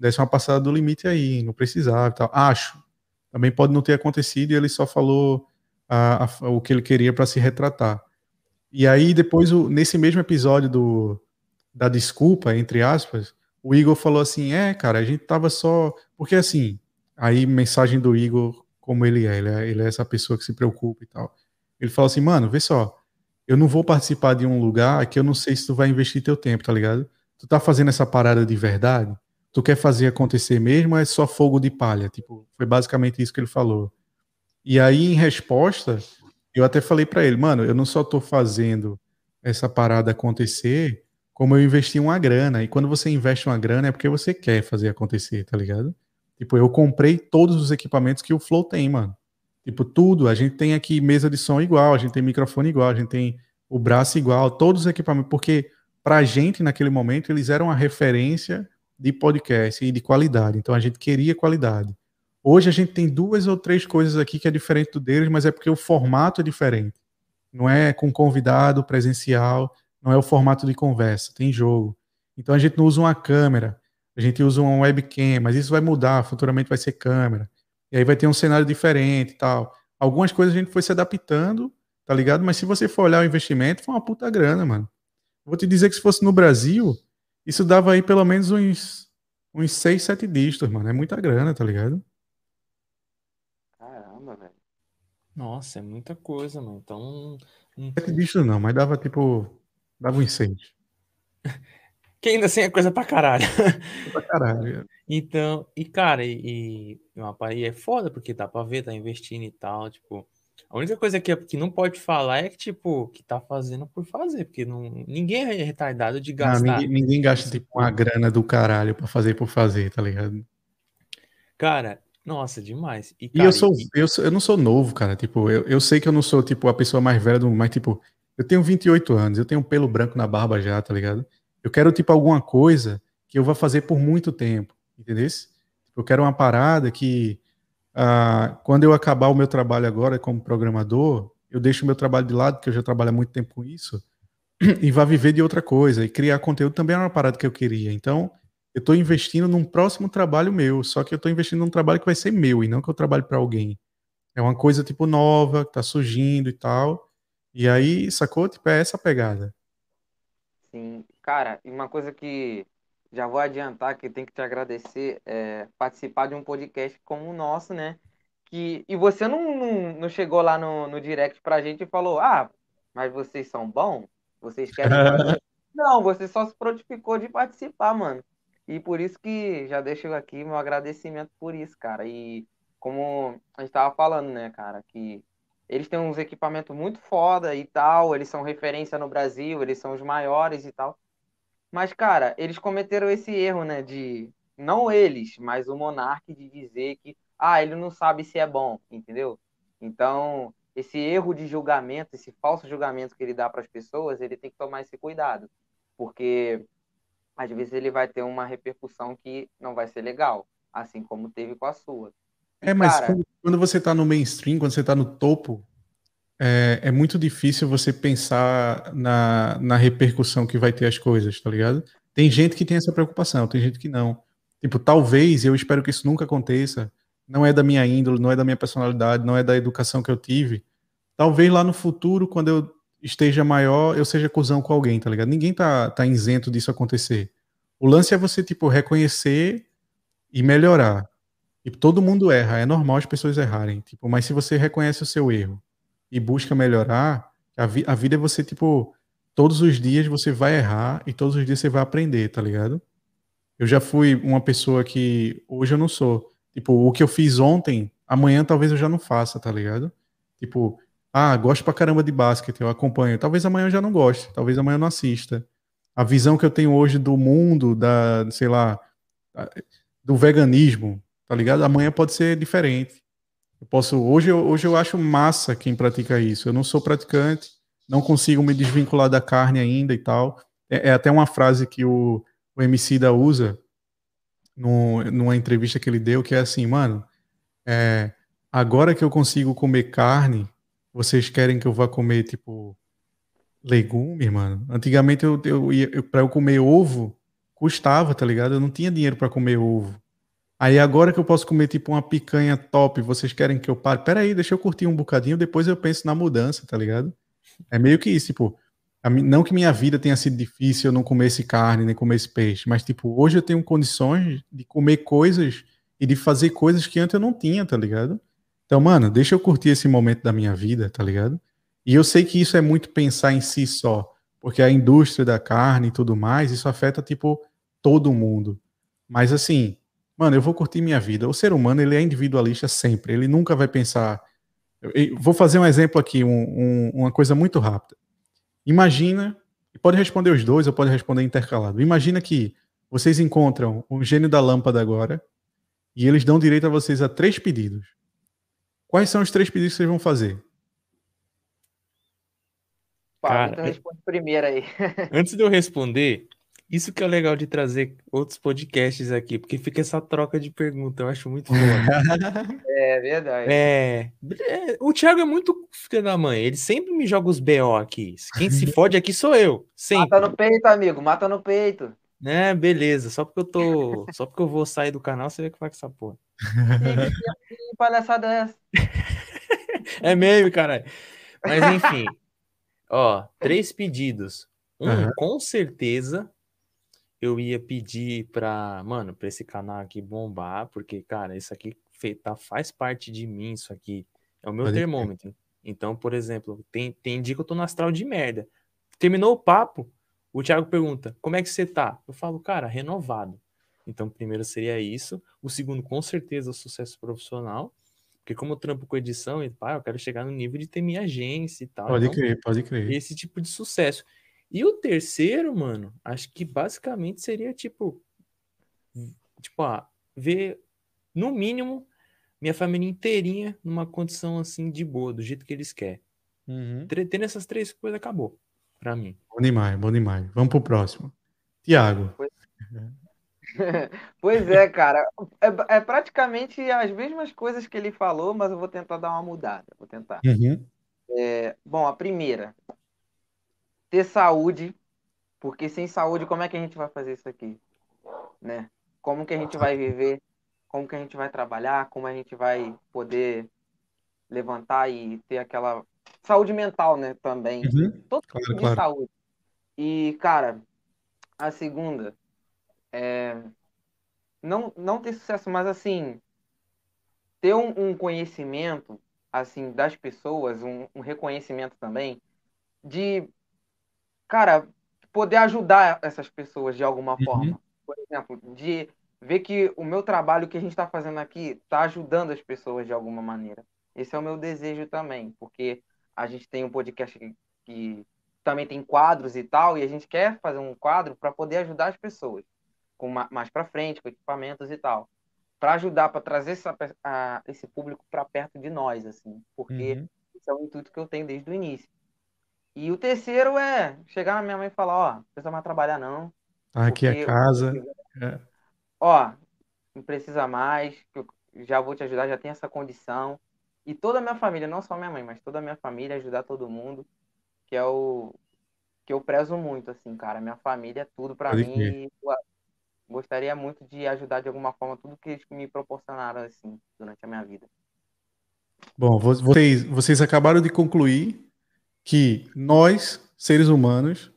Speaker 3: desse uma passada do limite aí, não precisava e tal. Acho. Também pode não ter acontecido e ele só falou a, a, o que ele queria para se retratar. E aí, depois, o, nesse mesmo episódio do, da desculpa, entre aspas, o Igor falou assim: é, cara, a gente tava só. Porque assim, aí mensagem do Igor, como ele é, ele é, ele é essa pessoa que se preocupa e tal. Ele falou assim, mano, vê só, eu não vou participar de um lugar que eu não sei se tu vai investir teu tempo, tá ligado? Tu tá fazendo essa parada de verdade? Tu quer fazer acontecer mesmo ou é só fogo de palha? Tipo, foi basicamente isso que ele falou. E aí, em resposta, eu até falei para ele, mano, eu não só tô fazendo essa parada acontecer, como eu investi uma grana. E quando você investe uma grana é porque você quer fazer acontecer, tá ligado? Tipo, eu comprei todos os equipamentos que o Flow tem, mano. Tipo, tudo. A gente tem aqui mesa de som igual, a gente tem microfone igual, a gente tem o braço igual, todos os equipamentos. Porque pra gente, naquele momento, eles eram a referência de podcast e de qualidade. Então a gente queria qualidade. Hoje a gente tem duas ou três coisas aqui que é diferente do deles, mas é porque o formato é diferente. Não é com convidado presencial, não é o formato de conversa, tem jogo. Então a gente não usa uma câmera, a gente usa uma webcam, mas isso vai mudar, futuramente vai ser câmera. E aí vai ter um cenário diferente e tal. Algumas coisas a gente foi se adaptando, tá ligado? Mas se você for olhar o investimento, foi uma puta grana, mano. Vou te dizer que se fosse no Brasil, isso dava aí pelo menos uns, uns 6, 7 dígitos, mano. É muita grana, tá ligado?
Speaker 2: Caramba, velho.
Speaker 1: Nossa, é muita coisa, mano. Então. hum,
Speaker 3: 7 dígitos não, mas dava tipo. Dava uns 6.
Speaker 1: Que ainda assim é coisa pra caralho.
Speaker 3: Pra caralho.
Speaker 1: Então, e cara, e, e uma é foda, porque dá pra ver, tá investindo e tal, tipo. A única coisa que, que não pode falar é que, tipo, que tá fazendo por fazer, porque não, ninguém é retardado de
Speaker 3: Não,
Speaker 1: gastar.
Speaker 3: ninguém, ninguém gasta tipo uma grana do caralho pra fazer por fazer, tá ligado?
Speaker 1: Cara, nossa, demais. E,
Speaker 3: E
Speaker 1: cara,
Speaker 3: eu sou,
Speaker 1: e-
Speaker 3: eu sou, eu não sou novo, cara. Tipo, eu, eu sei que eu não sou, tipo, a pessoa mais velha do mundo, mas, tipo, eu tenho 28 anos, eu tenho um pelo branco na barba já, tá ligado? Eu quero, tipo, alguma coisa que eu vá fazer por muito tempo, entendeu? Eu quero uma parada que, ah, quando eu acabar o meu trabalho agora como programador, eu deixo o meu trabalho de lado, porque eu já trabalho há muito tempo com isso, e vá viver de outra coisa. E criar conteúdo também é uma parada que eu queria. Então, eu estou investindo num próximo trabalho meu, só que eu estou investindo num trabalho que vai ser meu e não que eu trabalhe para alguém. É uma coisa tipo nova, que tá surgindo e tal. E aí, sacou? Tipo, é essa pegada.
Speaker 2: Sim, cara, e uma coisa que já vou adiantar que tem que te agradecer é participar de um podcast como o nosso, né? Que, e você não, não, não chegou lá no, no direct pra gente e falou, ah, mas vocês são bons? Vocês querem? Não, você só se prontificou de participar, mano. E por isso que já deixo aqui meu agradecimento por isso, cara. E como a gente tava falando, né, cara, que eles têm uns equipamentos muito foda e tal, eles são referência no Brasil, eles são os maiores e tal. Mas, cara, eles cometeram esse erro, né, de não eles, mas o Monark de dizer que ah, ele não sabe se é bom, entendeu? Então, esse erro de julgamento, esse falso julgamento que ele dá para as pessoas, ele tem que tomar esse cuidado, porque às vezes ele vai ter uma repercussão que não vai ser legal, assim como teve com a sua.
Speaker 3: É, mas
Speaker 2: cara,
Speaker 3: quando, quando você tá no mainstream, quando você tá no topo, é, é muito difícil você pensar na, na repercussão que vai ter as coisas, tá ligado? Tem gente que tem essa preocupação, tem gente que não. Tipo, talvez, eu espero que isso nunca aconteça, não é da minha índole, não é da minha personalidade, não é da educação que eu tive. Talvez lá no futuro, quando eu esteja maior, eu seja cuzão com alguém, tá ligado? Ninguém tá, tá isento disso acontecer. O lance é você, tipo, reconhecer e melhorar. Tipo, todo mundo erra, é normal as pessoas errarem. Tipo, mas se você reconhece o seu erro e busca melhorar, a, vi- a vida é você, tipo, todos os dias você vai errar e todos os dias você vai aprender, tá ligado? Eu já fui uma pessoa que hoje eu não sou. Tipo, o que eu fiz ontem, amanhã talvez eu já não faça, tá ligado? Tipo, ah, gosto pra caramba de basquete, eu acompanho. Talvez amanhã eu já não goste, talvez amanhã eu não assista. A visão que eu tenho hoje do mundo, da, sei lá, do veganismo, tá ligado? Amanhã pode ser diferente. Eu posso, hoje, eu- hoje eu acho massa quem pratica isso. Eu não sou praticante, não consigo me desvincular da carne ainda e tal. É, é até uma frase que o, o MC da usa no, numa entrevista que ele deu, que é assim, mano, é, agora que eu consigo comer carne, vocês querem que eu vá comer, tipo, legume, mano? Antigamente, eu, eu, eu, pra eu comer ovo, custava, tá ligado? Eu não tinha dinheiro pra comer ovo. Aí agora que eu posso comer, tipo, uma picanha top, vocês querem que eu pare? Pera aí, deixa eu curtir um bocadinho, depois eu penso na mudança, tá ligado? É meio que isso, tipo, não que minha vida tenha sido difícil, eu não comesse carne, nem comesse peixe, mas, tipo, hoje eu tenho condições de comer coisas e de fazer coisas que antes eu não tinha, tá ligado? Então, mano, deixa eu curtir esse momento da minha vida, tá ligado? E eu sei que isso é muito pensar em si só, porque a indústria da carne e tudo mais, isso afeta, tipo, todo mundo. Mas, assim, mano, eu vou curtir minha vida. O ser humano, ele é individualista sempre, ele nunca vai pensar. Eu vou fazer um exemplo aqui, um, um, uma coisa muito rápida. Imagina, e pode responder os dois ou pode responder intercalado. Imagina que vocês encontram o gênio da lâmpada agora e eles dão direito a vocês a três pedidos. Quais são os três pedidos que vocês vão fazer?
Speaker 2: Cara, então responde primeiro aí.
Speaker 1: Antes de eu responder, isso que é legal de trazer outros podcasts aqui, porque fica essa troca de pergunta, eu acho muito foda.
Speaker 2: é verdade.
Speaker 1: É, é, o Thiago é muito filho da mãe, ele sempre me joga os BO aqui. Quem se fode aqui sou eu, sempre.
Speaker 2: Mata no peito, amigo, mata no peito.
Speaker 1: É, beleza, só porque eu tô, só porque eu vou sair do canal, você vê que vai com essa porra.
Speaker 2: Que palhaçada é essa?
Speaker 1: é mesmo, caralho. Mas enfim, ó, três pedidos. Um, uhum. com certeza, eu ia pedir pra, mano, pra esse canal aqui bombar, porque, cara, isso aqui tá, faz parte de mim, isso aqui. É o meu Pode termômetro. Ter. Então, por exemplo, tem, tem dia que eu tô no astral de merda. Terminou o papo, o Thiago pergunta, como é que você tá? Eu falo, cara, renovado. Então, primeiro seria isso. O segundo, com certeza, o sucesso profissional. Porque como eu trampo com edição, e pá, eu quero chegar no nível de ter minha agência e tal.
Speaker 3: Pode então, crer, pode crer.
Speaker 1: Esse tipo de sucesso. E o terceiro, mano, acho que basicamente seria tipo. Tipo, ah, ver, no mínimo, minha família inteirinha numa condição assim de boa, do jeito que eles querem. Uhum. Tendo essas três coisas, acabou. Pra mim.
Speaker 3: Bom demais, bom demais. Vamos pro próximo. Tiago.
Speaker 2: Pois é, cara. É, é, praticamente as mesmas coisas que ele falou, mas eu vou tentar dar uma mudada. Vou tentar. Uhum. É, bom, a primeira, ter saúde, porque sem saúde, como é que a gente vai fazer isso aqui? Né? Como que a gente vai viver? Como que a gente vai trabalhar? Como a gente vai poder levantar e ter aquela saúde mental, né? Também. Uhum. Todo claro, tipo de claro. saúde. E, cara, a segunda é, não, não ter sucesso, mas assim, ter um, um conhecimento assim das pessoas, um, um, reconhecimento também de, cara, poder ajudar essas pessoas de alguma uhum. forma. Por exemplo, de ver que o meu trabalho que a gente está fazendo aqui está ajudando as pessoas de alguma maneira. Esse é o meu desejo também, porque a gente tem um podcast que, que também tem quadros e tal, e a gente quer fazer um quadro para poder ajudar as pessoas com mais para frente, com equipamentos e tal, para ajudar, para trazer essa, a, esse público para perto de nós, assim, porque uhum. esse é o intuito que eu tenho desde o início. E o terceiro é chegar na minha mãe e falar, ó, não precisa mais trabalhar não.
Speaker 3: Aqui é casa. É.
Speaker 2: Ó, não precisa mais, eu já vou te ajudar, já tem essa condição. E toda a minha família, não só minha mãe, mas toda a minha família, ajudar todo mundo, que é o que eu prezo muito, assim, cara. Minha família é tudo para mim. Gostaria muito de ajudar de alguma forma tudo que eles me proporcionaram assim durante a minha vida.
Speaker 3: Bom, vocês, vocês acabaram de concluir que nós, seres humanos,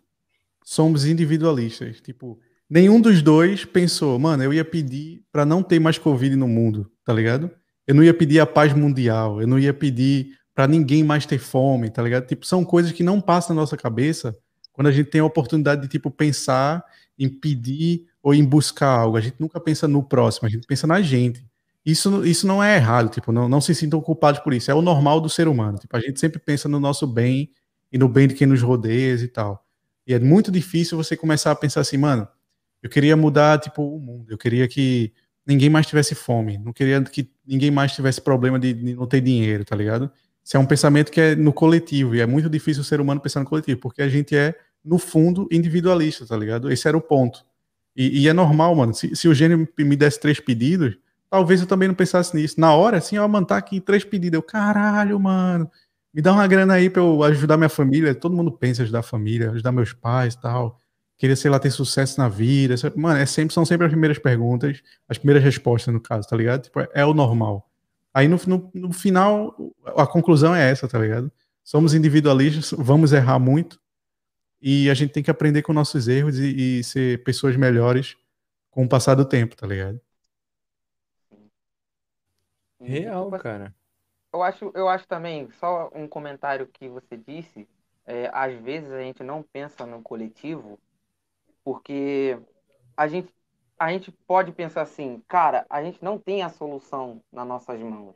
Speaker 3: somos individualistas. Tipo, nenhum dos dois pensou, mano, eu ia pedir para não ter mais Covid no mundo, tá ligado? Eu não ia pedir a paz mundial, eu não ia pedir para ninguém mais ter fome, tá ligado? Tipo, são coisas que não passam na nossa cabeça quando a gente tem a oportunidade de, tipo, pensar em pedir ou em buscar algo. A gente nunca pensa no próximo, a gente pensa na gente. Isso, isso não é errado, tipo, não, não se sintam culpados por isso. É o normal do ser humano. Tipo, a gente sempre pensa no nosso bem e no bem de quem nos rodeia e tal. E é muito difícil você começar a pensar assim, mano, eu queria mudar, tipo, o mundo. Eu queria que ninguém mais tivesse fome. Não queria que ninguém mais tivesse problema de, de não ter dinheiro, tá ligado? Isso é um pensamento que é no coletivo. E é muito difícil o ser humano pensar no coletivo, porque a gente é, no fundo, individualista, tá ligado? Esse era o ponto. E, e é normal, mano. Se, se, o gênio me desse três pedidos, talvez eu também não pensasse nisso. Na hora, assim, ó, mano, tá aqui três pedidos. Eu, caralho, mano, me dá uma grana aí pra eu ajudar minha família. Todo mundo pensa em ajudar a família, ajudar meus pais e tal. Queria, sei lá, ter sucesso na vida. Mano, é sempre, são sempre as primeiras perguntas, as primeiras respostas, no caso, tá ligado? Tipo, é o normal. Aí no, no, no final, a conclusão é essa, tá ligado? Somos individualistas, vamos errar muito, e a gente tem que aprender com nossos erros e, e ser pessoas melhores com o passar do tempo, tá ligado?
Speaker 1: Real,
Speaker 2: Tipo assim,
Speaker 1: cara.
Speaker 2: Eu acho, eu acho também, só um comentário que você disse, é, às vezes a gente não pensa no coletivo, porque a gente, a gente pode pensar assim, cara, a gente não tem a solução nas nossas mãos.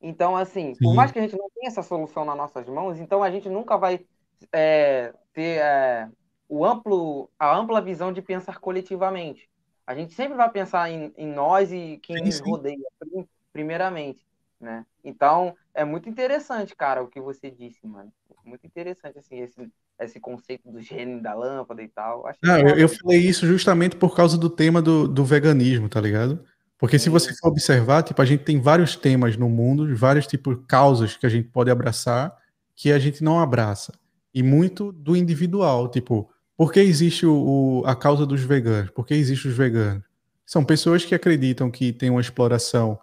Speaker 2: Então, assim, por
Speaker 3: Sim.
Speaker 2: mais que a gente não tenha essa solução nas nossas mãos, então a gente nunca vai é, ter é, o amplo, a ampla visão de pensar coletivamente. A gente sempre vai pensar em, em nós e quem nos rodeia, prim- primeiramente, né? Então, é muito interessante, cara, o que você disse, mano. Muito interessante, assim, esse, esse conceito do gênio da lâmpada e tal. Achei
Speaker 3: Não, eu, eu falei isso justamente por causa do tema do, do veganismo, tá ligado? Porque se você for observar, tipo, a gente tem vários temas no mundo, vários tipos de causas que a gente pode abraçar que a gente não abraça. E muito do individual, tipo, por que existe o, o- a causa dos veganos? Por que existem os veganos? São pessoas que acreditam que tem uma exploração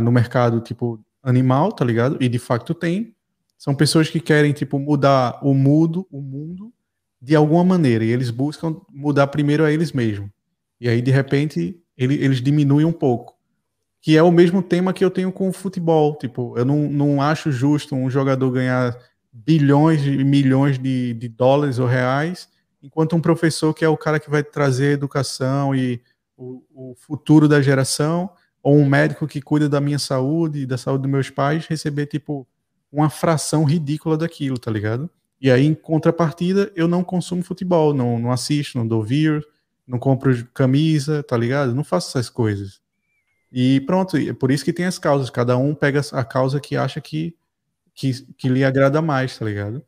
Speaker 3: no mercado, tipo, animal, tá ligado? E de facto tem. São pessoas que querem, tipo, mudar o mundo, o mundo de alguma maneira, e eles buscam mudar primeiro a eles mesmos. E aí, de repente, ele- eles diminuem um pouco. Que é o mesmo tema que eu tenho com o futebol. Tipo, eu não, não acho justo um jogador ganhar bilhões e milhões de, de dólares ou reais, enquanto um professor que é o cara que vai trazer educação e o, o futuro da geração, ou um médico que cuida da minha saúde e da saúde dos meus pais, receber, tipo, uma fração ridícula daquilo, tá ligado? E aí, em contrapartida, eu não consumo futebol, não, não assisto, não dou views, não compro camisa, tá ligado? Não faço essas coisas. E pronto, é por isso que tem as causas. Cada um pega a causa que acha que, que, que lhe agrada mais, tá ligado?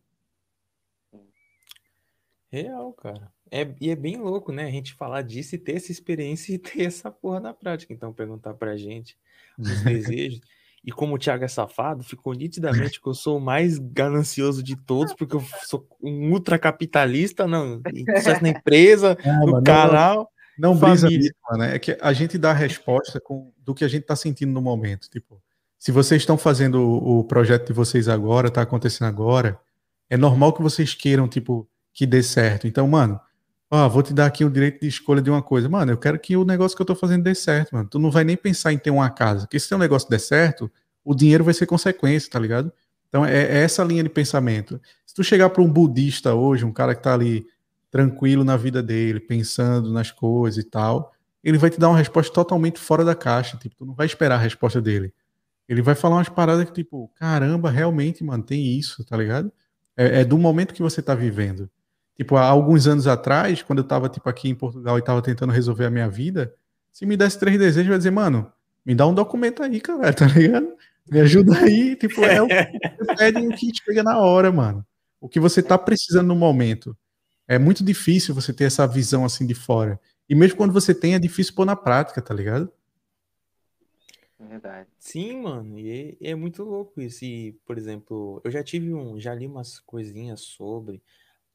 Speaker 1: Real, cara. É, e é bem louco, né? A gente falar disso e ter essa experiência e ter essa porra na prática. Então, perguntar pra gente os desejos. E como o Thiago é safado, ficou nitidamente que eu sou o mais ganancioso de todos, porque eu sou um ultracapitalista, não, sucesso na empresa, no canal.
Speaker 3: Não brisa
Speaker 1: família.
Speaker 3: nisso, mano. É que a gente dá a resposta com, do que a gente tá sentindo no momento. Tipo, se vocês estão fazendo o, o projeto de vocês agora, tá acontecendo agora, é normal que vocês queiram, tipo, que dê certo. Então, mano, ó, vou te dar aqui o direito de escolha de uma coisa. Mano, eu quero que o negócio que eu tô fazendo dê certo, mano. Tu não vai nem pensar em ter uma casa. Porque se teu negócio der certo, o dinheiro vai ser consequência, tá ligado? Então, é, é essa linha de pensamento. Se tu chegar para um budista hoje, um cara que tá ali tranquilo na vida dele, pensando nas coisas e tal, ele vai te dar uma resposta totalmente fora da caixa. Tipo, tu não vai esperar a resposta dele. Ele vai falar umas paradas que, tipo, caramba, realmente, mano, tem isso, tá ligado? É, é do momento que você tá vivendo. Tipo, há alguns anos atrás, quando eu tava, tipo, aqui em Portugal e tava tentando resolver a minha vida, se me desse três desejos, eu ia dizer, mano, me dá um documento aí, cara, tá ligado? Me ajuda aí, tipo, é o que você pede e o que chega na hora, mano. O que você tá precisando no momento. É muito difícil você ter essa visão assim de fora. E mesmo quando você tem, é difícil pôr na prática, tá ligado?
Speaker 2: Verdade.
Speaker 1: Sim, mano, e é, é muito louco isso. E, por exemplo, eu já tive um, já li umas coisinhas sobre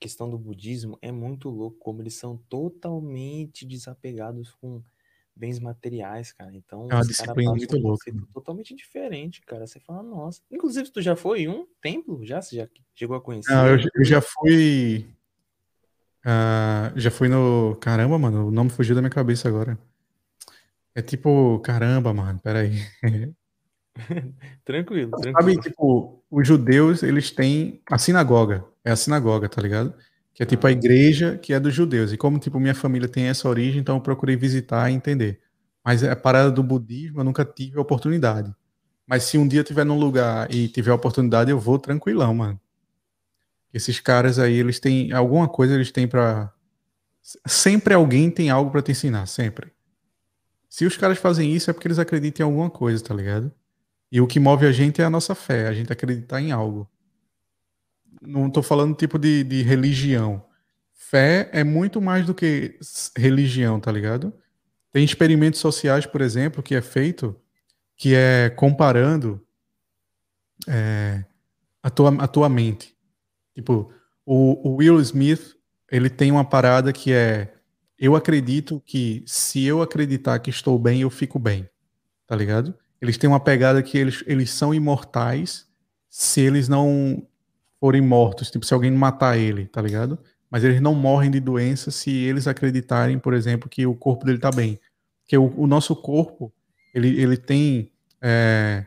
Speaker 1: questão do budismo. É muito louco como eles são totalmente desapegados com bens materiais, cara. Então,
Speaker 3: É uma disciplina muito louca,
Speaker 1: conceito totalmente diferente, cara. Você fala, nossa. Inclusive, tu já foi em um templo? Já? Você já chegou a conhecer?
Speaker 3: Não, eu, eu já fui. ah, já fui no. Caramba, mano, o nome fugiu da minha cabeça agora. É tipo, caramba, mano, peraí.
Speaker 1: Tranquilo,
Speaker 3: Sabe,
Speaker 1: tranquilo.
Speaker 3: tipo, os judeus, eles têm a sinagoga. É a sinagoga, tá ligado? Que é tipo a igreja que é dos judeus. E como, tipo, minha família tem essa origem, então eu procurei visitar e entender. Mas a parada do budismo eu nunca tive a oportunidade. Mas se um dia eu tiver num lugar e tiver a oportunidade, eu vou tranquilão, mano. Esses caras aí, eles têm alguma coisa, eles têm pra. Sempre alguém tem algo pra te ensinar, sempre. Se os caras fazem isso é porque eles acreditam em alguma coisa, tá ligado? E o que move a gente é a nossa fé, a gente acreditar em algo. Não tô falando tipo de, de religião. Fé é muito mais do que religião, tá ligado? Tem experimentos sociais, por exemplo, que é feito, que é comparando é, a, tua, a tua mente. Tipo, o, o Will Smith, ele tem uma parada que é eu acredito que se eu acreditar que estou bem, eu fico bem. Tá ligado? Eles têm uma pegada que eles, eles são imortais se eles não forem mortos. Tipo, se alguém matar ele, tá ligado? mas eles não morrem de doença se eles acreditarem, por exemplo, que o corpo dele está bem. Porque o, o, nosso corpo, ele, ele tem, é,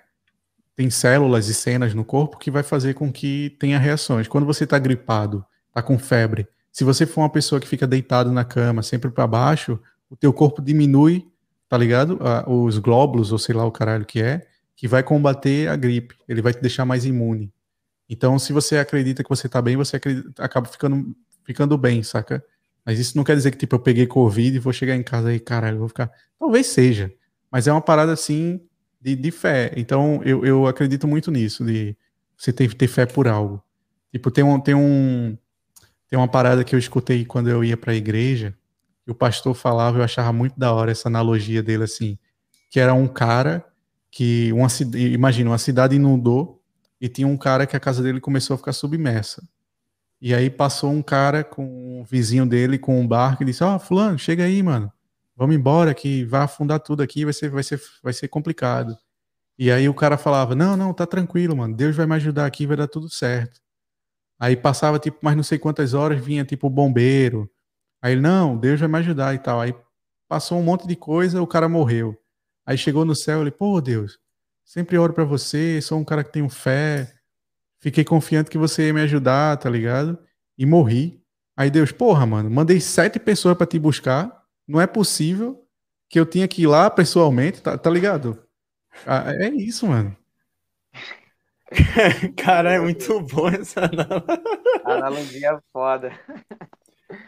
Speaker 3: tem células e cenas no corpo que vai fazer com que tenha reações. Quando você está gripado, está com febre, se você for uma pessoa que fica deitado na cama, sempre para baixo, o teu corpo diminui, tá ligado? os glóbulos, ou sei lá o caralho que é, que vai combater a gripe. Ele vai te deixar mais imune. Então, se você acredita que você tá bem, você acredita, acaba ficando ficando bem, saca? Mas isso não quer dizer que, tipo, eu peguei Covid e vou chegar em casa e, caralho, vou ficar. Talvez seja. Mas é uma parada assim de, de fé. Então, eu, eu acredito muito nisso, de você ter, ter fé por algo. Tipo, tem um, tem um. Tem uma parada que eu escutei quando eu ia pra igreja, e o pastor falava, eu achava muito da hora essa analogia dele, assim, que era um cara que. Uma, imagina, uma cidade inundou e tinha um cara que a casa dele começou a ficar submersa. E aí passou um cara com um vizinho dele com um barco e disse: Ó, oh, fulano, chega aí, mano. Vamos embora que vai afundar tudo aqui, vai ser, vai ser, vai ser complicado. E aí o cara falava: Não, não, tá tranquilo, mano. Deus vai me ajudar aqui, vai dar tudo certo. Aí passava tipo mais não sei quantas horas, vinha tipo o bombeiro. Aí ele, não, Deus vai me ajudar e tal. Aí passou um monte de coisa, o cara morreu. Aí chegou no céu, ele, pô, Deus, sempre oro para você, sou um cara que tenho fé, Fiquei confiante que você ia me ajudar, tá ligado? E morri. Aí Deus, porra, mano, mandei sete pessoas para te buscar. Não é possível que eu tinha que ir lá pessoalmente, tá, tá ligado? Ah, é isso, mano.
Speaker 1: Cara, é muito bom essa
Speaker 2: analogia. é foda.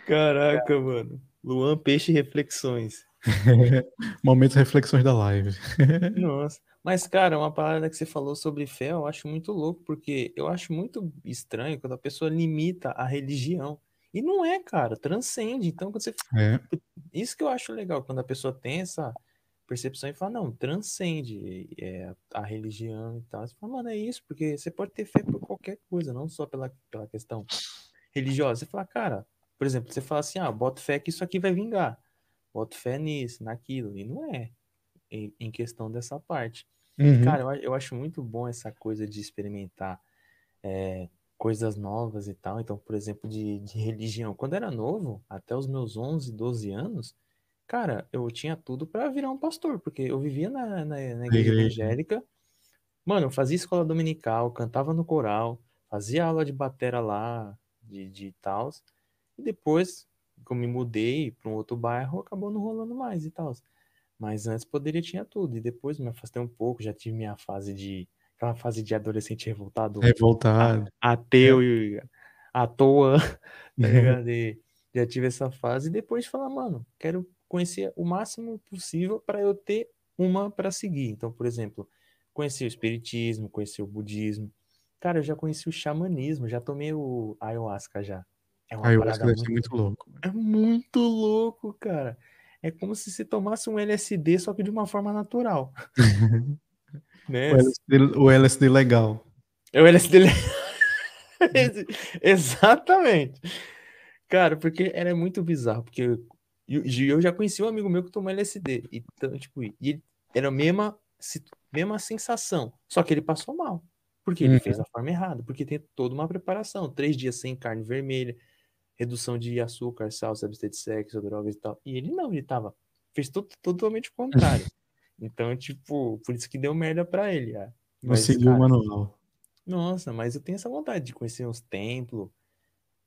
Speaker 1: Caraca, mano. Luan Peixe Reflexões.
Speaker 3: Momentos reflexões da live.
Speaker 1: Nossa. Mas, cara, uma parada que você falou sobre fé, eu acho muito louco, porque eu acho muito estranho quando a pessoa limita a religião. E não é, cara, transcende. Então, quando você. É. Isso que eu acho legal, quando a pessoa tem essa percepção e fala, não, transcende é, a religião e tal. Você fala, mano, é isso, porque você pode ter fé por qualquer coisa, não só pela, pela questão religiosa. Você fala, cara, por exemplo, você fala assim, ah, boto fé que isso aqui vai vingar. Boto fé nisso, naquilo. E não é em, em questão dessa parte. Uhum. Cara, eu, eu, acho muito bom essa coisa de experimentar é, coisas novas e tal. Então, por exemplo, de, de religião. Quando era novo, até os meus 11, 12 anos, cara, eu tinha tudo para virar um pastor, porque eu vivia na, na, na igreja evangélica. Mano, eu fazia escola dominical, cantava no coral, fazia aula de batera lá, de, de tal. E depois, como me mudei para um outro bairro, acabou não rolando mais e tal. Mas antes poderia tinha tudo. E depois me afastei um pouco, já tive minha fase de. Aquela fase de adolescente revoltado.
Speaker 3: Revoltado.
Speaker 1: Ateu é. e à toa. Tá ligado? E já tive essa fase. E depois de falar, mano, quero conhecer o máximo possível para eu ter uma para seguir. Então, por exemplo, conhecer o espiritismo, conhecer o budismo. Cara, eu já conheci o xamanismo, já tomei o ayahuasca já.
Speaker 3: É uma deve muito, ser muito louco.
Speaker 1: É muito louco, cara é como se se tomasse um LSD, só que de uma forma natural.
Speaker 3: né? o, LSD, o LSD legal.
Speaker 1: É o LSD legal. Exatamente. Cara, porque era muito bizarro, porque eu, eu, já conheci um amigo meu que tomou LSD. Então, tipo, e era a mesma, mesma sensação, só que ele passou mal. Porque ele uhum. fez da forma errada, porque tem toda uma preparação. Três dias sem carne vermelha, redução de açúcar, sal, substância de sexo, drogas e tal. E ele não, ele tava, fez tudo totalmente o contrário. então, tipo, por isso que deu merda pra ele. Ah.
Speaker 3: Mas, seguiu o manual.
Speaker 1: Nossa, mas eu tenho essa vontade de conhecer uns templos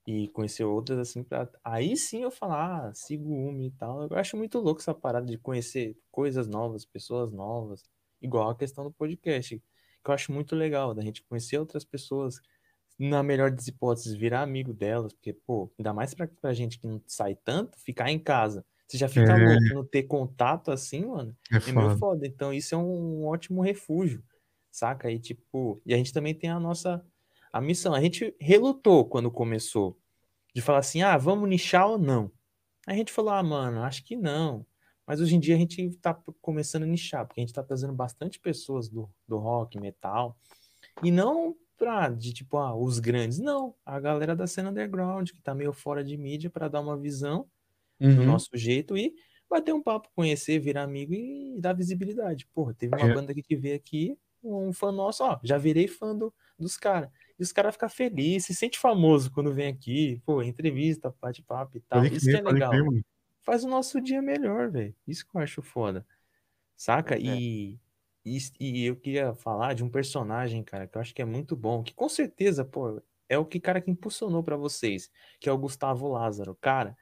Speaker 1: e conhecer outras assim, pra... aí sim eu falar, ah, sigo uma e tal. Eu acho muito louco essa parada de conhecer coisas novas, pessoas novas, igual a questão do podcast, que eu acho muito legal, da gente conhecer outras pessoas na melhor das hipóteses, virar amigo delas, porque, pô, ainda mais pra, pra gente que não sai tanto, ficar em casa. Você já fica é. louco não ter contato assim, mano. É, é meio foda. Então, isso é um ótimo refúgio, saca? aí tipo, e a gente também tem a nossa a missão. A gente relutou quando começou de falar assim: ah, vamos nichar ou não? A gente falou: ah, mano, acho que não. Mas hoje em dia a gente tá começando a nichar, porque a gente tá trazendo bastante pessoas do, do rock, metal, e não pra, de tipo, ah, os grandes. Não, a galera da cena underground, que tá meio fora de mídia, para dar uma visão uhum. do nosso jeito e bater um papo, conhecer, virar amigo e dar visibilidade. Porra, teve uma é. banda que veio aqui, um fã nosso, ó, já virei fã do, dos caras. E os caras ficam felizes, se sente famoso quando vem aqui, pô, entrevista, bate-papo e tal.
Speaker 3: Pode
Speaker 1: Isso que é legal. Faz o nosso dia melhor, velho. Isso que eu acho foda. Saca?
Speaker 2: É.
Speaker 1: E, e, e eu queria falar de um personagem, cara, que eu acho que é muito bom, que com certeza, pô, é o que cara que impulsionou pra vocês, que é o Gustavo Lázaro. Cara,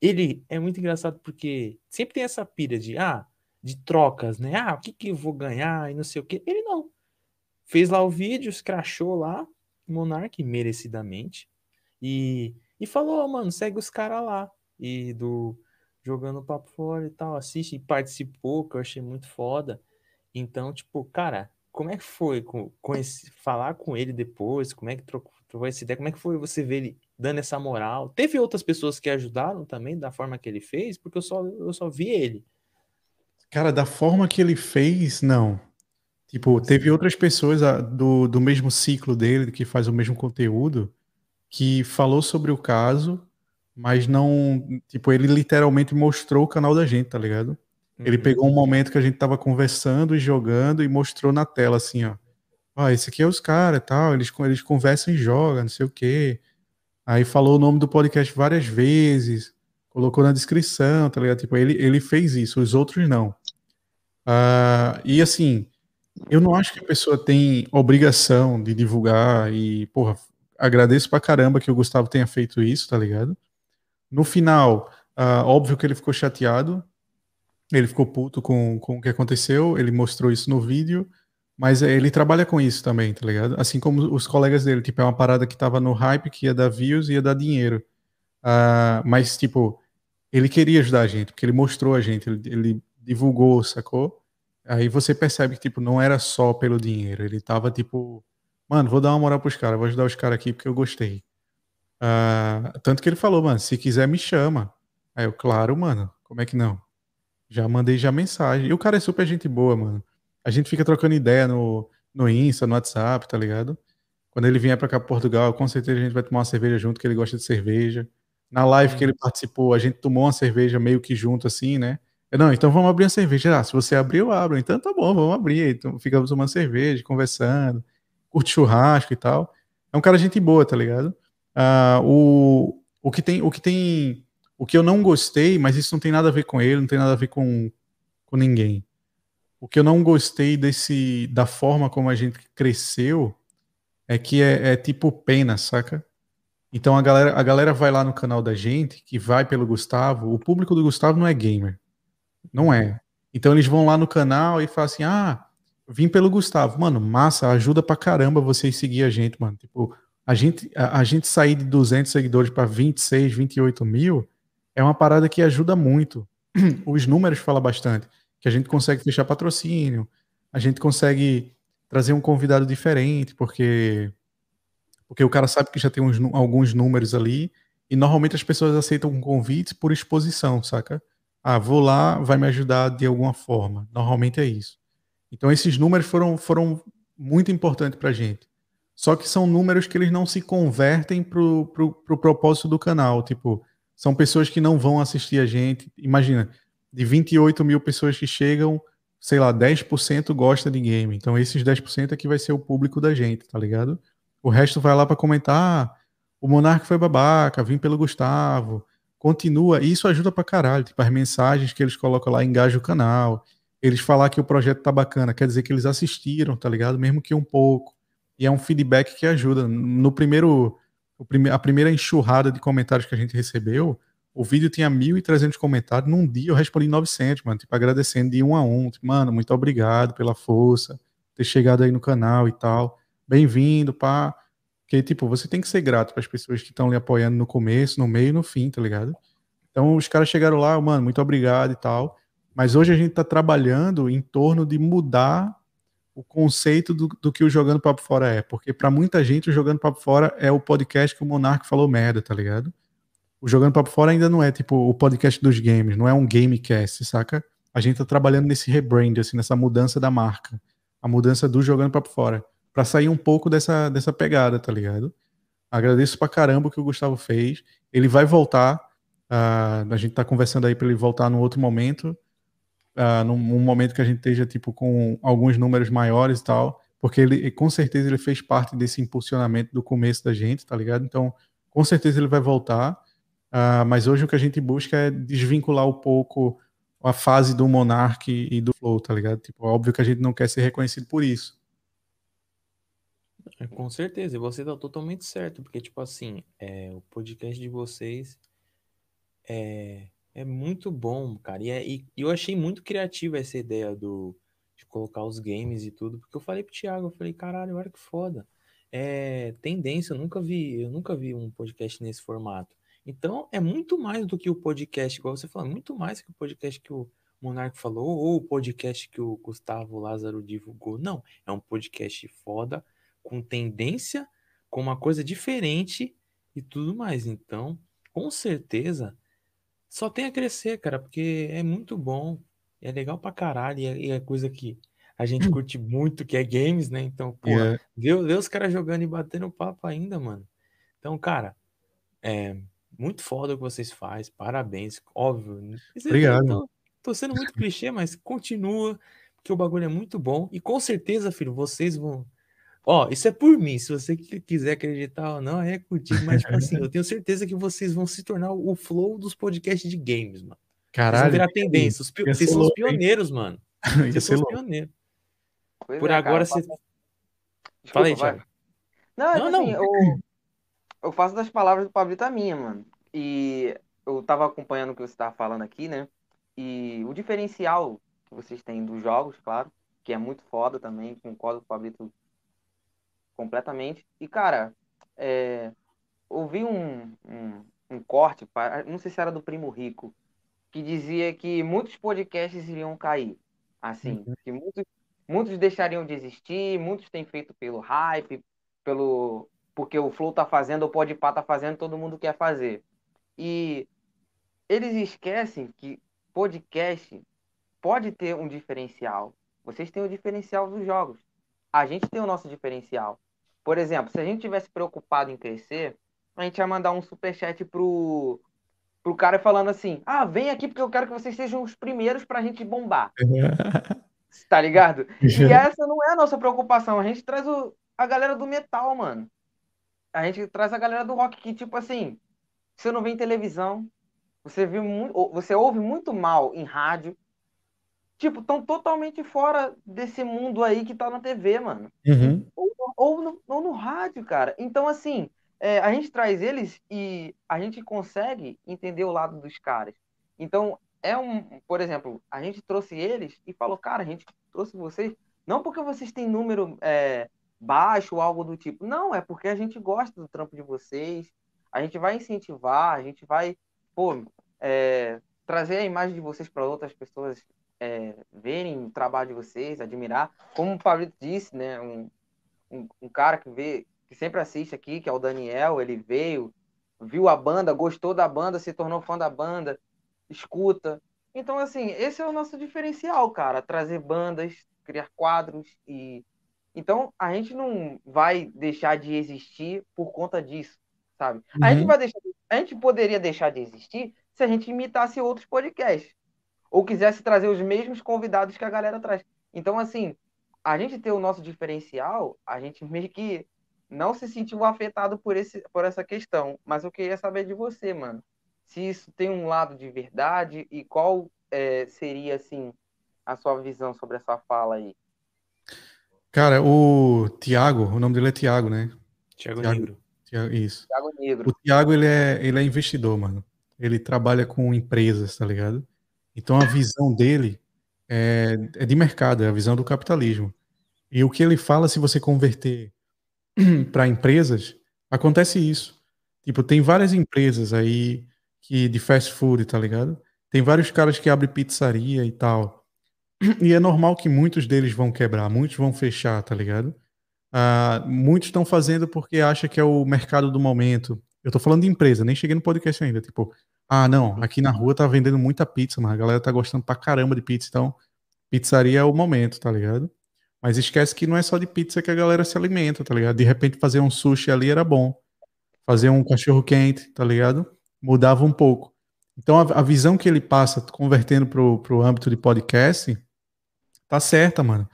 Speaker 1: ele é muito engraçado porque sempre tem essa pira de, ah, de trocas, né? Ah, o que que eu vou ganhar e não sei o quê. Ele não. Fez lá o vídeo, escrachou lá, Monark, merecidamente. E, e falou, ó, mano, segue os caras lá. E do Jogando Papo Fora e tal, assiste e participou, que eu achei muito foda. Então, tipo, cara, como é que foi com, com esse, falar com ele depois? Como é que trocou, trocou essa ideia? Como é que foi você ver ele dando essa moral? Teve outras pessoas que ajudaram também da forma que ele fez? Porque eu só, eu só vi ele.
Speaker 3: Cara, da forma que ele fez, não. Tipo, teve outras pessoas ah, do, do mesmo ciclo dele, que faz o mesmo conteúdo, que falou sobre o caso, mas não. Tipo, ele literalmente mostrou o canal da gente, tá ligado? Ele
Speaker 1: Uhum.
Speaker 3: pegou um momento que a gente tava conversando e jogando e mostrou na tela, assim, ó. Ó, esse aqui é os caras e tal, eles, eles conversam e jogam, não sei o quê. Aí falou o nome do podcast várias vezes, colocou na descrição, tá ligado? Tipo, ele, ele fez isso, os outros não. Ah, e assim, eu não acho que a pessoa tem obrigação de divulgar e, porra, agradeço pra caramba que o Gustavo tenha feito isso, tá ligado? No final, ah, óbvio que ele ficou chateado, ele ficou puto com, com o que aconteceu, ele mostrou isso no vídeo, mas eh, ele trabalha com isso também, tá ligado? Assim como os colegas dele, tipo, é uma parada que tava no hype, que ia dar views e ia dar dinheiro. Ah, mas, tipo, ele queria ajudar a gente, porque ele mostrou a gente, ele, ele divulgou, sacou? Aí você percebe que, tipo, não era só pelo dinheiro, ele tava, tipo, mano, vou dar uma moral pros caras, vou ajudar os caras aqui porque eu gostei. Ah, tanto que ele falou, mano, se quiser me chama. Aí eu, claro, mano, como é que não? Já mandei já mensagem. E o cara é super gente boa, mano. A gente fica trocando ideia no, no Insta, no WhatsApp, tá ligado? Quando ele vier pra cá pra Portugal, com certeza a gente vai tomar uma cerveja junto, que ele gosta de cerveja. Na live que ele participou, a gente tomou uma cerveja meio que junto, assim, né? Eu, não, então vamos abrir uma cerveja. Ah, se você abrir, eu abro. Então tá bom, vamos abrir. Então ficamos tomando cerveja, conversando, curte churrasco e tal. É um cara gente boa, tá ligado? Ah, o, o que tem, o que tem, o que eu não gostei, mas isso não tem nada a ver com ele, não tem nada a ver com, com ninguém. O que eu não gostei desse, da forma como a gente cresceu, é que é, é tipo pena, saca? Então a galera, a galera vai lá no canal da gente, que vai pelo Gustavo. O público do Gustavo não é gamer. Não é. Então eles vão lá no canal e falam assim: ah, vim pelo Gustavo. Mano, massa, ajuda pra caramba vocês seguir a gente, mano. Tipo, a gente, a, a gente sair de 200 seguidores pra 26, 28 mil é uma parada que ajuda muito. Os números falam bastante. Que a gente consegue fechar patrocínio, a gente consegue trazer um convidado diferente, porque porque o cara sabe que já tem uns alguns números ali, e normalmente as pessoas aceitam convites por exposição, saca? Ah, vou lá, vai me ajudar de alguma forma. Normalmente é isso. Então esses números foram, foram muito importantes pra gente. Só que são números que eles não se convertem pro, pro, pro propósito do canal. Tipo, são pessoas que não vão assistir a gente. Imagina, de 28 mil pessoas que chegam, sei lá, 10% gosta de game. Então esses 10% é que vai ser o público da gente, tá ligado? O resto vai lá pra comentar, ah, o Monark foi babaca, vim pelo Gustavo, continua, e isso ajuda pra caralho, tipo, as mensagens que eles colocam lá engajam o canal, eles falar que o projeto tá bacana, quer dizer que eles assistiram, tá ligado? Mesmo que um pouco, e é um feedback que ajuda. No primeiro, prime- a primeira enxurrada de comentários que a gente recebeu, o vídeo tinha 1.300 comentários, num dia eu respondi 900, mano, tipo, agradecendo de um a um, tipo, mano, muito obrigado pela força, ter chegado aí no canal e tal, bem-vindo, pá, porque, tipo, você tem que ser grato para as pessoas que estão lhe apoiando no começo, no meio e no fim, tá ligado? Então, os caras chegaram lá, mano, muito obrigado e tal. Mas hoje a gente tá trabalhando em torno de mudar o conceito do, do que o Jogando Papo Fora é. Porque para muita gente, o Jogando Papo Fora é o podcast que o Monark falou merda, tá ligado? O Jogando Papo Fora ainda não é, tipo, o podcast dos games, não é um gamecast, saca? A gente tá trabalhando nesse rebrand, assim, nessa mudança da marca. A mudança do Jogando Papo Fora para sair um pouco dessa, dessa pegada, tá ligado? Agradeço pra caramba o que o Gustavo fez. Ele vai voltar. ah, a gente tá conversando aí para ele voltar num outro momento. Ah, num, num momento que a gente esteja, tipo, com alguns números maiores e tal. porque ele, com certeza, ele fez parte desse impulsionamento do começo da gente, tá ligado? Então, com certeza ele vai voltar. Uh, mas hoje o que a gente busca é desvincular um pouco a fase do Monark e do Flow, tá ligado? Tipo, óbvio que a gente não quer ser reconhecido por isso.
Speaker 1: É, com certeza, e você tá totalmente certo, porque, tipo assim, é, o podcast de vocês é, é muito bom, cara. E, é, e eu achei muito criativa essa ideia do, de colocar os games e tudo, porque eu falei pro Thiago, eu falei, caralho, olha que foda. É tendência, eu nunca vi, eu nunca vi um podcast nesse formato. Então, é muito mais do que o podcast, igual você falou, muito mais que o podcast que o Monark falou, ou o podcast que o Gustavo Lázaro divulgou. Não, é um podcast foda, com tendência, com uma coisa diferente e tudo mais. Então, com certeza, só tem a crescer, cara, porque é muito bom, é legal pra caralho, e é, e é coisa que a gente hum. curte muito, que é games, né? Então, pô, yeah. ver os caras jogando e batendo papo ainda, mano. Então, cara, é, muito foda o que vocês fazem, parabéns, óbvio.
Speaker 3: Obrigado. Tô,
Speaker 1: tô sendo muito clichê, mas continua, porque o bagulho é muito bom. E com certeza, filho, vocês vão. Ó, isso é por mim. Se você quiser acreditar ou não, é contigo. Mas, tipo assim, eu tenho certeza que vocês vão se tornar o flow dos podcasts de games, mano.
Speaker 3: Caralho. Vocês
Speaker 1: vão virar tendência. Os, vocês são os pioneiros, mano. Vocês são os pioneiros. Pois por é, agora, cara, você. Desculpa, Fala aí, Thiago.
Speaker 2: Não, não, assim, não. Eu, eu faço das palavras do Pablito a minha, mano. E eu tava acompanhando o que você tava falando aqui, né? E o diferencial que vocês têm dos jogos, claro, que é muito foda também, concordo com o Pablito completamente. E, cara, é, ouvi um, um, um, corte, não sei se era do Primo Rico, que dizia que muitos podcasts iriam cair. Assim, uhum. que muitos, muitos deixariam de existir, muitos têm feito pelo hype, pelo porque o Flow tá fazendo, o Podpah tá fazendo, todo mundo quer fazer. E eles esquecem que podcast pode ter um diferencial. Vocês têm o diferencial dos jogos. A gente tem o nosso diferencial. Por exemplo, se a gente tivesse preocupado em crescer, a gente ia mandar um superchat pro, pro cara falando assim: ah, vem aqui porque eu quero que vocês sejam os primeiros pra gente bombar. tá ligado? E essa não é a nossa preocupação. A gente traz o, a galera do metal, mano a gente traz a galera do rock que, tipo assim, você não vê em televisão, você viu muito, você ouve muito mal em rádio. Tipo, estão totalmente fora desse mundo aí que tá na TV, mano.
Speaker 3: Uhum.
Speaker 2: Ou, ou, no, ou, no, rádio, cara. Então, assim, é, a gente traz eles e a gente consegue entender o lado dos caras. Então, é um, por exemplo, a gente trouxe eles e falou, cara, a gente trouxe vocês, não porque vocês têm número é, baixo ou algo do tipo. Não, é porque a gente gosta do trampo de vocês, a gente vai incentivar, a gente vai, pô, é, trazer a imagem de vocês para outras pessoas é, verem o trabalho de vocês, admirar. Como o Fabrício disse, né, um, um, um, cara que vê, que sempre assiste aqui, que é o Daniel, ele veio, viu a banda, gostou da banda, se tornou fã da banda, escuta. Então, assim, esse é o nosso diferencial, cara, trazer bandas, criar quadros e então, a gente não vai deixar de existir por conta disso, sabe? Uhum. A, gente uhum. vai deixar, a gente poderia deixar de existir se a gente imitasse outros podcasts. Ou quisesse trazer os mesmos convidados que a galera traz. Então, assim, a gente ter o nosso diferencial, a gente meio que não se sentiu afetado por, esse, por essa questão. Mas eu queria saber de você, mano. Se isso tem um lado de verdade e qual é, seria, assim, a sua visão sobre essa fala aí.
Speaker 3: Cara, o Tiago, o nome dele é Tiago, né?
Speaker 1: Tiago Negro.
Speaker 3: Tiago, isso.
Speaker 2: Tiago Negro.
Speaker 3: O Tiago, ele é, ele é investidor, mano. Ele trabalha com empresas, tá ligado? Então a visão dele é, é de mercado, é a visão do capitalismo. E o que ele fala, se você converter para empresas, acontece isso. Tipo, tem várias empresas aí que de fast food, tá ligado? Tem vários caras que abrem pizzaria e tal. E é normal que muitos deles vão quebrar, muitos vão fechar, tá ligado? Uh, muitos estão fazendo porque acha que é o mercado do momento. Eu tô falando de empresa, nem cheguei no podcast ainda. Tipo, ah, não, aqui na rua tá vendendo muita pizza, mas a galera tá gostando pra caramba de pizza, então pizzaria é o momento, tá ligado? Mas esquece que não é só de pizza que a galera se alimenta, tá ligado? De repente fazer um sushi ali era bom. Fazer um cachorro quente, tá ligado? Mudava um pouco. Então a, a visão que ele passa, convertendo pro, pro âmbito de podcast, Tá certa, mano.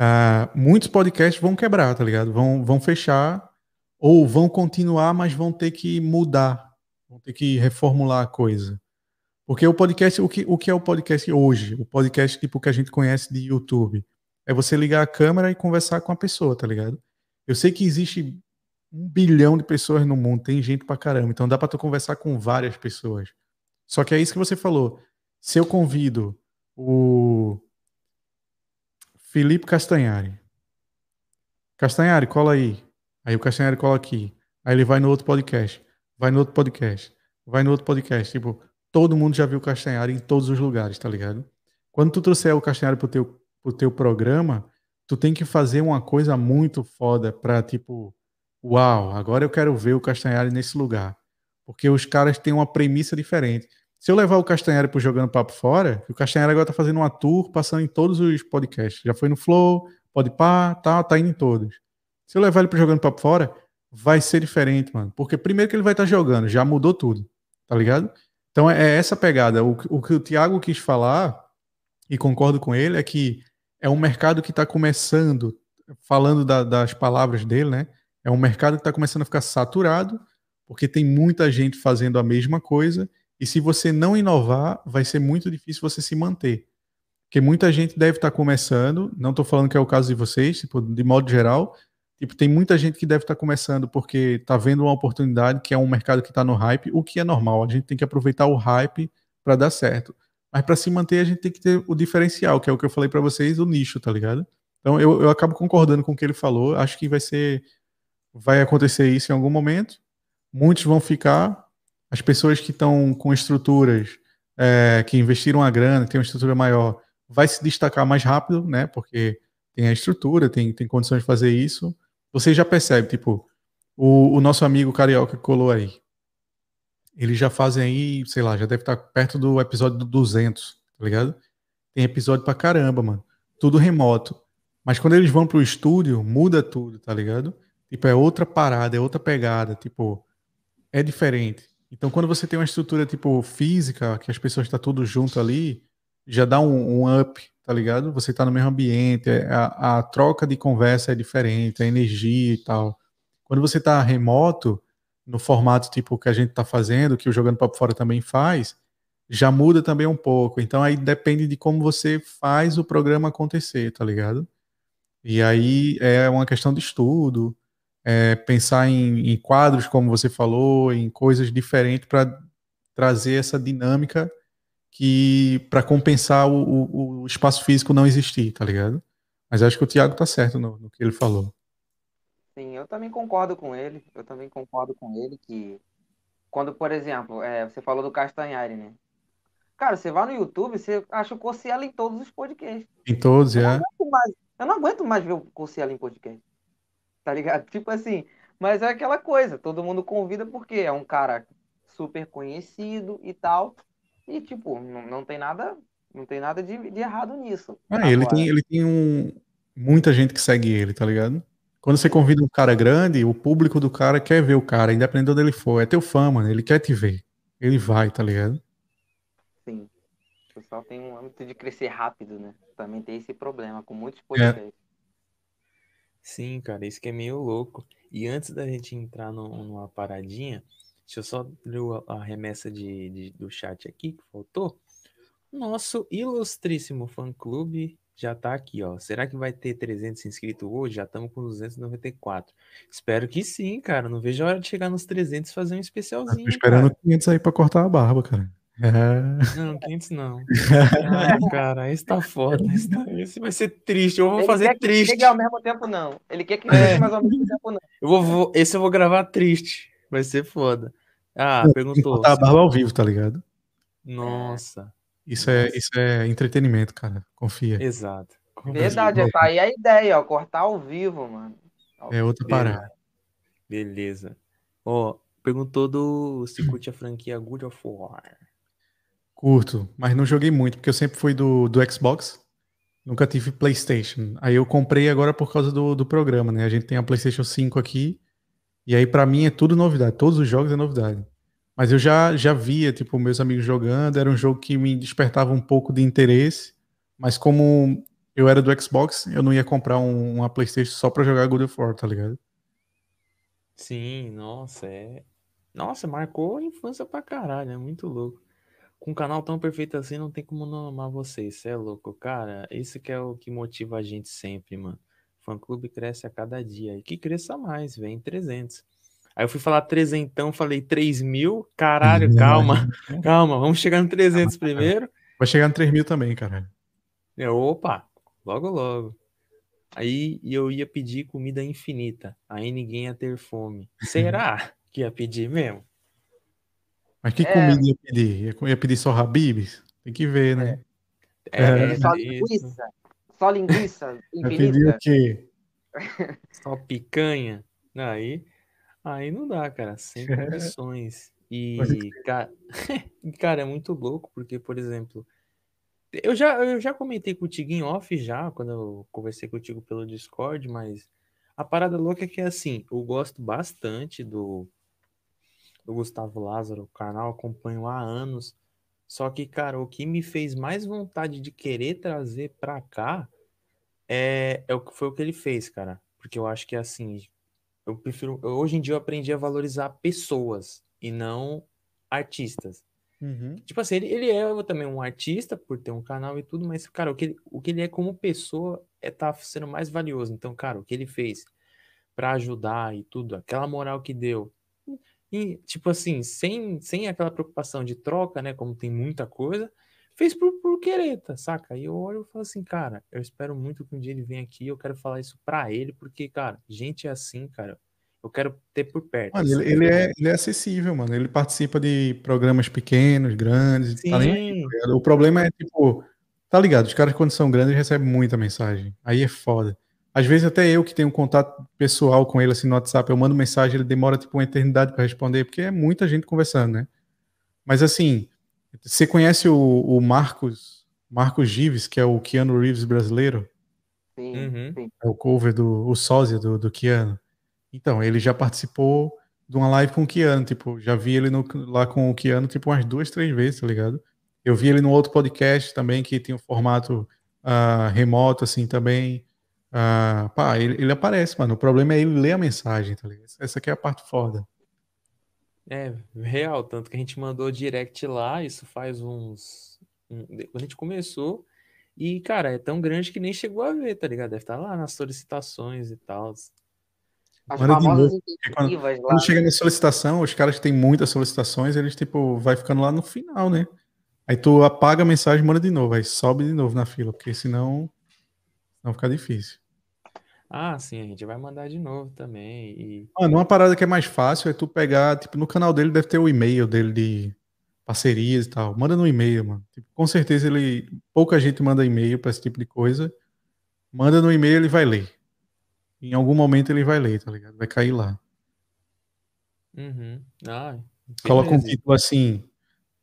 Speaker 3: Uh, muitos podcasts vão quebrar, tá ligado? Vão, vão fechar ou vão continuar, mas vão ter que mudar, vão ter que reformular a coisa. Porque o podcast, o que, o que é o podcast hoje? O podcast tipo que a gente conhece de YouTube. É você ligar a câmera e conversar com a pessoa, tá ligado? Eu sei que existe um bilhão de pessoas no mundo, tem gente pra caramba, então dá pra tu conversar com várias pessoas. Só que é isso que você falou. Se eu convido o Felipe Castanhari. Castanhari, cola aí. Aí o Castanhari cola aqui. Aí ele vai no outro podcast. Vai no outro podcast. Vai no outro podcast. Tipo, todo mundo já viu o Castanhari em todos os lugares, tá ligado? Quando tu trouxer o Castanhari pro teu, pro teu programa, tu tem que fazer uma coisa muito foda pra, tipo, uau, agora eu quero ver o Castanhari nesse lugar. Porque os caras têm uma premissa diferente. Se eu levar o Castanhari pro Jogando Papo Fora, o Castanhari agora tá fazendo uma tour, passando em todos os podcasts. Já foi no Flow, Podpah, tá, tá indo em todos. Se eu levar ele pro Jogando Papo Fora, vai ser diferente, mano. Porque primeiro que ele vai estar tá jogando, já mudou tudo, tá ligado? Então é, é essa pegada. O, o que o Thiago quis falar, e concordo com ele, é que é um mercado que está começando, falando da, das palavras dele, né? É um mercado que está começando a ficar saturado, porque tem muita gente fazendo a mesma coisa, e se você não inovar, vai ser muito difícil você se manter. Porque muita gente deve estar tá começando, não estou falando que é o caso de vocês, tipo, de modo geral, tipo, tem muita gente que deve estar tá começando porque está vendo uma oportunidade, que é um mercado que está no hype, o que é normal, a gente tem que aproveitar o hype para dar certo. Mas para se manter, a gente tem que ter o diferencial, que é o que eu falei para vocês, o nicho, tá ligado? Então eu, eu acabo concordando com o que ele falou. Acho que vai ser. Vai acontecer isso em algum momento. Muitos vão ficar. As pessoas que estão com estruturas, é, que investiram a grana, tem uma estrutura maior, vai se destacar mais rápido, né? Porque tem a estrutura, tem, tem condições de fazer isso. Você já percebe, tipo, o, o nosso amigo carioca que colou aí. Eles já fazem aí, sei lá, já deve estar perto do episódio do 200, tá ligado? Tem episódio pra caramba, mano. Tudo remoto. Mas quando eles vão pro estúdio, muda tudo, tá ligado? Tipo, é outra parada, é outra pegada, tipo, é diferente. Então, quando você tem uma estrutura, tipo, física, que as pessoas estão tá tudo junto ali, já dá um, um, up, tá ligado? Você tá no mesmo ambiente, é, a, a troca de conversa é diferente, a energia e tal. Quando você tá remoto, no formato tipo que a gente está fazendo, que o Jogando Papo Fora também faz, já muda também um pouco. Então aí depende de como você faz o programa acontecer, tá ligado? E aí é uma questão de estudo, é pensar em, em quadros, como você falou, em coisas diferentes para trazer essa dinâmica que para compensar o, o, o, espaço físico não existir, tá ligado? Mas acho que o Thiago tá certo no, no que ele falou.
Speaker 2: Sim, eu também concordo com ele. Eu também concordo com ele que quando, por exemplo, é, você falou do Castanhari, né? Cara, você vai no YouTube, você acha o Cossiela em todos os podcasts.
Speaker 3: Em todos,
Speaker 2: eu
Speaker 3: é.
Speaker 2: Não mais, eu não aguento mais ver o Cossiela em podcast. Tá ligado? Tipo assim, mas é aquela coisa, todo mundo convida porque é um cara super conhecido e tal. E, tipo, não, não tem nada, não tem nada de, de errado nisso.
Speaker 3: Ah, ele tem, ele tem um, muita gente que segue ele, tá ligado? Quando você convida um cara grande, o público do cara quer ver o cara, independente de onde ele for. É teu fã, mano. Ele quer te ver. Ele vai, tá ligado?
Speaker 2: Sim. O pessoal tem um âmbito de crescer rápido, né? Também tem esse problema com muitos podcasts. É.
Speaker 1: Sim, cara, isso que é meio louco. E antes da gente entrar no, numa paradinha, deixa eu só ler a remessa de, de, do chat aqui que faltou. Nosso ilustríssimo fã-clube já tá aqui, ó. Será que vai ter 300 inscritos hoje? Já estamos com 294. Espero que sim, cara. Não vejo a hora de chegar nos 300 e fazer um especialzinho.
Speaker 3: tô esperando cara. 500 aí pra cortar a barba, cara.
Speaker 1: É. Não, 500 não. Ai, cara, isso tá foda. Isso, vai ser triste. Eu vou Ele fazer triste.
Speaker 2: Que ao mesmo tempo, não. Ele quer que é. mas ao mesmo tempo, não.
Speaker 1: Eu vou, vou, esse eu vou gravar triste. Vai ser foda. Ah, perguntou.
Speaker 3: Cortar a barba ao vivo, tá ligado?
Speaker 1: Nossa.
Speaker 3: Isso é, isso é entretenimento, cara. Confia.
Speaker 1: Exato.
Speaker 2: Verdade, tá aí a ideia, ó. Cortar ao vivo, mano.
Speaker 3: Ao é outra parada.
Speaker 1: Beleza. Ó, perguntou do se curte a franquia Good of War.
Speaker 3: Curto, mas não joguei muito, porque eu sempre fui do, do Xbox. Nunca tive PlayStation. Aí eu comprei agora por causa do, do programa, né? A gente tem a PlayStation 5 aqui. E aí, para mim, é tudo novidade. Todos os jogos é novidade. Mas eu já, já via, tipo, meus amigos jogando, era um jogo que me despertava um pouco de interesse, mas como eu era do Xbox, eu não ia comprar um, uma PlayStation só pra jogar God of War, tá ligado?
Speaker 1: Sim, nossa, é. Nossa, marcou a infância pra caralho, é muito louco. Com um canal tão perfeito assim, não tem como não amar vocês, você é louco, cara. Isso que é o que motiva a gente sempre, mano. O fã clube cresce a cada dia. E que cresça mais, vem 300. Aí eu fui falar trezentão, falei 3 mil. Caralho, calma, calma, vamos chegar no 300 primeiro.
Speaker 3: Vai chegar no 3 mil também, caralho.
Speaker 1: É, opa, logo logo. Aí eu ia pedir comida infinita. Aí ninguém ia ter fome. Será que ia pedir mesmo?
Speaker 3: Mas que
Speaker 2: É.
Speaker 3: comida ia pedir? Ia- pedir só Habibs? Tem que ver, né?
Speaker 1: É,
Speaker 3: É,
Speaker 2: Só
Speaker 1: isso.
Speaker 2: linguiça. Só linguiça infinita.
Speaker 3: quê?
Speaker 1: Só picanha. Aí, aí não dá, cara. Sem condições. E, cara, cara, é muito louco, porque, por exemplo, eu já, eu já comentei contigo em off já, quando eu conversei contigo pelo Discord, mas a parada louca é que, assim, eu gosto bastante do, do Gustavo Lázaro, o canal, acompanho há anos. Só que, cara, o que me fez mais vontade de querer trazer pra cá é, é o que foi o que ele fez, cara. Porque eu acho que assim, eu prefiro. hoje em dia eu aprendi a valorizar pessoas e não artistas. Tipo assim, ele, ele é também um artista por ter um canal e tudo, mas, cara, o que ele, o que ele é como pessoa é tá sendo mais valioso. Então, cara, o que ele fez pra ajudar e tudo, aquela moral que deu. E, tipo assim, sem, sem aquela preocupação de troca, né? Como tem muita coisa, fez por, por querer, tá, saca? E eu olho e falo assim, cara, eu espero muito que um dia ele venha aqui, eu quero falar isso pra ele, porque, cara, gente assim, cara, eu quero ter por perto.
Speaker 3: Mano,
Speaker 1: assim,
Speaker 3: ele, ele é, ele é acessível, mano. Ele participa de programas pequenos, grandes. Tá nem
Speaker 1: Sim,
Speaker 3: tá ligado? O problema é, tipo, tá ligado? Os caras, quando são grandes, recebem muita mensagem. Aí é foda. Às vezes, até eu que tenho um contato pessoal com ele, assim, no WhatsApp, eu mando mensagem, ele demora, tipo, uma eternidade pra responder, porque é muita gente conversando, né? Mas, assim, você conhece o, o Marcos, Marcos Gives, que é o Keanu Reeves brasileiro?
Speaker 2: Sim,
Speaker 1: Uhum.
Speaker 2: sim.
Speaker 3: É o cover do o sósia do, do Keanu. Então, ele já participou de uma live com o Keanu, tipo, já vi ele no- lá com o Keanu, tipo, umas duas, três vezes, tá ligado? Eu vi ele no outro podcast também, que tem um formato ah, remoto, assim, também. Ah, pá, ele, ele aparece, mano. O problema é ele ler a mensagem, tá ligado? Essa aqui é a parte foda.
Speaker 1: É, real, tanto que a gente mandou direct lá, isso faz uns. um- quando a gente começou, e, cara, é tão grande que nem chegou a ver, tá ligado? Deve estar lá nas solicitações e tal.
Speaker 2: As
Speaker 3: Manda de
Speaker 2: famosas
Speaker 3: novo, quando-
Speaker 2: lá.
Speaker 3: Quando chega na solicitação, os caras que têm muitas solicitações, eles, tipo, vai ficando lá no final, né? Aí tu apaga a mensagem, manda de novo, aí sobe de novo na fila, porque senão, não fica difícil.
Speaker 1: Ah, sim, a gente vai mandar de novo também. E,
Speaker 3: Mano, uma parada que é mais fácil é tu pegar, tipo, no canal dele deve ter o e-mail dele de parcerias e tal. Manda no e-mail, mano. Tipo, com certeza ele. Pouca gente manda e-mail pra esse tipo de coisa. Manda no e-mail, ele vai ler. Em algum momento ele vai ler, tá ligado? Vai cair lá.
Speaker 1: uhum. Ah,
Speaker 3: Coloca um título assim: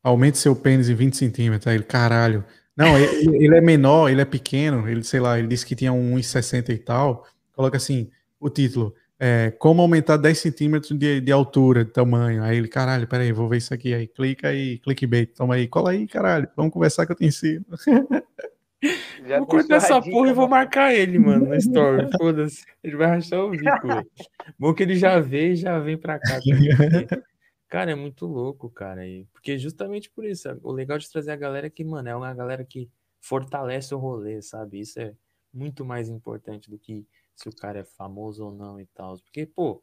Speaker 3: aumente seu pênis em 20 centímetros. Aí ele, caralho. Não, ele, ele é menor, ele é pequeno, ele, sei lá, ele disse que tinha um 1,60 e tal. Coloca assim, o título. É, como aumentar 10 centímetros de, de altura, de tamanho. Aí ele, caralho, peraí, vou ver isso aqui. Aí clica aí, clickbait, toma aí, cola aí, caralho. Vamos conversar que eu te ensino.
Speaker 2: Já
Speaker 1: Vou cortar essa porra e vou
Speaker 2: mano.
Speaker 1: marcar ele, mano, no story. Foda-se. Ele vai rachar o bico, velho. Bom que ele já vê e já vem pra cá porque, Cara, é muito louco, cara. E, porque justamente por isso, o legal de trazer a galera é que, mano, é uma galera que fortalece o rolê, sabe? Isso é muito mais importante do que se o cara é famoso ou não e tal. Porque, pô, o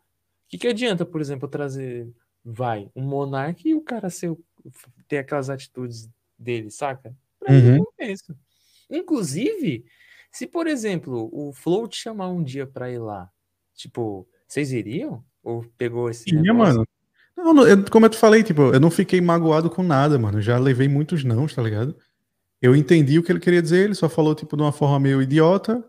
Speaker 1: que, que adianta, por exemplo, trazer, vai, um monarca e o cara ser, ter aquelas atitudes dele, saca? Pra mim
Speaker 3: Uhum.
Speaker 1: não compensa. Inclusive, se, por exemplo, o Flow te chamar um dia pra ir lá, tipo, vocês iriam? Ou pegou esse
Speaker 3: Ia,
Speaker 1: negócio?
Speaker 3: mano. Não, não, eu- como eu te falei, tipo, eu não fiquei magoado com nada, mano. Já levei muitos nãos, tá ligado? Eu entendi o que ele queria dizer, ele só falou, tipo, de uma forma meio idiota.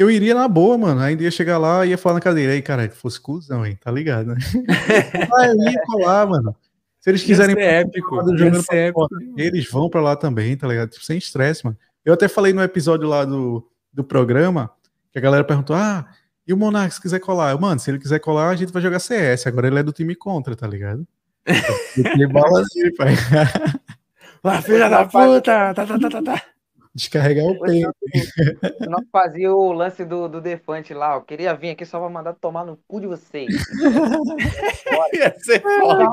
Speaker 3: Eu iria na boa, mano. Ainda ia chegar lá e ia falar na cadeira. Aí, cara, fosse cuzão, hein? Tá ligado, né? Ali colar, mano. Se eles
Speaker 1: Ia
Speaker 3: quiserem
Speaker 1: ser épico. Ia
Speaker 3: pra
Speaker 1: épico.
Speaker 3: fora, eles vão pra lá também, tá ligado? Tipo, sem estresse, mano. Eu até falei no episódio lá do, do programa, que a galera perguntou, ah, e o Monark, se quiser colar? Eu, mano, se ele quiser colar, a gente vai jogar CS. Agora ele é do time contra, tá ligado? Ele bala nele, pai.
Speaker 1: Ah, filha da puta! Tá, tá, tá, tá, tá.
Speaker 3: Descarregar o peito.
Speaker 2: Nós fazia o lance do, do Defante lá. Eu queria vir aqui só pra mandar tomar no cu de vocês.
Speaker 1: Ia ser foda.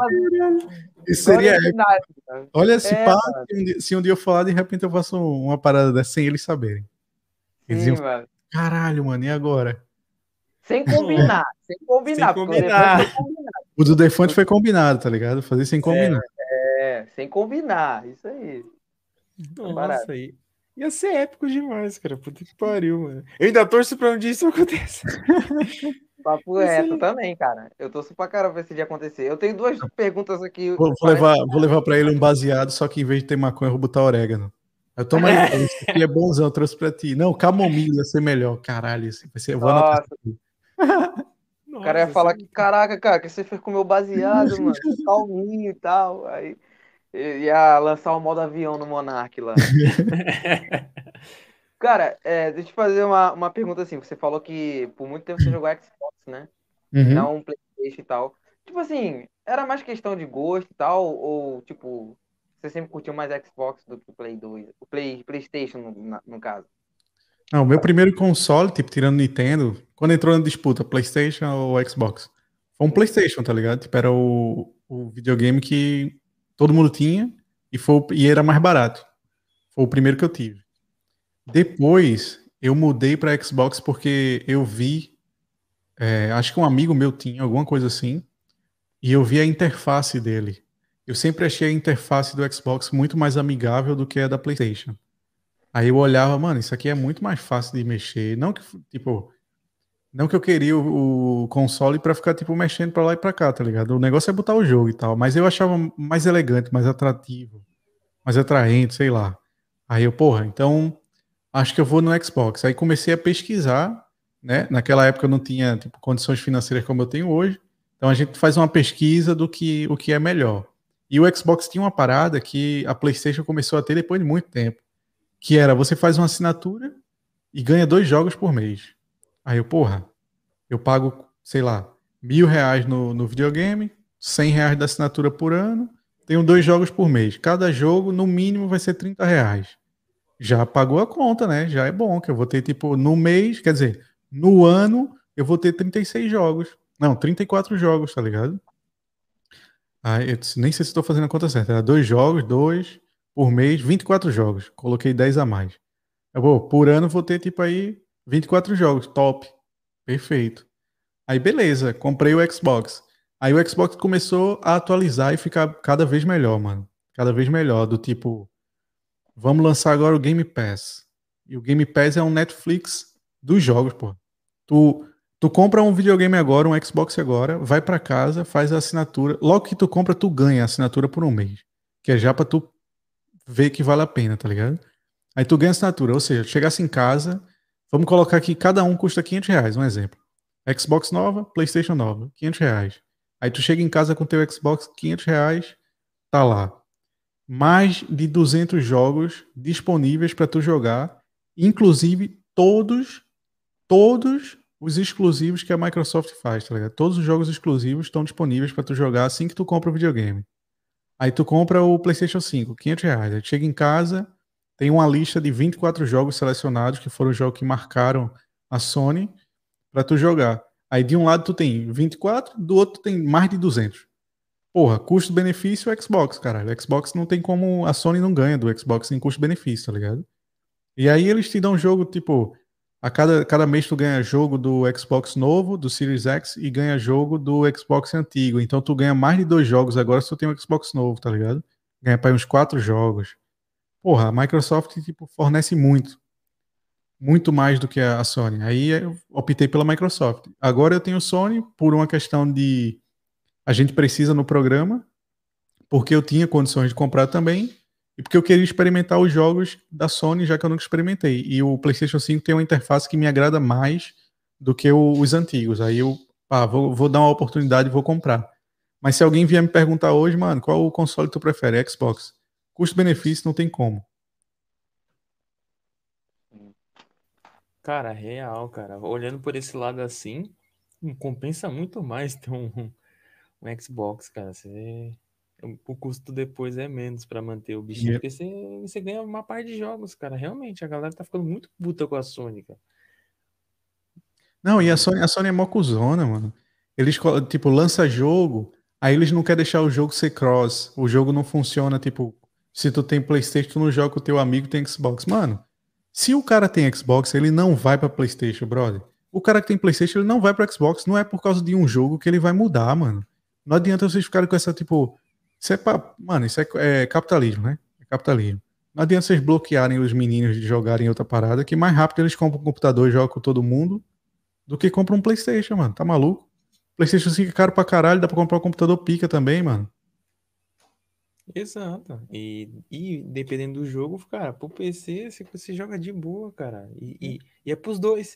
Speaker 3: Isso seria
Speaker 2: Olha nada,
Speaker 3: Olha, se,
Speaker 2: É,
Speaker 3: pá, se um dia- se um dia eu falar, de repente eu faço uma parada dessa sem eles saberem. Eles
Speaker 2: Sim,
Speaker 3: iam,
Speaker 2: mano.
Speaker 3: caralho, mano, e agora?
Speaker 2: Sem combinar, sem combinar.
Speaker 1: Sem
Speaker 2: o
Speaker 1: combinar.
Speaker 2: Combinado.
Speaker 3: O do Defante foi combinado, tá ligado? Fazer sem combinar.
Speaker 2: É, sem combinar, isso aí.
Speaker 1: Nossa, aí. Ia ser épico demais, cara. Puta que pariu, mano. Eu ainda torço pra um dia isso aconteça.
Speaker 2: Papo reto
Speaker 1: aí.
Speaker 2: também, cara. Eu tô super caramba pra esse dia acontecer. Eu tenho duas perguntas aqui.
Speaker 3: Vou, vou levar, vou levar pra ele um baseado, só que em vez de ter maconha, eu vou botar orégano. Eu tomo aí, cara, isso aqui é bonzão, eu trouxe pra ti. Não, camomila ia ser melhor. Caralho, isso vai ser, eu vou
Speaker 2: Nossa,
Speaker 3: aqui.
Speaker 2: o cara ia falar que, caraca, cara, que você fez com o meu baseado, mano. Calminho e tal. Aí ia lançar o modo avião no Monark lá. Cara, é, deixa eu te fazer uma, uma pergunta assim. Você falou que por muito tempo você jogou Xbox, né?
Speaker 3: Uhum.
Speaker 2: Não Playstation e tal. Tipo assim, era mais questão de gosto e tal? Ou, tipo, você sempre curtiu mais Xbox do que o Play 2? O Play, Playstation, no, no caso.
Speaker 3: Não, o meu primeiro console, tipo, tirando Nintendo, quando entrou na disputa, PlayStation ou Xbox, foi um PlayStation, tá ligado? Tipo, era o, o videogame que todo mundo tinha e, foi, e era mais barato. Foi o primeiro que eu tive. Depois, eu mudei para Xbox porque eu vi, é, acho que um amigo meu tinha alguma coisa assim, e eu vi a interface dele. Eu sempre achei a interface do Xbox muito mais amigável do que a da PlayStation. Aí eu olhava, mano, isso aqui é muito mais fácil de mexer. Não que, tipo, não que eu queria o, o console pra ficar, tipo, mexendo pra lá e pra cá, tá ligado? O negócio é botar o jogo e tal. Mas eu achava mais elegante, mais atrativo, mais atraente, sei lá. Aí eu, porra, então acho que eu vou no Xbox. Aí comecei a pesquisar, né? Naquela época eu não tinha, tipo, condições financeiras como eu tenho hoje. Então a gente faz uma pesquisa do que o que é melhor. E o Xbox tinha uma parada que a PlayStation começou a ter depois de muito tempo que era você faz uma assinatura e ganha dois jogos por mês. Aí eu, porra, eu pago, sei lá, mil reais no, no videogame, cem reais da assinatura por ano, tenho dois jogos por mês. Cada jogo, no mínimo, vai ser 30 reais. Já pagou a conta, né? Já é bom, que eu vou ter, tipo, no mês, quer dizer, no ano, eu vou ter 36 jogos. Não, 34 jogos, tá ligado? Aí, eu nem sei se estou fazendo a conta certa. Era dois jogos, dois, por mês, 24 jogos. Coloquei 10 a mais. Eu por ano vou ter tipo aí 24 jogos, top. Perfeito. Aí beleza, comprei o Xbox. Aí o Xbox começou a atualizar e ficar cada vez melhor, mano. Cada vez melhor, do tipo, vamos lançar agora o Game Pass. E o Game Pass é um Netflix dos jogos, pô. Tu, tu compra um videogame agora, um Xbox agora, vai pra casa, faz a assinatura. Logo que tu compra, tu ganha a assinatura por um mês. Que é já pra tu ver que vale a pena, tá ligado? Aí tu ganha assinatura, ou seja, chegasse em casa, vamos colocar aqui, cada um custa 500 reais, um exemplo. Xbox nova, Playstation nova, 500 reais. Aí tu chega em casa com teu Xbox, 500 reais, tá lá. Mais de 200 jogos disponíveis para tu jogar, inclusive todos, todos os exclusivos que a Microsoft faz, tá ligado? Todos os jogos exclusivos estão disponíveis para tu jogar assim que tu compra o videogame. Aí tu compra o PlayStation 5, 500 reais. Aí tu chega em casa, tem uma lista de 24 jogos selecionados, que foram os jogos que marcaram a Sony, para tu jogar. Aí de um lado tu tem 24, do outro tu tem mais de 200. Porra, custo-benefício Xbox, caralho. O Xbox não tem como. A Sony não ganha do Xbox em custo-benefício, tá ligado? E aí eles te dão jogo, tipo, a cada, cada mês tu ganha jogo do Xbox novo, do Series X, e ganha jogo do Xbox antigo. Então tu ganha mais de dois jogos agora se tu tem um Xbox novo, tá ligado? Ganha para uns quatro jogos. Porra, a Microsoft, tipo, fornece muito. Muito mais do que a Sony. Aí eu optei pela Microsoft. Agora eu tenho Sony por uma questão de a gente precisa no programa, porque eu tinha condições de comprar também, e porque eu queria experimentar os jogos da Sony, já que eu nunca experimentei. E o PlayStation 5 tem uma interface que me agrada mais do que os antigos. Aí eu pá, vou, vou dar uma oportunidade e vou comprar. Mas se alguém vier me perguntar hoje, mano, qual o console tu prefere? Xbox. Custo-benefício não tem como.
Speaker 1: Cara, real, cara. Olhando por esse lado assim, hum, compensa muito mais ter um, um Xbox, cara. Você o custo depois é menos para manter o bichinho, porque você, você ganha uma parte de jogos, cara. Realmente, a galera tá ficando muito puta com a Sony, cara.
Speaker 3: Não, e a Sony, a Sony é mó cuzona, mano. Eles, tipo, lança jogo, aí eles não querem deixar o jogo ser cross. O jogo não funciona, tipo, se tu tem Playstation, tu não joga com o teu amigo tem Xbox. Mano, se o cara tem Xbox, ele não vai pra Playstation, brother. O cara que tem Playstation, ele não vai pra Xbox. Não é por causa de um jogo que ele vai mudar, mano. Não adianta vocês ficarem com essa, tipo... Isso é pra, mano, isso é, é capitalismo, né? É capitalismo. Não adianta vocês bloquearem os meninos de jogarem outra parada, que mais rápido eles compram um computador e jogam com todo mundo do que compra um PlayStation, mano. Tá maluco? PlayStation 5 é caro pra caralho, dá pra comprar um computador pica também, mano.
Speaker 1: Exato. E, e dependendo do jogo, cara, pro PC você, você joga de boa, cara. E, e, e é pros dois.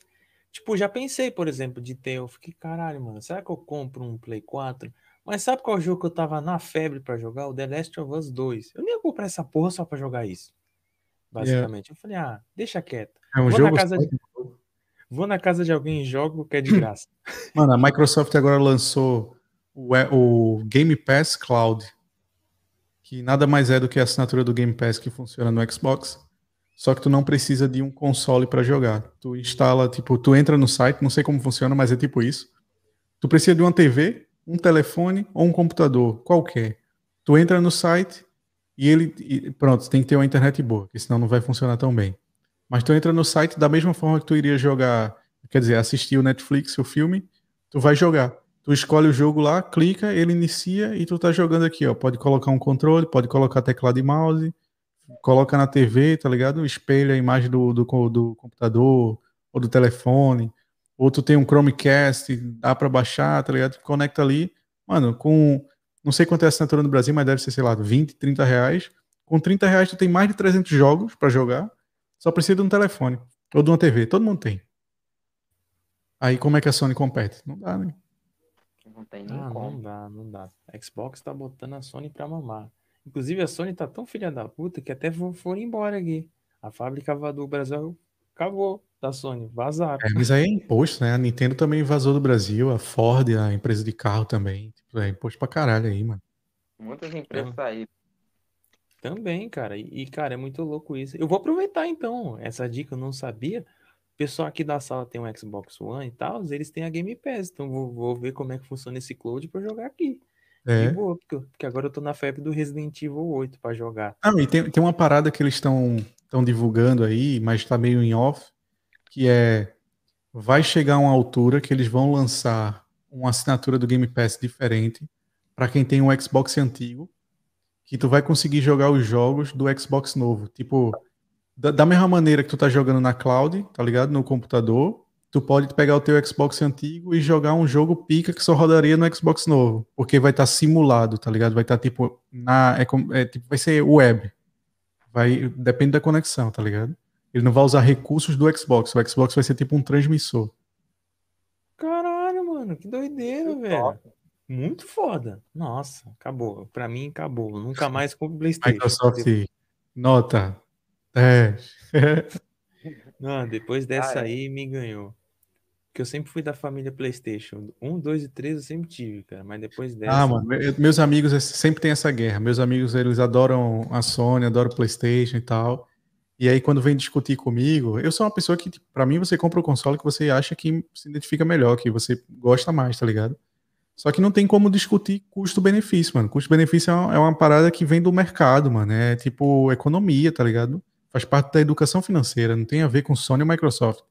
Speaker 1: Tipo, já pensei, por exemplo, de ter. Eu fiquei, caralho, mano, será que eu compro um Play 4? Mas sabe qual jogo que eu tava na febre pra jogar? O The Last of Us 2. Eu nem ia comprar essa porra só pra jogar isso. Basicamente. Eu falei, ah, deixa quieto.
Speaker 3: É um
Speaker 1: Vou na
Speaker 3: jogo.
Speaker 1: casa
Speaker 3: só.
Speaker 1: de- Vou na casa de alguém e jogo que é de graça.
Speaker 3: Mano, a Microsoft agora lançou o, é- o Game Pass Cloud, que nada mais é do que a assinatura do Game Pass que funciona no Xbox. Só que tu não precisa de um console pra jogar. Tu instala, tipo, tu entra no site, não sei como funciona, mas é tipo isso. Tu precisa de uma TV, um telefone ou um computador, qualquer. Tu entra no site e ele. e pronto, tem que ter uma internet boa, porque senão não vai funcionar tão bem. Mas tu entra no site da mesma forma que tu iria jogar, quer dizer, assistir o Netflix, o filme, tu vai jogar. Tu escolhe o jogo lá, clica, ele inicia e tu tá jogando aqui, ó. Pode colocar um controle, pode colocar teclado e mouse, coloca na TV, tá ligado? Espelha a imagem do, do, do computador ou do telefone. Ou tu tem um Chromecast, dá pra baixar, tá ligado? Conecta ali. Mano, com. Não sei quanto é a assinatura no Brasil, mas deve ser, sei lá, 20, 30 reais. Com 30 reais tu tem mais de 300 jogos pra jogar. Só precisa de um telefone. Ou de uma TV. Todo mundo tem. Aí como é que a Sony compete? Não dá, né?
Speaker 2: Não tem nem
Speaker 1: Ah,
Speaker 2: como.
Speaker 1: não dá, não dá. A Xbox tá botando a Sony pra mamar. Inclusive, a Sony tá tão filha da puta que até fo- foram embora aqui. A fábrica do Brasil acabou da Sony, vazaram.
Speaker 3: É, mas aí é imposto, né? A Nintendo também vazou do Brasil, a Ford, a empresa de carro também. Tipo, é imposto pra caralho aí, mano.
Speaker 2: Muitas empresas
Speaker 1: Ah.
Speaker 2: saíram.
Speaker 1: Também, cara. E, cara, é muito louco isso. Eu vou aproveitar então. Essa dica eu não sabia. Pessoal aqui da sala tem um Xbox One e tal, eles têm a Game Pass. Então vou, vou ver como é que funciona esse cloud pra jogar aqui. De
Speaker 3: É.
Speaker 1: boa, porque, porque agora eu tô na febre do Resident Evil 8 pra jogar.
Speaker 3: Não, e tem, tem uma parada que eles estão estão divulgando aí, mas tá meio em off, que é vai chegar uma altura que eles vão lançar uma assinatura do Game Pass diferente para quem tem um Xbox antigo, que tu vai conseguir jogar os jogos do Xbox novo. Tipo, da, da mesma maneira que tu tá jogando na cloud, tá ligado? No computador, tu pode pegar o teu Xbox antigo e jogar um jogo pica que só rodaria no Xbox novo, porque vai estar simulado, tá ligado? Vai estar tipo na é, é, tipo, vai ser web. Vai depende da conexão, tá ligado? Ele não vai usar recursos do Xbox, o Xbox vai ser tipo um transmissor.
Speaker 1: Caralho, mano, que doideira,
Speaker 2: Que
Speaker 1: velho.
Speaker 2: top.
Speaker 1: Muito foda. Nossa, acabou. Pra mim, acabou. Nunca mais compro PlayStation.
Speaker 3: Microsoft nota 10.
Speaker 1: Não, depois dessa
Speaker 2: Ah, é.
Speaker 1: aí me ganhou. Porque eu sempre fui da família PlayStation. Um, dois e três eu sempre tive, cara. Mas depois dessa.
Speaker 3: Ah, mano, eu- meus amigos eles sempre tem essa guerra. Meus amigos, eles adoram a Sony, adoram o PlayStation e tal. E aí, quando vem discutir comigo, eu sou uma pessoa que, tipo, pra mim, você compra o console que você acha que se identifica melhor, que você gosta mais, tá ligado? Só que não tem como discutir custo-benefício, mano. Custo-benefício é uma, é uma parada que vem do mercado, mano. É tipo economia, tá ligado? Faz parte da educação financeira, não tem a ver com Sony ou Microsoft.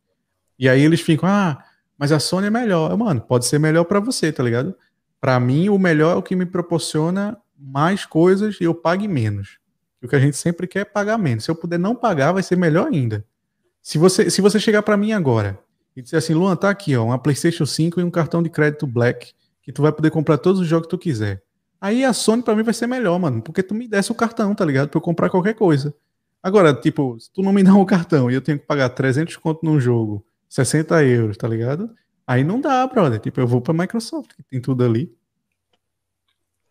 Speaker 3: E aí eles ficam, ah, mas a Sony é melhor. Mano, pode ser melhor pra você, tá ligado? Pra mim, o melhor é o que me proporciona mais coisas e eu pague menos. O que a gente sempre quer é pagar menos. Se eu puder não pagar, vai ser melhor ainda. Se você, se você chegar pra mim agora e dizer assim, Luan, tá aqui, ó, uma PlayStation 5 e um cartão de crédito Black, que tu vai poder comprar todos os jogos que tu quiser. Aí a Sony pra mim vai ser melhor, mano, porque tu me desse o cartão, tá ligado? Pra eu comprar qualquer coisa. Agora, tipo, se tu não me dá o cartão e eu tenho que pagar 300 conto num jogo, 60 euros, tá ligado? Aí não dá, brother. Tipo, eu vou pra Microsoft, que tem tudo ali.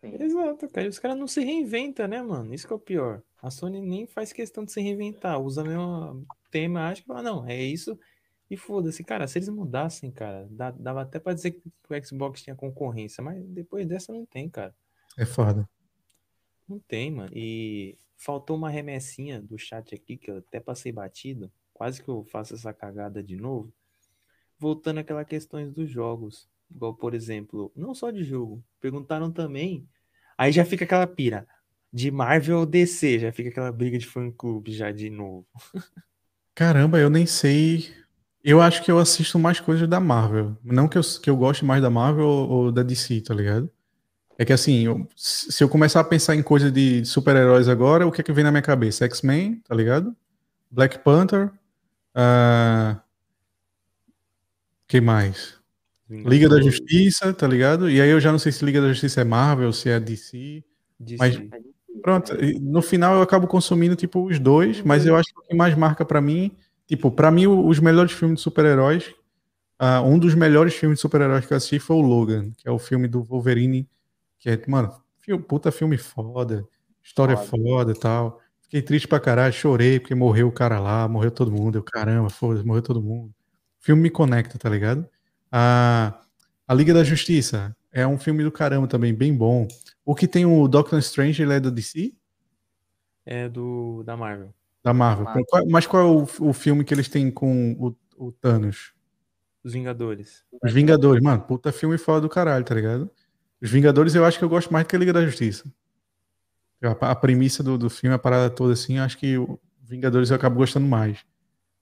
Speaker 2: Sim.
Speaker 1: Exato, cara. E os caras não se reinventam, né, mano? Isso que é o pior. A Sony nem faz questão de se reinventar. Usa mesmo tema, acho que fala, não, é isso. E foda-se, cara. Se eles mudassem, cara, dava até pra dizer que o Xbox tinha concorrência, mas depois dessa não tem, cara.
Speaker 3: É foda.
Speaker 1: Não tem, mano. E faltou uma remessinha do chat aqui, que eu até passei batido. Quase que eu faço essa cagada de novo. Voltando àquelas questões dos jogos. Igual, por exemplo, não só de jogo. Perguntaram também. Aí já fica aquela pira. De Marvel ou DC, já fica aquela briga de fã-clube já de novo.
Speaker 3: Caramba, eu nem sei. Eu acho que eu assisto mais coisas da Marvel. Não que eu, que eu goste mais da Marvel ou, ou da DC, tá ligado? É que assim, eu- se eu começar a pensar em coisa de super-heróis agora, o que é que vem na minha cabeça? X-Men, tá ligado? Black Panther. ah, que mais? Liga da Justiça, tá ligado? E aí eu já não sei se Liga da Justiça é Marvel, se é DC.
Speaker 1: DC.
Speaker 3: Mas- Pronto, no final eu acabo consumindo tipo os dois, mas eu acho que o que mais marca pra mim, tipo, pra mim os melhores filmes de super-heróis, ah, um dos melhores filmes de super-heróis que eu assisti foi o Logan, que é o filme do Wolverine, que é, mano, filme, puta filme foda, história
Speaker 2: Foda.
Speaker 3: foda e tal. Fiquei triste pra caralho, chorei porque morreu o cara lá, morreu todo mundo, eu caramba, foda-se, morreu todo mundo. O filme me conecta, tá ligado? A, a Liga da Justiça é um filme do caramba também, bem bom. O que tem o Doctor Strange, ele é da DC?
Speaker 1: É do da Marvel.
Speaker 3: Da Marvel.
Speaker 2: Marvel.
Speaker 3: Qual- mas qual é o, o filme que eles têm com o, o Thanos?
Speaker 1: Os Vingadores.
Speaker 3: Os Vingadores, mano, puta filme foda do caralho, tá ligado? Os Vingadores eu acho que eu gosto mais do que a Liga da Justiça. A, a premissa do, do filme, a parada toda assim, eu acho que o Vingadores eu acabo gostando mais.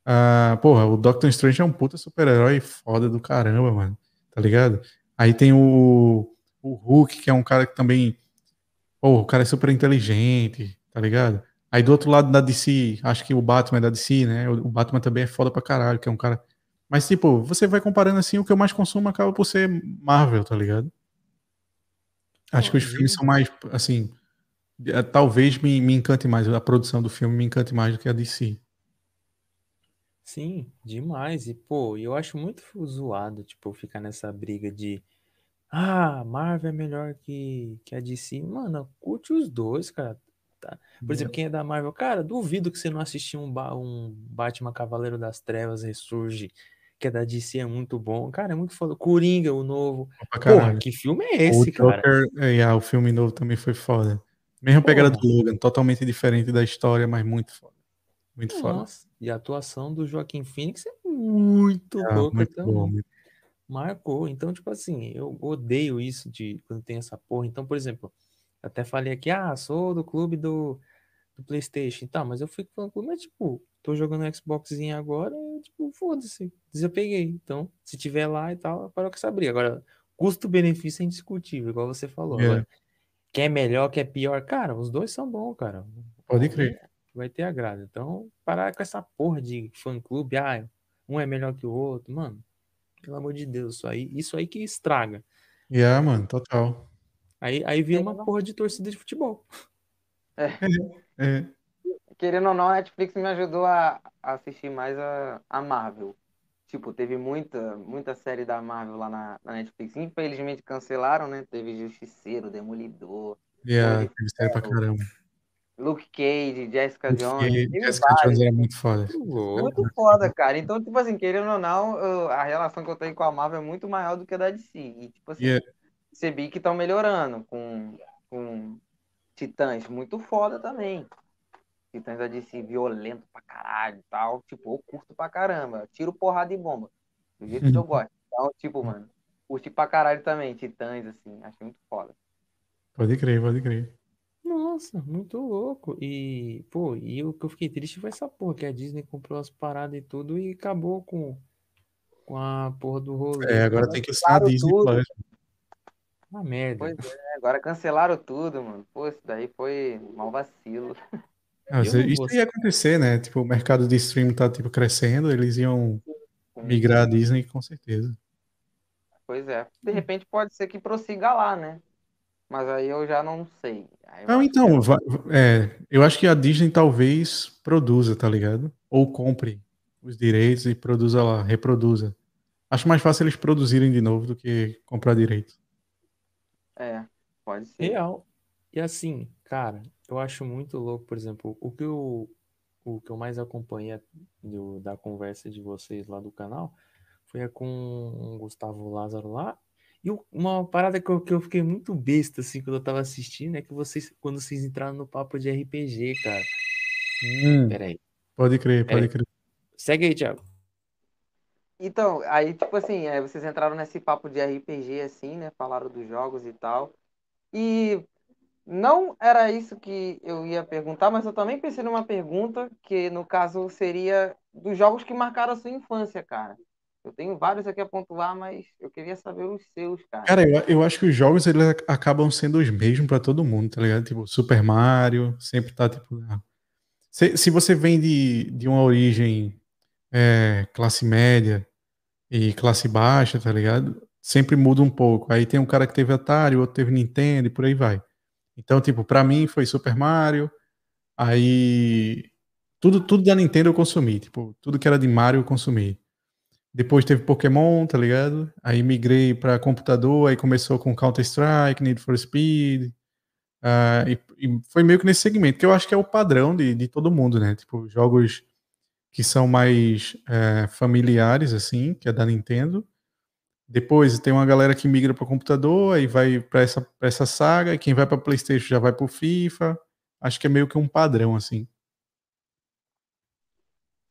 Speaker 3: Ah, porra, o Doctor Strange é um puta super-herói foda do caramba, mano. Tá ligado? Aí tem o, o Hulk, que é um cara que também. Pô, o cara é super inteligente, tá ligado? Aí do outro lado da DC, acho que o Batman é da DC, né? O Batman também é foda pra caralho, que é um cara. Mas, tipo, você vai comparando assim, o que eu mais consumo acaba por ser Marvel, tá ligado? Acho que os filmes são mais, assim. eh, Talvez me, me encante mais, a produção do filme me encante mais do que a DC.
Speaker 1: Sim, demais. E, pô, eu acho muito zoado, tipo, ficar nessa briga de ah, Marvel é melhor que, que a DC. Mano, curte os dois, cara. Tá? Por exemplo, quem é da Marvel, cara, duvido que você não assistiu um, ba- um Batman Cavaleiro das Trevas Ressurge, que é da DC, é muito bom. Cara, é muito foda. Coringa, o novo.
Speaker 3: Pra
Speaker 1: Porra, que filme é
Speaker 3: O
Speaker 1: esse, cara?
Speaker 3: Joker, é, ah, o filme novo também foi foda. Mesma pegada do. Logan, totalmente diferente da história, mas muito foda. Muito foda.
Speaker 1: Nossa, e a atuação do Joaquim Phoenix é muito
Speaker 3: Ah,
Speaker 1: louca
Speaker 3: muito
Speaker 1: também.
Speaker 3: bom. muito-
Speaker 1: Marcou. Então, tipo assim, eu odeio isso de quando tem essa porra. Então, por exemplo, até falei aqui, ah, sou do clube do, do PlayStation e tal, mas eu fico falando, mas tipo, tô jogando Xboxzinho agora, e, tipo, foda-se, desapeguei. Então, se tiver lá e tal, parou com essa briga. Agora, custo-benefício é indiscutível, igual você falou.
Speaker 3: É.
Speaker 1: Agora, quer é melhor, quer pior? Cara, os dois são bons, cara.
Speaker 3: Pode crer.
Speaker 1: Vai ter agrado. Então, parar com essa porra de fã-clube, ah, um é melhor que o outro, mano. Pelo amor de Deus, isso aí, isso aí que estraga.
Speaker 3: Yeah, mano, total.
Speaker 1: Aí, aí vira uma porra de torcida de futebol.
Speaker 3: É,
Speaker 2: Querendo ou não, a Netflix me ajudou a a assistir mais a, a Marvel. Tipo, teve muita, muita série da Marvel lá na, na Netflix. Infelizmente cancelaram, né? Teve Justiceiro, Demolidor,
Speaker 3: yeah,
Speaker 2: Homem de
Speaker 3: teve série pra caramba.
Speaker 2: Luke Cage, Jessica
Speaker 3: Porque
Speaker 2: Jones. teve
Speaker 3: Jessica
Speaker 2: vários.
Speaker 3: Jones era muito foda.
Speaker 1: Muito
Speaker 2: foda, cara. Então, tipo assim, querendo ou não, a relação que eu tenho com a Marvel é muito maior do que a da DC. E, tipo assim,
Speaker 3: Yeah.
Speaker 2: percebi que estão melhorando com, com Titãs. Muito foda também. Titãs da DC violento pra caralho e tal. Tipo, eu curto pra caramba. Tiro porrada e bomba. Do jeito que eu gosto. Então, tipo, mano, curti pra caralho também. Titãs, assim, acho muito foda.
Speaker 3: Pode crer, pode crer.
Speaker 1: Nossa, muito louco. E, pô, e o que eu fiquei triste foi essa porra, que a Disney comprou as paradas e tudo e acabou com, com a porra do rolê.
Speaker 3: É, agora tem que ser a Disney
Speaker 2: tudo.
Speaker 3: Plus.
Speaker 1: Uma merda.
Speaker 2: Pois é, agora cancelaram tudo, mano. Pô, isso daí foi mal vacilo.
Speaker 3: Ah, isso ia acontecer, né? Tipo, o mercado de streaming tá tipo crescendo, eles iam migrar a Disney com certeza.
Speaker 2: Pois é. De repente pode ser que prossiga lá, né? Mas aí eu já não sei. Aí
Speaker 3: Não,
Speaker 2: que
Speaker 3: então, vai- é, eu acho que a Disney talvez produza, tá ligado? Ou compre os direitos e produza lá, reproduza. Acho mais fácil eles produzirem de novo do que comprar direito.
Speaker 2: É, pode ser.
Speaker 1: Real. E assim, cara, eu acho muito louco, por exemplo, o que eu, o que eu mais acompanhei do- da conversa de vocês lá do canal foi a com o Gustavo Lázaro lá E uma parada que eu, que eu fiquei muito besta, assim, quando eu tava assistindo, é que vocês, quando vocês entraram no papo de RPG, cara.
Speaker 3: Hum,
Speaker 1: Peraí.
Speaker 3: pode crer,
Speaker 1: Peraí.
Speaker 3: pode crer.
Speaker 1: Segue aí, Thiago.
Speaker 2: Então, aí, tipo assim, vocês entraram nesse papo de RPG, assim, né? Falaram dos jogos e tal. E não era isso que eu ia perguntar, mas eu também pensei numa pergunta que, no caso, seria dos jogos que marcaram a sua infância, cara. Eu tenho vários aqui a pontuar, mas eu queria saber os seus, cara.
Speaker 3: Cara, eu, eu acho que os jogos eles ac- acabam sendo os mesmos pra todo mundo, tá ligado? Tipo, Super Mario, sempre tá tipo. Se, se você vem de, de uma origem é, classe média e classe baixa, tá ligado? Sempre muda um pouco. Aí tem um cara que teve Atari, outro teve Nintendo e por aí vai. Então, tipo, pra mim foi Super Mario. Aí tudo, tudo da Nintendo eu consumi, tipo, tudo que era de Mario eu consumi. Depois teve Pokémon, tá ligado? Aí migrei pra computador, aí começou com Counter-Strike, Need for Speed. ah, e, e foi meio que nesse segmento, que eu acho que é o padrão de, de todo mundo, né? Tipo, jogos que são mais é, familiares, assim, que é da Nintendo. Depois tem uma galera que migra para computador, aí vai para essa, pra essa saga, e quem vai para PlayStation já vai pro FIFA. Acho que é meio que um padrão, assim.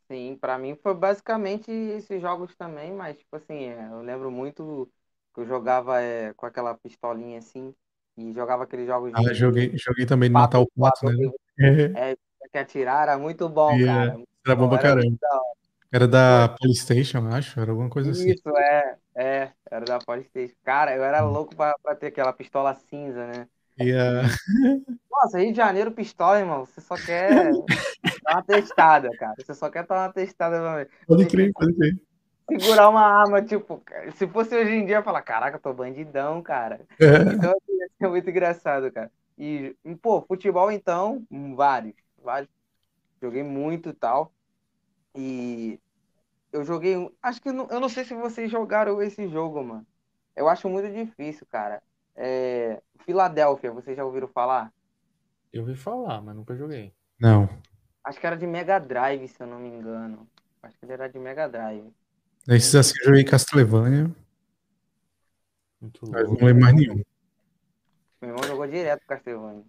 Speaker 2: Sim, pra mim foi basicamente esses jogos também, mas, tipo assim, é, eu lembro muito que eu jogava é, com aquela pistolinha assim, e jogava aqueles jogos
Speaker 3: Ah,
Speaker 2: de
Speaker 3: joguei, joguei também no
Speaker 2: quatro,
Speaker 3: Natal 4,
Speaker 2: quatro,
Speaker 3: né?
Speaker 2: é, que atirar, era muito bom,
Speaker 3: E,
Speaker 2: cara. muito
Speaker 3: era bom pra caramba. Era da PlayStation, acho, era alguma coisa assim.
Speaker 2: Isso, é, é, era da PlayStation. Cara, eu era
Speaker 3: Hum.
Speaker 2: louco pra, pra ter aquela pistola cinza, né?
Speaker 3: E.
Speaker 2: Nossa, Rio de Janeiro, pistola, irmão, você só quer dar uma testada, cara. Você só quer dar uma testada, mano.
Speaker 3: Pode crer, pode crer.
Speaker 2: segurar uma arma, tipo, se fosse hoje em dia, eu ia falar, caraca, tô bandidão, cara.
Speaker 3: É.
Speaker 2: Então, ia ser muito engraçado, cara. E, e, pô, futebol, então, hum, vários, vários. Joguei muito e tal. E eu joguei, um- acho que, eu não, eu não sei se vocês jogaram esse jogo, mano. Eu acho muito difícil, cara. É, Filadélfia, vocês já ouviram falar?
Speaker 1: Eu ouvi falar, mas nunca joguei.
Speaker 3: Não.
Speaker 2: Acho que era de Mega Drive, se eu não me engano. Acho que ele era de Mega Drive.
Speaker 3: Esses assim eu joguei Castlevania,
Speaker 1: Muito
Speaker 3: mas
Speaker 1: louco.
Speaker 3: não lembro mais nenhum.
Speaker 2: Meu irmão jogou direto Castlevania.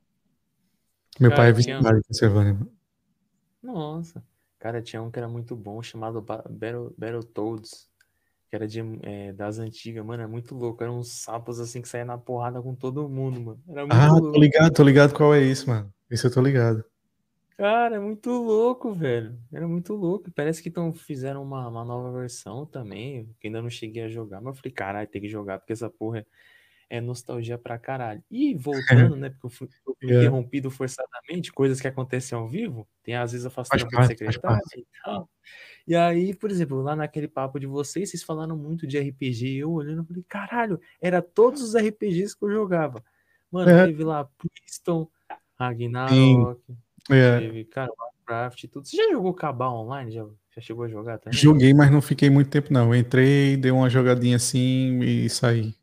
Speaker 3: Meu
Speaker 1: Cara,
Speaker 3: pai é
Speaker 1: tinha-
Speaker 3: viciado em Castlevania.
Speaker 1: Nossa. Cara, tinha um que era muito bom, chamado Ba- Battle, Battletoads. Que era de, é, das antigas, mano. É muito louco. Eram uns sapos assim que saíam na porrada com todo mundo, mano. Era muito
Speaker 3: Ah, tô
Speaker 1: louco.
Speaker 3: ligado, tô ligado qual é isso, mano. Esse eu tô ligado.
Speaker 1: Cara, é muito louco, velho. Era muito louco. Parece que tão, fizeram uma, uma nova versão também, que ainda não cheguei a jogar, mas eu falei, caralho, tem que jogar, porque essa porra é, é nostalgia pra caralho. E voltando, né, porque eu fui, eu fui
Speaker 3: Yeah.
Speaker 1: interrompido forçadamente, coisas que acontecem ao vivo, tem às vezes eu faço trampo de secretária e tal. E aí, por exemplo, lá naquele papo de vocês, vocês falaram muito de RPG, e eu olhando, eu falei, caralho, era todos os RPGs que eu jogava. Mano,
Speaker 3: É.
Speaker 1: teve lá Priston, Ragnarok,
Speaker 3: É,
Speaker 1: Teve, cara, Warcraft e tudo. Você já jogou Cabal online? Já, já chegou a jogar também?
Speaker 3: joguei, mas não fiquei muito tempo, não. Entrei, dei uma jogadinha assim e saí.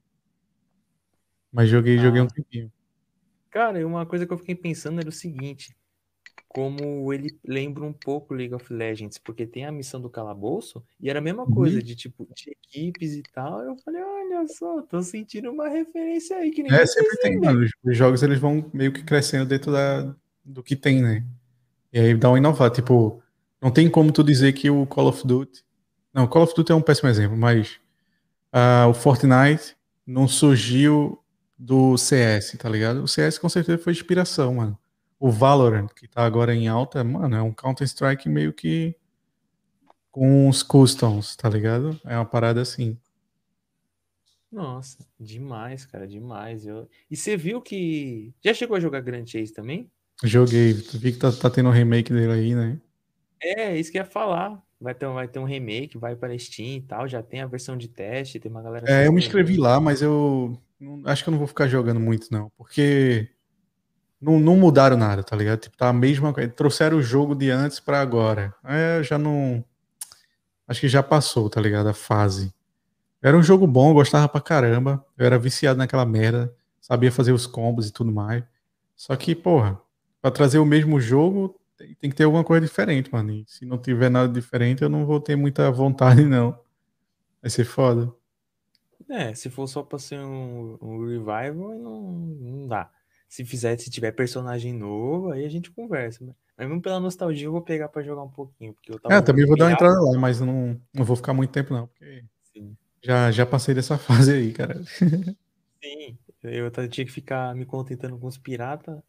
Speaker 3: Mas joguei, joguei um
Speaker 1: Ah.
Speaker 3: tempinho.
Speaker 1: Cara, e uma coisa que eu fiquei pensando era o seguinte: como ele lembra um pouco League of Legends, porque tem a missão do calabouço, e era a mesma
Speaker 3: Uhum.
Speaker 1: coisa, de tipo, de equipes e tal. Eu falei, olha só, tô sentindo uma referência aí que nem
Speaker 3: É,
Speaker 1: vocês
Speaker 3: sempre tem, mano. Os- Os jogos eles vão meio que crescendo dentro da, do que tem, né? E aí dá uma inovada. Tipo, não tem como tu dizer que o Call of Duty. Não, Call of Duty é um péssimo exemplo, mas ah, o Fortnite não surgiu do CS, tá ligado? O CS com certeza foi inspiração, mano. O Valorant, que tá agora em alta, mano, é um Counter-Strike meio que com uns customs, tá ligado? É uma parada assim.
Speaker 1: Nossa, demais, cara, demais. Eu... E você viu que. Já chegou a jogar Grand Chase também?
Speaker 3: Joguei, vi que tá, tá tendo um remake dele aí, né?
Speaker 1: É, isso que eu ia falar. Vai ter, um- vai ter um remake, vai para Steam e tal. Já tem a versão de teste, tem uma galera.
Speaker 3: É, eu me inscrevi lá, mas eu acho que eu não vou ficar jogando muito, não. Porque não, não mudaram nada, tá ligado? Tipo, tá a mesma coisa. Trouxeram o jogo de antes pra agora. É, já não. Acho que já passou, tá ligado? A fase. Era um jogo bom, gostava pra caramba. Eu era viciado naquela merda. Sabia fazer os combos e tudo mais. Só que, porra, pra trazer o mesmo jogo, tem, tem que ter alguma coisa diferente, mano. E se não tiver nada diferente, eu não vou ter muita vontade, não. Vai ser foda.
Speaker 1: É, se for só pra ser um, um revival, não, não dá. Se fizer, se tiver personagem novo, aí a gente conversa. Mas mesmo pela nostalgia, eu vou pegar pra jogar um pouquinho. Porque eu tava
Speaker 3: É, também vou dar uma entrada lá, mas não, não vou ficar muito tempo, não, porque
Speaker 1: assim.
Speaker 3: já, já passei dessa fase aí, cara.
Speaker 1: Sim, eu tinha que ficar me contentando com os piratas,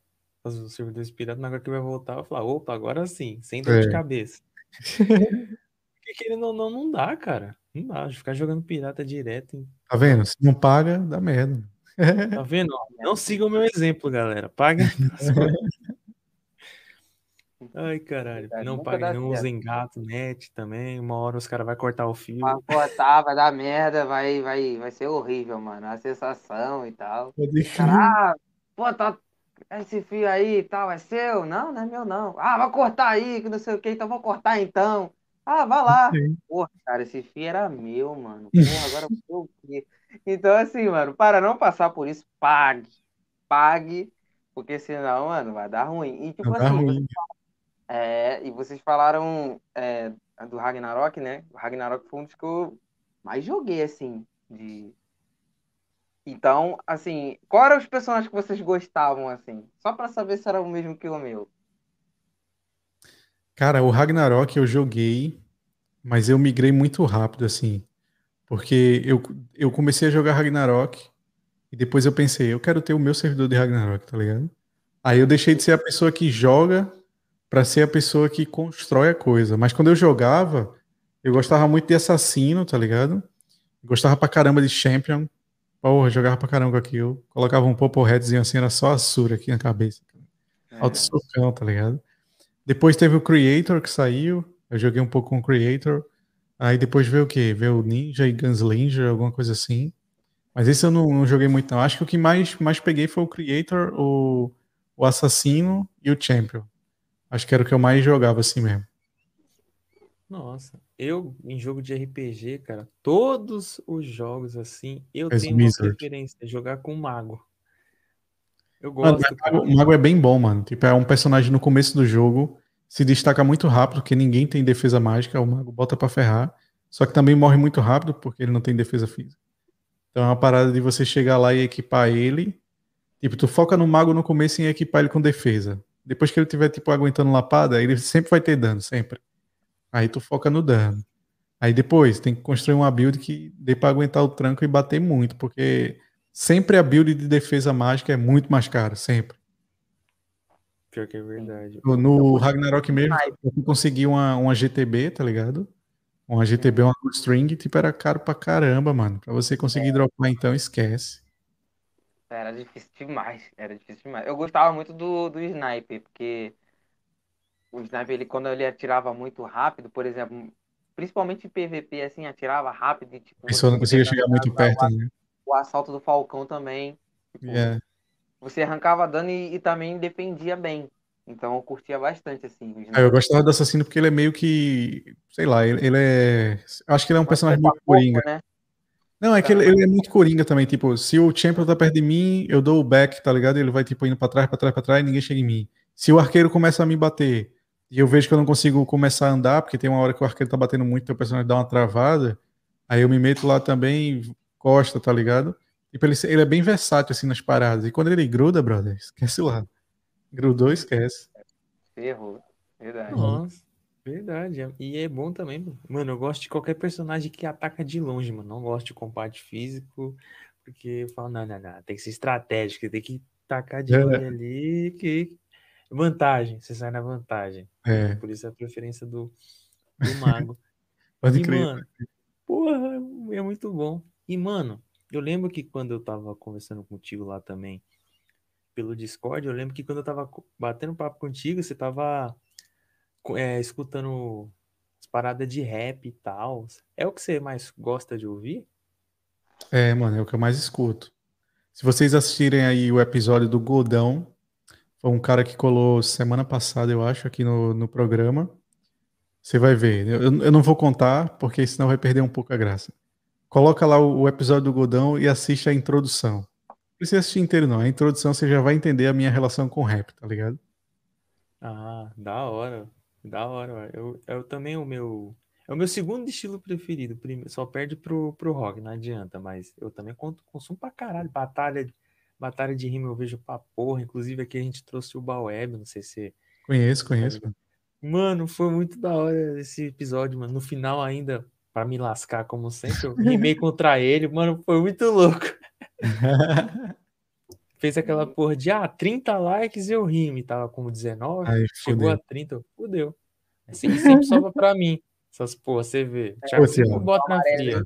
Speaker 1: os servidores piratas, na hora que vai voltar, eu vou falar, opa, agora sim, sem dor de
Speaker 3: É.
Speaker 1: cabeça. Porque querendo ou não, não dá, cara. Não dá, ficar jogando pirata direto. hein?
Speaker 3: Tá vendo? Se não paga, dá merda.
Speaker 1: Tá vendo? Não sigam o meu exemplo, galera. As coisas. Ai, caralho.
Speaker 2: Verdade,
Speaker 1: Não
Speaker 2: dá
Speaker 1: não usem gato, net também. Uma hora os caras vão cortar o fio.
Speaker 2: Vai cortar, vai dar merda, vai, vai, vai ser horrível, mano. A sensação e tal.
Speaker 3: Pode
Speaker 2: Cara, ah, pô, tá. Esse fio aí e tal, é seu? Não, não é meu, não. Ah, vai cortar aí, que não sei o que, então vou cortar então. Ah, vai lá.
Speaker 3: Sim.
Speaker 2: Porra, cara, esse fio era meu, mano. Porra, agora o quê? Então, assim, mano, para não passar por isso, pague. Pague, porque senão, mano, vai dar ruim. E tipo
Speaker 3: dá
Speaker 2: assim,
Speaker 3: ruim.
Speaker 2: é, e vocês falaram é, do Ragnarok, né? O Ragnarok foi um dos que eu mais joguei, assim, de... Então, assim, qual eram os personagens que vocês gostavam, assim? Só pra saber se era o mesmo que o meu.
Speaker 3: Cara, o Ragnarok eu joguei, mas eu migrei muito rápido, assim. Porque eu, eu comecei a jogar Ragnarok e depois eu pensei, eu quero ter o meu servidor de Ragnarok, tá ligado? Aí eu deixei de ser a pessoa que joga pra ser a pessoa que constrói a coisa. Mas quando eu jogava, eu gostava muito de assassino, tá ligado? Gostava pra caramba de champion. Porra, jogava pra caramba com aquilo. Colocava um Purple Headzinho assim, era só Asura aqui na cabeça. Alto socão, tá ligado? Depois teve o Creator que saiu. Eu joguei um pouco com o Creator. Aí depois veio o quê? Veio o Ninja e Gunslinger, alguma coisa assim. Mas esse eu não, não joguei muito, não. Acho que o que mais, mais peguei foi o Creator, o, o Assassino e o Champion. Acho que era o que eu mais jogava assim mesmo.
Speaker 1: Nossa, eu em jogo de RPG, cara, todos os jogos assim, eu
Speaker 3: As
Speaker 1: tenho uma
Speaker 3: Wizard.
Speaker 1: preferência, jogar com mago. Eu
Speaker 3: Mano,
Speaker 1: gosto,
Speaker 3: o
Speaker 1: cara.
Speaker 3: Mago- o Mago é bem bom, mano. Tipo, é um personagem no começo do jogo, se destaca muito rápido, porque ninguém tem defesa mágica, o Mago bota pra ferrar. Só que também morre muito rápido, porque ele não tem defesa física. Então é uma parada de você chegar lá e equipar ele. Tipo, tu foca no Mago no começo em equipar ele com defesa. Depois que ele tiver, tipo, aguentando lapada, ele sempre vai ter dano, sempre. Aí tu foca no dano. Aí depois tem que construir uma build que dê pra aguentar o tranco e bater muito, porque sempre a build de defesa mágica é muito mais cara, sempre.
Speaker 1: Pior que é verdade.
Speaker 3: No, no Ragnarok mesmo, eu consegui uma, uma GTB, tá ligado? Uma GTB, uma good string, tipo, era caro pra caramba, mano. Pra você conseguir dropar, então, esquece.
Speaker 2: Era difícil demais, era difícil demais. Eu gostava muito do, do sniper, porque o sniper, ele, quando ele atirava muito rápido, por exemplo, principalmente em PVP, assim, atirava rápido e tipo.
Speaker 3: A pessoa não conseguia chegar muito perto, né?
Speaker 2: O assalto do Falcão também. tipo,
Speaker 3: Yeah.
Speaker 2: Você arrancava dano e, e também defendia bem. Então eu curtia bastante, assim,
Speaker 3: Ah, eu gostava do assassino porque ele é meio que. Sei lá, ele, ele é. Acho que ele é um personagem
Speaker 2: Corpo a
Speaker 3: muito coringa.
Speaker 2: né?
Speaker 3: Não, é que ele, ele é muito coringa também. Tipo, se o Champion tá perto de mim, eu dou o back, tá ligado? Ele vai, tipo, indo pra trás, pra trás, pra trás e ninguém chega em mim. Se o arqueiro começa a me bater e eu vejo que eu não consigo começar a andar, porque tem uma hora que o arqueiro tá batendo muito e o personagem dá uma travada, aí eu me meto lá também, costa, tá ligado? Tipo, ele, ele é bem versátil, assim, nas paradas. E quando ele gruda, brother, esquece lá. Grudou, esquece.
Speaker 2: Ferrou. Verdade.
Speaker 1: Nossa, verdade. é- E é bom também, mano. Mano, eu gosto de qualquer personagem que ataca de longe, mano. Não gosto de combate físico, porque eu falo, não, não, não, tem que ser estratégico, tem que tacar de
Speaker 3: É.
Speaker 1: longe ali, que vantagem, você sai na vantagem.
Speaker 3: É,
Speaker 1: Por isso a preferência do, do mago.
Speaker 3: pode
Speaker 1: E,
Speaker 3: crer.
Speaker 1: mano, porra, é muito bom. E, mano, eu lembro que quando eu tava conversando contigo lá também, pelo Discord, eu lembro que quando eu tava batendo papo contigo, você tava é, escutando as paradas de rap e tal. É o que você mais gosta de ouvir?
Speaker 3: É, mano, é o que eu mais escuto. Se vocês assistirem aí o episódio do Godão, foi um cara que colou semana passada, eu acho, aqui no, no programa. Você vai ver. Eu, eu não vou contar, porque senão vai perder um pouco a graça. Coloca lá o, o episódio do Godão e assiste a introdução. Não precisa assistir inteiro, não. A introdução você já vai entender a minha relação com rap, tá ligado?
Speaker 1: Ah, da hora. Da hora. Eu, eu também, o meu. É o meu segundo estilo preferido. Primeiro, só perde pro, pro rock, não adianta. Mas eu também consumo pra caralho. Batalha, batalha de rima eu vejo pra porra. Inclusive aqui a gente trouxe o Baweb, não sei se.
Speaker 3: Conheço, conheço.
Speaker 1: Mano, foi muito da hora esse episódio, mano. No final ainda, pra me lascar, como sempre, eu rimei contra ele. Mano, foi muito louco. Fez aquela porra de, ah, 30 likes eu rime. Tava com 19,
Speaker 3: Aí,
Speaker 1: chegou
Speaker 3: fudeu.
Speaker 1: a 30, fudeu. Assim sempre sobra pra mim. Essas porra, você vê. O Thiago
Speaker 3: Você, ó.
Speaker 1: bota na fria.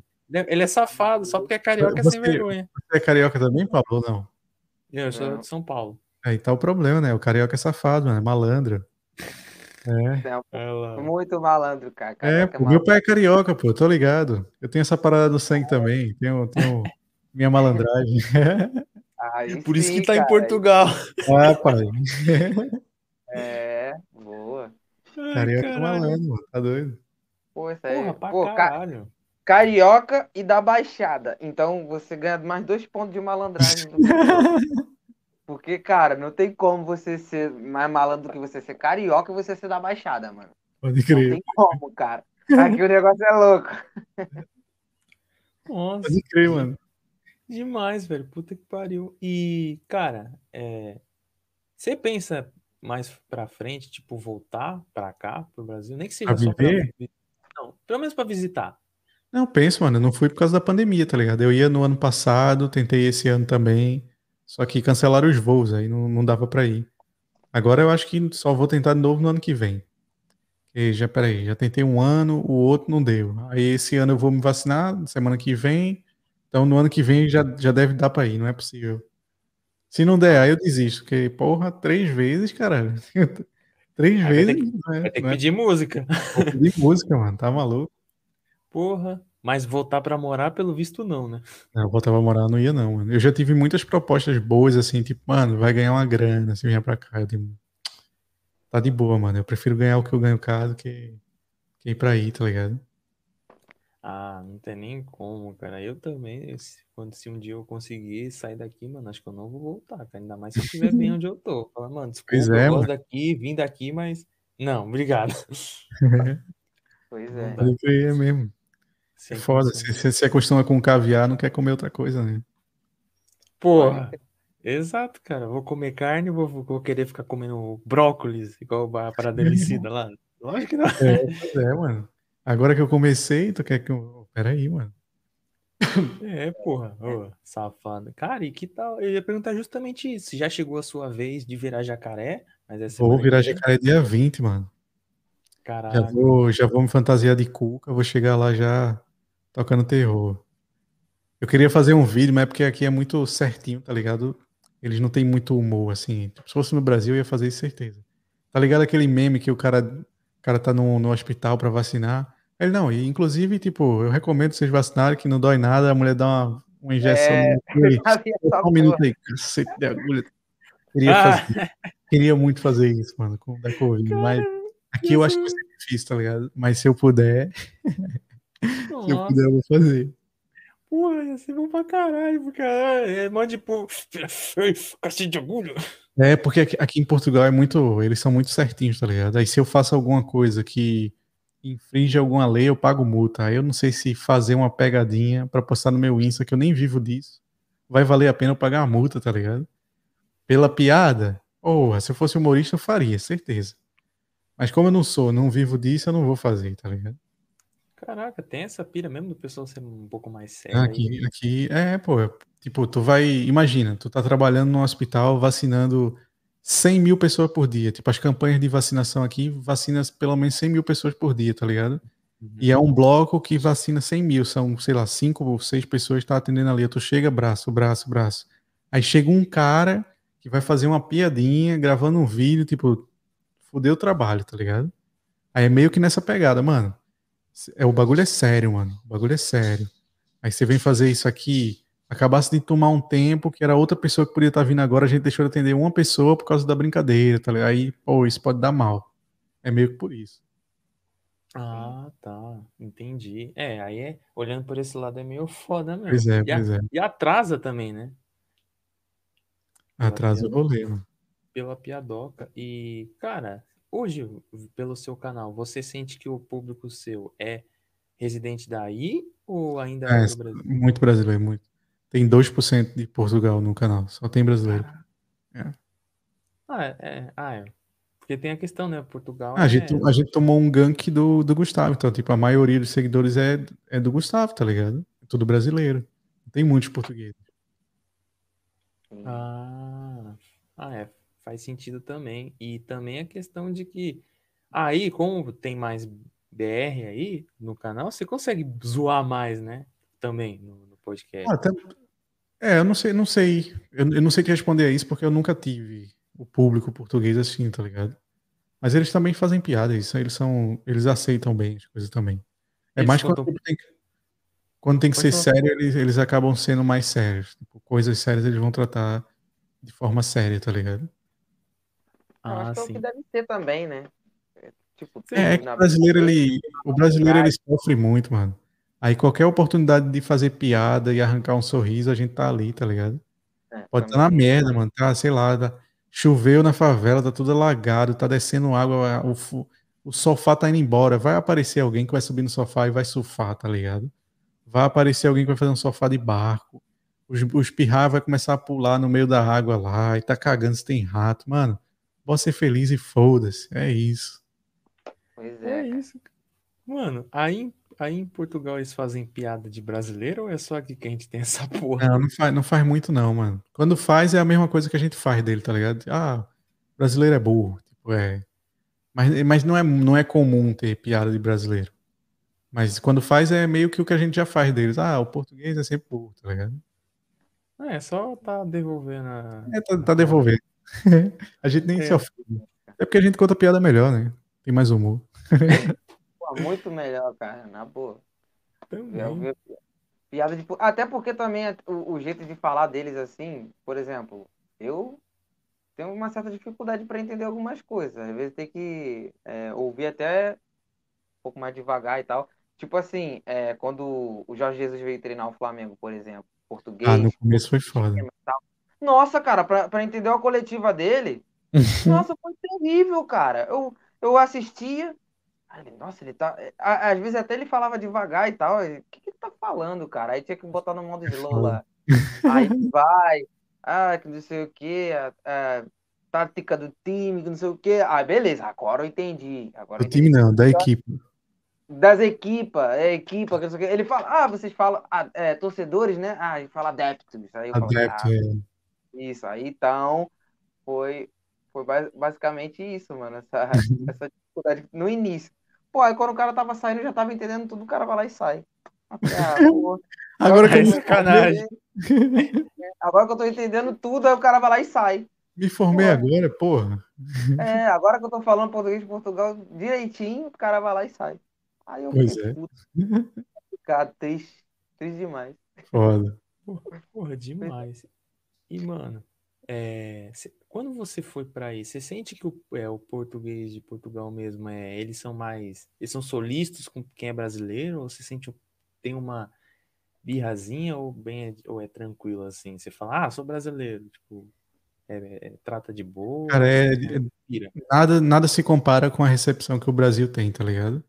Speaker 1: Ele é safado, só porque é carioca é sem
Speaker 3: Você-
Speaker 1: vergonha.
Speaker 3: Você é carioca também, Pablo? ou Não.
Speaker 1: Eu sou
Speaker 2: Não.
Speaker 1: de São Paulo.
Speaker 3: Aí tá o problema, né? O carioca é safado, mano. É malandro. É.
Speaker 1: Lá.
Speaker 2: Muito malandro, cara.
Speaker 3: É,
Speaker 2: Caraca,
Speaker 3: pô, meu pai é carioca, pô, tô ligado. Eu tenho essa parada no sangue também. Tenho, tenho minha malandragem.
Speaker 2: Aí
Speaker 1: Por isso
Speaker 2: sim,
Speaker 1: que tá em
Speaker 2: cara.
Speaker 1: Portugal.
Speaker 3: ah, pai.
Speaker 2: É, boa.
Speaker 1: Ai,
Speaker 3: Carioca é
Speaker 1: caralho.
Speaker 3: malandro. Tá doido.
Speaker 2: Pô, isso aí.
Speaker 1: Porra, pra
Speaker 2: Pô, ca-
Speaker 1: caralho.
Speaker 2: carioca e da Baixada. Então você ganha mais dois pontos de malandragem. do. Porque, cara, não tem como você ser mais malandro do que você ser carioca e você ser da Baixada, mano.
Speaker 3: Pode
Speaker 2: Não
Speaker 3: crer.
Speaker 2: tem como, cara. Aqui o negócio é louco.
Speaker 1: Nossa,
Speaker 3: Pode crer, mano.
Speaker 1: demais, velho. Puta que pariu. E, cara, é... você pensa mais pra frente, tipo, voltar pra cá, pro Brasil? Nem que seja
Speaker 3: Pra
Speaker 1: só pra.
Speaker 3: viver?
Speaker 1: Não, pelo menos pra visitar.
Speaker 3: Não, penso, mano. Eu não fui por causa da pandemia, tá ligado? Eu ia no ano passado, tentei esse ano também. Só que cancelaram os voos, aí não, não dava pra ir. Agora eu acho que só vou tentar de novo no ano que vem. Porque já, peraí, já tentei um ano, o outro não deu. Aí esse ano eu vou me vacinar, semana que vem. Então no ano que vem já, já deve dar pra ir, não é possível. Se não der, aí eu desisto. Porque, porra, três vezes, caralho. três
Speaker 1: vai ter
Speaker 3: vezes. não é-
Speaker 1: Vai ter que
Speaker 3: não é-
Speaker 1: pedir música.
Speaker 3: Vou pedir música, mano. Tá maluco?
Speaker 1: Porra. Mas voltar pra morar, pelo visto, não, né?
Speaker 3: Não, eu voltava a morar, não ia não, mano. Eu já tive muitas propostas boas, assim, tipo, mano, vai ganhar uma grana se vier pra cá. Eu digo, tá de boa, mano. Eu prefiro ganhar o que eu ganho cá do que, que ir pra aí, tá ligado?
Speaker 1: Ah, não tem nem como, cara. Eu também, se- quando se um dia eu conseguir sair daqui, mano, acho que eu não vou voltar, cara. Ainda mais se eu estiver bem onde eu tô. Fala, mano, desculpa,
Speaker 3: Pois é,
Speaker 1: eu gosto
Speaker 3: mano.
Speaker 1: daqui, vim daqui, mas. Não, obrigado.
Speaker 2: Pois é.
Speaker 3: Pode crer, é mesmo. É
Speaker 1: Sem
Speaker 3: foda.
Speaker 1: condições.
Speaker 3: Você se acostuma com caviar, não quer comer outra coisa, né?
Speaker 1: Porra. Exato, cara. Vou comer carne, vou, vou querer ficar comendo brócolis, igual a parada Emicida lá. Lógico que não.
Speaker 3: É, é, mano. Agora que eu comecei, tu quer que eu. Peraí, mano.
Speaker 1: É, porra. Ô, safado. Cara, e que tal? Eu ia perguntar justamente isso. Já chegou a sua vez de virar jacaré? Mas é
Speaker 3: Vou virar jacaré dia 20, mano. Já
Speaker 1: Caralho.
Speaker 3: vou, já vou me fantasiar de cuca, vou chegar lá já tocando terror. Eu queria fazer um vídeo, mas é porque aqui é muito certinho, tá ligado? Eles não têm muito humor, assim. Tipo, se fosse no Brasil, eu ia fazer isso, certeza. Tá ligado aquele meme que o cara, o cara tá no, no hospital pra vacinar? Ele, não, e inclusive, tipo, eu recomendo vocês vacinarem, que não dói nada, a mulher dá uma, uma injeção
Speaker 2: É,
Speaker 3: um minuto aí, cacete de agulha. Queria,
Speaker 1: Ah,
Speaker 3: fazer, queria muito fazer isso, mano, com o da Covid, mas aqui eu acho que vai ser difícil, tá ligado? Mas se eu puder, se eu puder, eu vou fazer.
Speaker 1: porra, ia ser bom pra caralho, porque ah, é mó tipo, cacete de agulha.
Speaker 3: É, porque aqui, aqui em Portugal é muito. Eles são muito certinhos, tá ligado? Aí se eu faço alguma coisa que infringe alguma lei, eu pago multa. Aí eu não sei se fazer uma pegadinha pra postar no meu Insta, que eu nem vivo disso, vai valer a pena eu pagar a multa, tá ligado? Pela piada, porra, se eu fosse humorista eu faria, certeza. Mas como eu não sou, não vivo disso, eu não vou fazer, tá ligado?
Speaker 1: Caraca, tem essa pira mesmo do pessoal ser um pouco mais sério.
Speaker 3: Aqui, aqui, é, pô, tipo, tu vai, imagina, tu tá trabalhando num hospital vacinando 100 mil pessoas por dia, tipo, as campanhas de vacinação aqui vacina pelo menos 100 mil pessoas por dia, tá ligado?
Speaker 1: Uhum.
Speaker 3: E é um bloco que vacina 100 mil, são, sei lá, 5 ou 6 pessoas que tá atendendo ali, tu chega, braço, braço, braço. Aí chega um cara que vai fazer uma piadinha, gravando um vídeo, tipo, fudeu o trabalho, tá ligado? Aí é meio que nessa pegada, mano. É, o bagulho é sério, mano. O bagulho é sério. Aí você vem fazer isso aqui, acabasse de tomar um tempo que era outra pessoa que podia estar vindo agora, a gente deixou de atender uma pessoa por causa da brincadeira, tá ligado? Aí, pô, isso pode dar mal. É meio que por isso.
Speaker 1: Ah, tá. Entendi. É, aí é, olhando por esse lado é meio foda mesmo.
Speaker 3: Pois é,
Speaker 1: E, a-
Speaker 3: pois é.
Speaker 1: e atrasa também, né?
Speaker 3: Atrasa o rolê, mano.
Speaker 1: Pela piadoca. E, cara, hoje, pelo seu canal, você sente que o público seu é residente daí ou ainda
Speaker 3: É,
Speaker 1: é do Brasil?
Speaker 3: muito brasileiro, muito. Tem 2% de Portugal no canal, só tem brasileiro.
Speaker 1: Ah, é, é, ah, é. Porque tem a questão, né? Portugal
Speaker 3: Ah, a,
Speaker 1: é...
Speaker 3: gente, a gente tomou um gank do, do Gustavo, então, tipo, a maioria dos seguidores é, é do Gustavo, tá ligado? É tudo brasileiro. Não tem muitos portugueses.
Speaker 1: Ah, ah, é. Faz sentido também. E também a questão de que aí, como tem mais BR aí no canal, você consegue zoar mais, né? Também no, no podcast.
Speaker 3: Ah, até- É, eu não sei, não sei. Eu, eu não sei te responder a isso porque eu nunca tive o público português assim, tá ligado? Mas eles também fazem piada, isso. Eles são. Eles aceitam bem as coisas também. É
Speaker 1: Eles
Speaker 3: mais
Speaker 1: contam-
Speaker 3: quando tem que, quando tem que ser
Speaker 1: falar.
Speaker 3: sério, eles, eles acabam sendo mais sérios. Tipo, coisas sérias eles vão tratar de forma séria, tá ligado?
Speaker 2: Eu
Speaker 1: Ah,
Speaker 2: acho que é o que deve ser também, né? É, Tipo,
Speaker 3: É, é que
Speaker 2: na
Speaker 3: o brasileiro, ele, o brasileiro ele sofre muito, mano. Aí qualquer oportunidade de fazer piada e arrancar um sorriso, a gente tá ali, tá ligado?
Speaker 2: É,
Speaker 3: Pode estar na
Speaker 2: também.
Speaker 3: merda, mano. Tá, sei lá, tá- choveu na favela, tá tudo alagado, tá descendo água, o, o sofá tá indo embora. Vai aparecer alguém que vai subir no sofá e vai surfar, tá ligado? Vai aparecer alguém que vai fazer um sofá de barco. Os, os pirra vai começar a pular no meio da água lá e tá cagando se tem rato. Mano, pode ser feliz e foda-se. É isso.
Speaker 2: Pois
Speaker 1: É
Speaker 2: é.
Speaker 1: isso. Mano, aí, em- aí em Portugal eles fazem piada de brasileiro ou é só aqui que a gente tem essa porra?
Speaker 3: Não, não faz, não faz muito, não, mano. Quando faz, é a mesma coisa que a gente faz dele, tá ligado? Ah, brasileiro é burro. Tipo, é. Mas, mas não, é, não é comum ter piada de brasileiro. Mas quando faz, é meio que o que a gente já faz deles. Ah, o português é sempre burro, tá ligado?
Speaker 1: É, só tá devolvendo a...
Speaker 3: É, tá, tá devolvendo. a gente nem
Speaker 1: É.
Speaker 3: se ofende. É porque a gente conta piada melhor, né? Tem mais humor.
Speaker 2: Pô, muito melhor, cara, na boa.
Speaker 1: Também.
Speaker 2: Piada de. Até porque também o, o jeito de falar deles assim, por exemplo, eu tenho uma certa dificuldade para entender algumas coisas. Às vezes tem que é, ouvir até um pouco mais devagar e tal. Tipo assim, é, quando o Jorge Jesus veio treinar o Flamengo, por exemplo, português.
Speaker 3: Ah, no começo foi foda.
Speaker 2: tal. Nossa, cara, pra, pra entender a coletiva dele, nossa, foi terrível, cara. Eu, eu assistia. aí Nossa, ele tá. a- Às vezes até ele falava devagar e tal. O que, que ele tá falando, cara? Aí tinha que botar no modo slow lá. Aí vai. Ah, que não sei o que. A, a tática do time, que não sei o que. Ah, beleza, agora eu entendi. Agora
Speaker 3: Do time não, da equipe.
Speaker 2: Das equipas, é equipa, que não sei o que. Ele fala, ah, vocês falam ah, é, torcedores, né? Ah, ele fala adeptos. Aí eu falo,
Speaker 3: Adepto,
Speaker 2: ah,
Speaker 3: é.
Speaker 2: Isso, aí então foi, foi ba- basicamente isso, mano, essa, essa dificuldade no início. Pô, aí quando o cara tava saindo, eu já tava entendendo tudo, o cara vai lá e sai. Ah,
Speaker 3: Agora que eu
Speaker 1: É sacanagem.
Speaker 2: agora que eu tô entendendo tudo, aí o cara vai lá e sai.
Speaker 3: me formei
Speaker 2: Pô.
Speaker 3: agora, porra.
Speaker 2: É, agora que eu tô falando português de Portugal direitinho, o cara vai lá e sai. Aí eu
Speaker 3: Pois é.
Speaker 2: puto, cara, triste, triste demais.
Speaker 3: Foda.
Speaker 1: Porra, demais. E, mano, é, cê- quando você foi pra aí, você sente que o, é, o português de Portugal mesmo, é, eles são mais. Eles são solistas com quem é brasileiro? Ou você sente. Tem uma birrazinha ou, bem, é- ou é tranquilo assim? Você fala, ah, sou brasileiro. Tipo, é- é- trata de boa.
Speaker 3: Cara, é-
Speaker 1: tipo, pira.
Speaker 3: Nada, nada se compara com a recepção que o Brasil tem, tá ligado?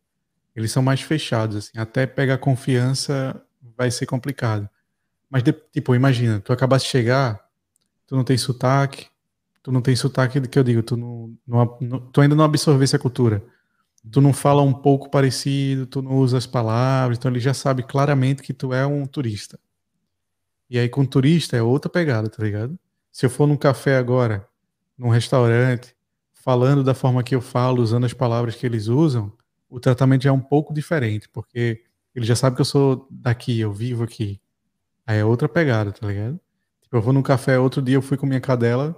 Speaker 3: Eles são mais fechados, assim. Até pegar confiança vai ser complicado. Mas, de- tipo, imagina, tu acabaste de chegar, tu não tem sotaque, tu não tem sotaque do que eu digo, tu, não, não- tu ainda não absorvesse a cultura. Tu não fala um pouco parecido, tu não usa as palavras, então ele já sabe claramente que tu é um turista. E aí com turista é outra pegada, tá ligado? Se eu for num café agora, num restaurante, falando da forma que eu falo, usando as palavras que eles usam, o tratamento já é um pouco diferente, porque ele já sabe que eu sou daqui, eu vivo aqui. Aí é outra pegada, tá ligado? Eu vou num café, outro dia eu fui com minha cadela,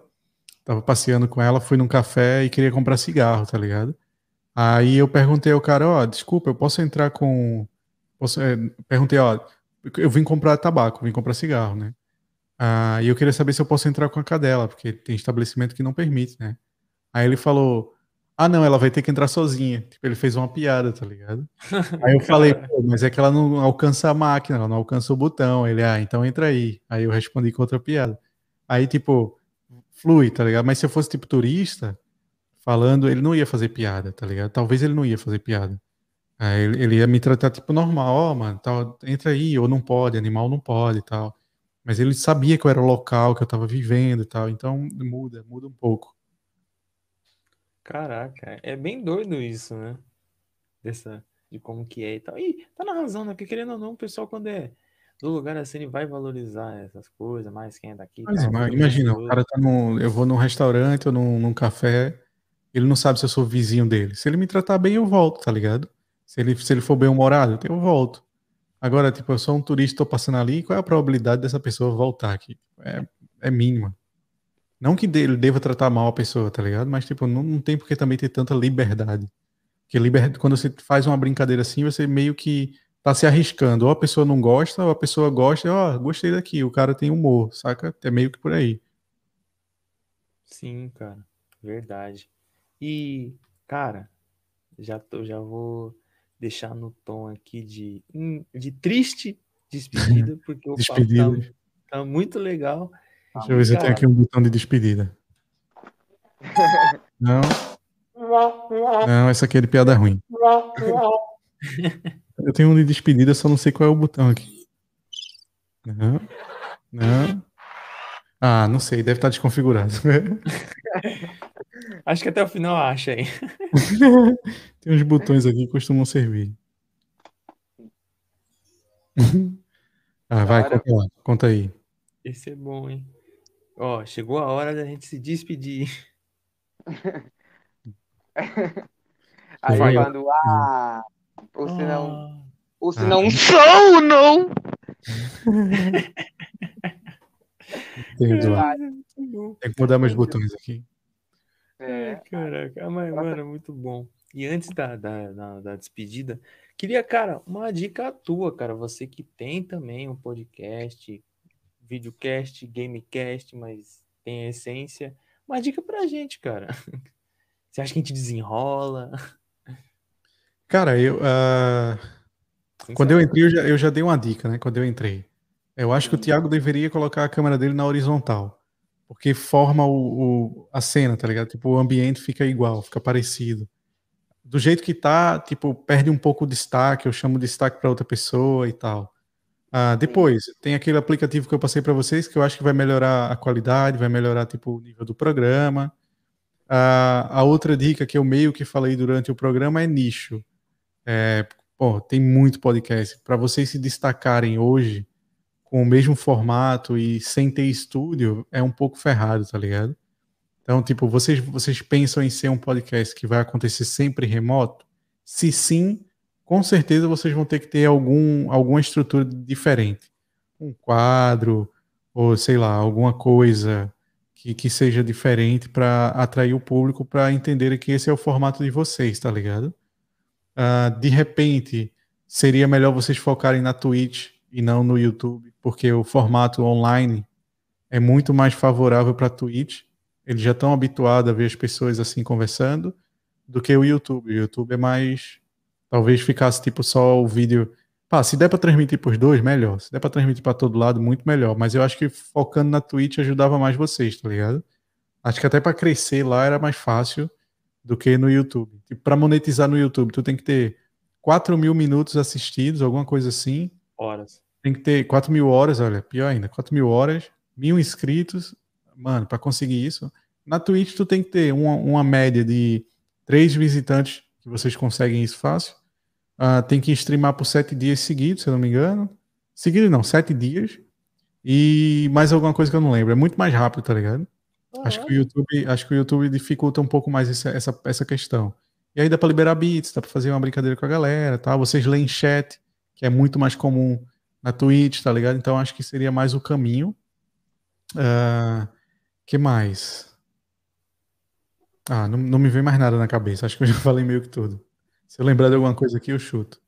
Speaker 3: tava passeando com ela, fui num café e queria comprar cigarro, tá ligado? Aí eu perguntei ao cara, ó, desculpa, eu posso entrar com. Posso... é, perguntei, ó, eu vim comprar tabaco, vim comprar cigarro, né? Ah, e eu queria saber se eu posso entrar com a cadela, porque tem estabelecimento que não permite, né? Aí ele falou, ah, não, ela vai ter que entrar sozinha. Tipo, ele fez uma piada, tá ligado? Aí eu falei, pô, mas é que ela não alcança a máquina, ela não alcança o botão. Ele, ah, então entra aí. Aí eu respondi com outra piada. Aí, tipo, flui, tá ligado? Mas se eu fosse, tipo, turista, falando, ele não ia fazer piada, tá ligado? Talvez ele não ia fazer piada. Aí ele, ele ia me tratar tipo normal, ó, mano, tal, entra aí, ou não pode, animal não pode e tal. Mas ele sabia que eu era o local, que eu tava vivendo e tal, então muda, muda um pouco.
Speaker 1: Caraca, é bem doido isso, né? Dessa, de como que é e tal. E tá na razão, né? Porque querendo ou não, o pessoal quando é do lugar assim, ele vai valorizar essas coisas, mais quem é daqui.
Speaker 3: Mas
Speaker 1: porque
Speaker 3: imagina, o cara tá num. Eu vou num restaurante ou num, num café, ele não sabe se eu sou vizinho dele. Se ele me tratar bem, eu volto, tá ligado? Se ele, se ele for bem humorado, eu volto. Agora, tipo, eu sou um turista, tô passando ali, qual é a probabilidade dessa pessoa voltar aqui? É, é mínima. Não que ele deva tratar mal a pessoa, tá ligado? Mas, tipo, não, não tem porque também ter tanta liberdade. Porque liber... quando você faz uma brincadeira assim, você meio que tá se arriscando. Ou a pessoa não gosta, ou a pessoa gosta, ó, gostei daqui, o cara tem humor, saca? É meio que por aí.
Speaker 1: Sim, cara, verdade. E, cara, já tô, já vou deixar no tom aqui de, hum, de triste despedida, porque o papo tá, tá muito legal.
Speaker 3: Deixa eu ver se eu tenho aqui um botão de despedida. Não. Não, essa aqui é de piada ruim. Eu tenho um de despedida, só não sei qual é o botão aqui. Não. Não. Ah, não sei, deve estar desconfigurado.
Speaker 1: Acho que até o final acha aí.
Speaker 3: Tem uns botões aqui que costumam servir. Ah, vai, conta lá, conta aí.
Speaker 1: Esse é bom, hein? Ó, chegou a hora da gente se despedir.
Speaker 2: Aí
Speaker 3: Vai.
Speaker 2: quando ah, ou se não,
Speaker 1: Ah,
Speaker 2: ou se
Speaker 3: Ah.
Speaker 2: não sou, não.
Speaker 3: Tem, que mudar meus botões aqui.
Speaker 2: É,
Speaker 1: Caraca, mas, mano, é muito bom. E antes da, da, da, da despedida, queria, cara, uma dica tua, cara. Você que tem também um podcast, videocast, gamecast, mas tem a essência. Uma dica pra gente, cara. Você acha que a gente desenrola?
Speaker 3: Cara, eu, ah, quando eu entrei, eu já, eu já dei uma dica, né? Quando eu entrei. Eu acho que o Thiago deveria colocar a câmera dele na horizontal. Porque forma o, o- a cena, tá ligado? Tipo, o ambiente fica igual, fica parecido. Do jeito que tá, tipo, perde um pouco o destaque, eu chamo de destaque para outra pessoa e tal. Ah, depois, tem aquele aplicativo que eu passei para vocês que eu acho que vai melhorar a qualidade, vai melhorar, tipo, o nível do programa. Ah, a outra dica que eu meio que falei durante o programa é nicho. É, pô, tem muito podcast. Para vocês se destacarem hoje com o mesmo formato e sem ter estúdio, é um pouco ferrado, tá ligado? Então, tipo, vocês, vocês pensam em ser um podcast que vai acontecer sempre remoto? Se sim, com certeza vocês vão ter que ter algum, alguma estrutura diferente. Um quadro, ou sei lá, alguma coisa que, que seja diferente para atrair o público para entender que esse é o formato de vocês, tá ligado? Ah, de repente, seria melhor vocês focarem na Twitch e não no YouTube, porque o formato online é muito mais favorável para Twitch. Eles já estão habituados a ver as pessoas assim conversando do que o YouTube. O YouTube é mais. Talvez ficasse tipo só o vídeo. Pá, se der para transmitir para os dois, melhor. Se der para transmitir para todo lado, muito melhor. Mas eu acho que focando na Twitch ajudava mais vocês, tá ligado? Acho que até para crescer lá era mais fácil do que no YouTube. Tipo, para monetizar no YouTube, tu tem que ter 4 mil minutos assistidos, alguma coisa assim.
Speaker 1: Horas.
Speaker 3: Tem que ter 4 mil horas, olha, pior ainda, 4 mil horas, mil inscritos. Mano, para conseguir isso. Na Twitch, tu tem que ter uma, uma média de três visitantes, que vocês conseguem isso fácil. Ah, tem que streamar por sete dias seguidos, se eu não me engano. Seguidos não, sete dias. E mais alguma coisa que eu não lembro. É muito mais rápido, tá ligado? Acho que o YouTube, acho que o YouTube dificulta um pouco mais essa, essa, essa questão. E aí dá para liberar bits, dá para fazer uma brincadeira com a galera, tá? Vocês leem chat, que é muito mais comum na Twitch, tá ligado? Então acho que seria mais o caminho. Ah, que mais? Ah, não, não me vem mais nada na cabeça. Acho que eu já falei meio que tudo. Se eu lembrar de alguma coisa aqui, eu chuto.
Speaker 2: Tá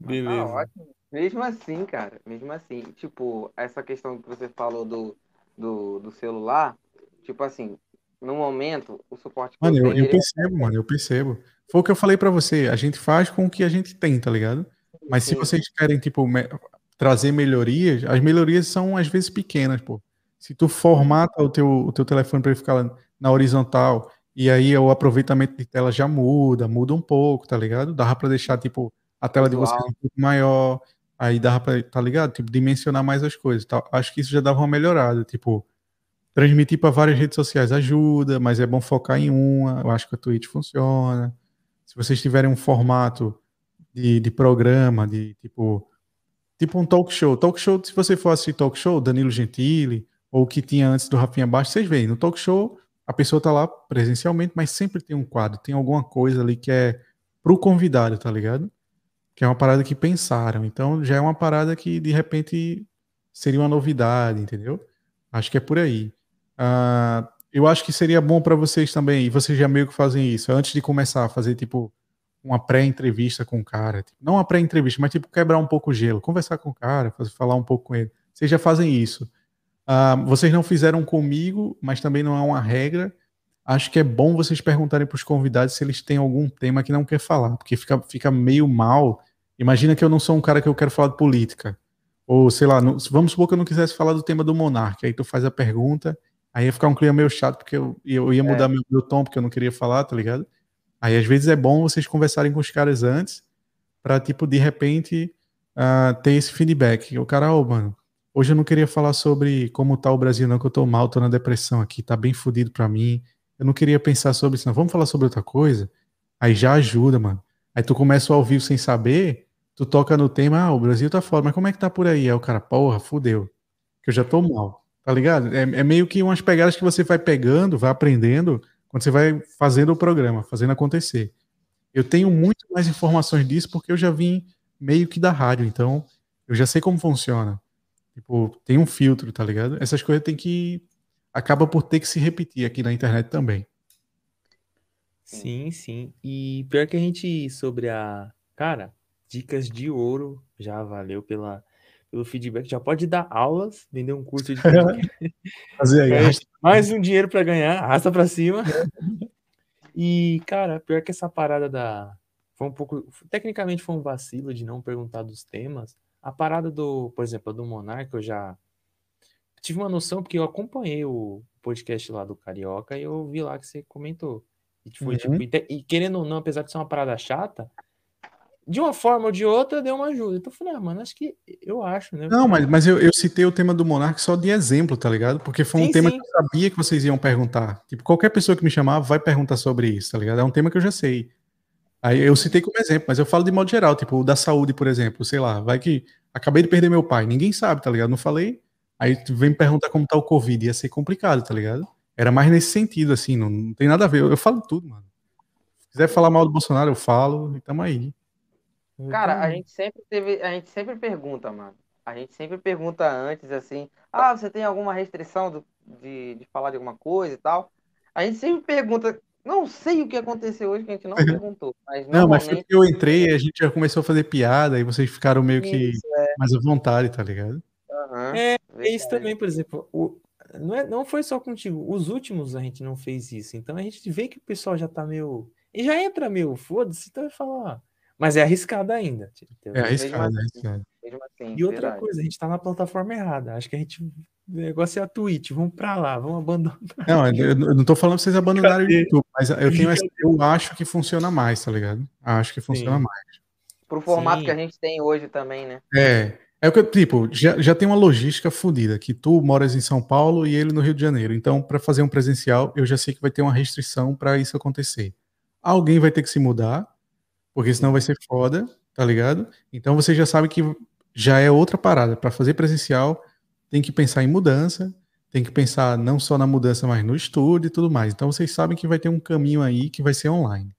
Speaker 1: Beleza.
Speaker 2: ótimo. Mesmo assim, cara, mesmo assim, tipo, essa questão que você falou do, do, do celular, tipo assim, no momento, o suporte
Speaker 3: Mano, eu, eu
Speaker 2: ele-
Speaker 3: percebo, mano, eu percebo. Foi o que eu falei pra você. A gente faz com o que a gente tem, tá ligado? Mas se
Speaker 2: Sim.
Speaker 3: vocês querem, tipo, me- trazer melhorias, as melhorias são às vezes pequenas, pô. Se tu formata o teu, o teu telefone para ele ficar na horizontal e aí o aproveitamento de tela já muda, muda um pouco, tá ligado? Dava para deixar, tipo, a tela de vocês um pouco maior, aí dava pra, tá ligado? Tipo, dimensionar mais as coisas. Tá? Acho que isso já dava uma melhorada, tipo, transmitir para várias redes sociais ajuda, mas é bom focar em uma. Eu acho que a Twitch funciona. Se vocês tiverem um formato de, de programa, de tipo, tipo um talk show. Talk show, se você for assistir talk show, Danilo Gentili, ou o que tinha antes do Rafinha Baixo, vocês veem, no talk show a pessoa tá lá presencialmente, mas sempre tem um quadro, tem alguma coisa ali que é pro convidado, tá ligado? Que é uma parada que pensaram. Então já é uma parada que de repente seria uma novidade, entendeu? Acho que é por aí. Uh, eu acho que seria bom para vocês também, e vocês já meio que fazem isso, antes de começar a fazer tipo uma pré-entrevista com o cara. Tipo, não uma pré-entrevista, mas tipo quebrar um pouco o gelo, conversar com o cara, falar um pouco com ele. Vocês já fazem isso. Uh, vocês não fizeram comigo, mas também não é uma regra. Acho que é bom vocês perguntarem para os convidados se eles têm algum tema que não quer falar, porque fica, fica meio mal. Imagina que eu não sou um cara que eu quero falar de política. Ou, sei lá, não, vamos supor que eu não quisesse falar do tema do monarca. Aí tu faz a pergunta, aí ia ficar um clima meio chato, porque eu, eu ia mudar é. meu, meu tom, porque eu não queria falar, tá ligado? Aí às vezes é bom vocês conversarem com os caras antes, para tipo, de repente, uh, ter esse feedback. O cara, ô, oh, mano, Hoje eu não queria falar sobre como tá o Brasil, não, que eu tô mal, tô na depressão aqui, tá bem fodido pra mim. Eu não queria pensar sobre isso, não. Vamos falar sobre outra coisa? Aí já ajuda, mano. Aí tu começa ao vivo sem saber, tu toca no tema, ah, o Brasil tá fora, mas como é que tá por aí? Aí o cara, porra, fudeu. Que eu já tô mal, tá ligado? É, é meio que umas pegadas que você vai pegando, vai aprendendo, quando você vai fazendo o programa, fazendo acontecer. Eu tenho muito mais informações disso porque eu já vim meio que da rádio, então eu já sei como funciona. Tipo, tem um filtro, tá ligado? Essas coisas tem que. Acaba por ter que se repetir aqui na internet também.
Speaker 1: Sim, sim. E pior que a gente, sobre a. Cara, dicas de ouro, já valeu pela, pelo feedback. Já pode dar aulas, vender um curso de. Fazer aí. É, mais um dinheiro para ganhar, arrasta para cima. e, cara, pior que essa parada da. Foi um pouco. Tecnicamente foi um vacilo de não perguntar dos temas. A parada do, por exemplo, do Monarca, eu já tive uma noção, porque eu acompanhei o podcast lá do Carioca e eu vi lá que você comentou. E, foi, tipo, uhum. tipo, e, querendo ou não, apesar de ser uma parada chata, de uma forma ou de outra deu uma ajuda. Então eu falei, ah, mano, acho que eu acho, né?
Speaker 3: Não, mas, mas eu, eu citei o tema do Monarca só de exemplo, tá ligado? Porque foi um sim, tema sim. que eu sabia que vocês iam perguntar. Tipo, qualquer pessoa que me chamava vai perguntar sobre isso, tá ligado? É um tema que eu já sei. Aí eu citei como exemplo, mas eu falo de modo geral, tipo, o da saúde, por exemplo, sei lá, vai que acabei de perder meu pai, ninguém sabe, tá ligado? Não falei. Aí tu vem me perguntar como tá o Covid, ia ser complicado, tá ligado? Era mais nesse sentido, assim, não, não tem nada a ver. Eu, eu, falo tudo, mano. Se quiser falar mal do Bolsonaro, eu falo, e tamo aí.
Speaker 2: Cara, a gente sempre teve, a gente sempre pergunta, mano. A gente sempre pergunta antes, assim, ah, você tem alguma restrição do, de, de falar de alguma coisa e tal? A gente sempre pergunta, não sei o que aconteceu hoje que a gente não perguntou. Mas
Speaker 3: não, mas foi que eu entrei e a gente já começou a fazer piada e vocês ficaram meio que isso, é. mais à vontade, tá ligado?
Speaker 1: Uhum, é, é isso também, por exemplo. O, não, é, não foi só contigo. Os últimos a gente não fez isso. Então a gente vê que o pessoal já tá meio. E já entra meio, foda-se, então vai falar. Mas é arriscado ainda.
Speaker 3: É arriscado, é arriscado.
Speaker 1: Assim, e outra verdade. coisa, a gente tá na plataforma errada. Acho que a gente o negócio é a Twitch, vamos para lá, vamos abandonar.
Speaker 3: Não, eu não tô falando pra vocês abandonarem o YouTube, mas eu tenho essa, eu acho que funciona mais, tá ligado? Acho que funciona Sim. mais.
Speaker 2: Pro formato Sim. que a gente tem hoje também, né?
Speaker 3: É. É o que, tipo, já, já tem uma logística fodida, que tu moras em São Paulo e ele no Rio de Janeiro. Então, para fazer um presencial, eu já sei que vai ter uma restrição para isso acontecer. Alguém vai ter que se mudar, porque senão vai ser foda, tá ligado? Então você já sabe que já é outra parada. Para fazer presencial, tem que pensar em mudança, tem que pensar não só na mudança, mas no estudo e tudo mais. Então vocês sabem que vai ter um caminho aí que vai ser online.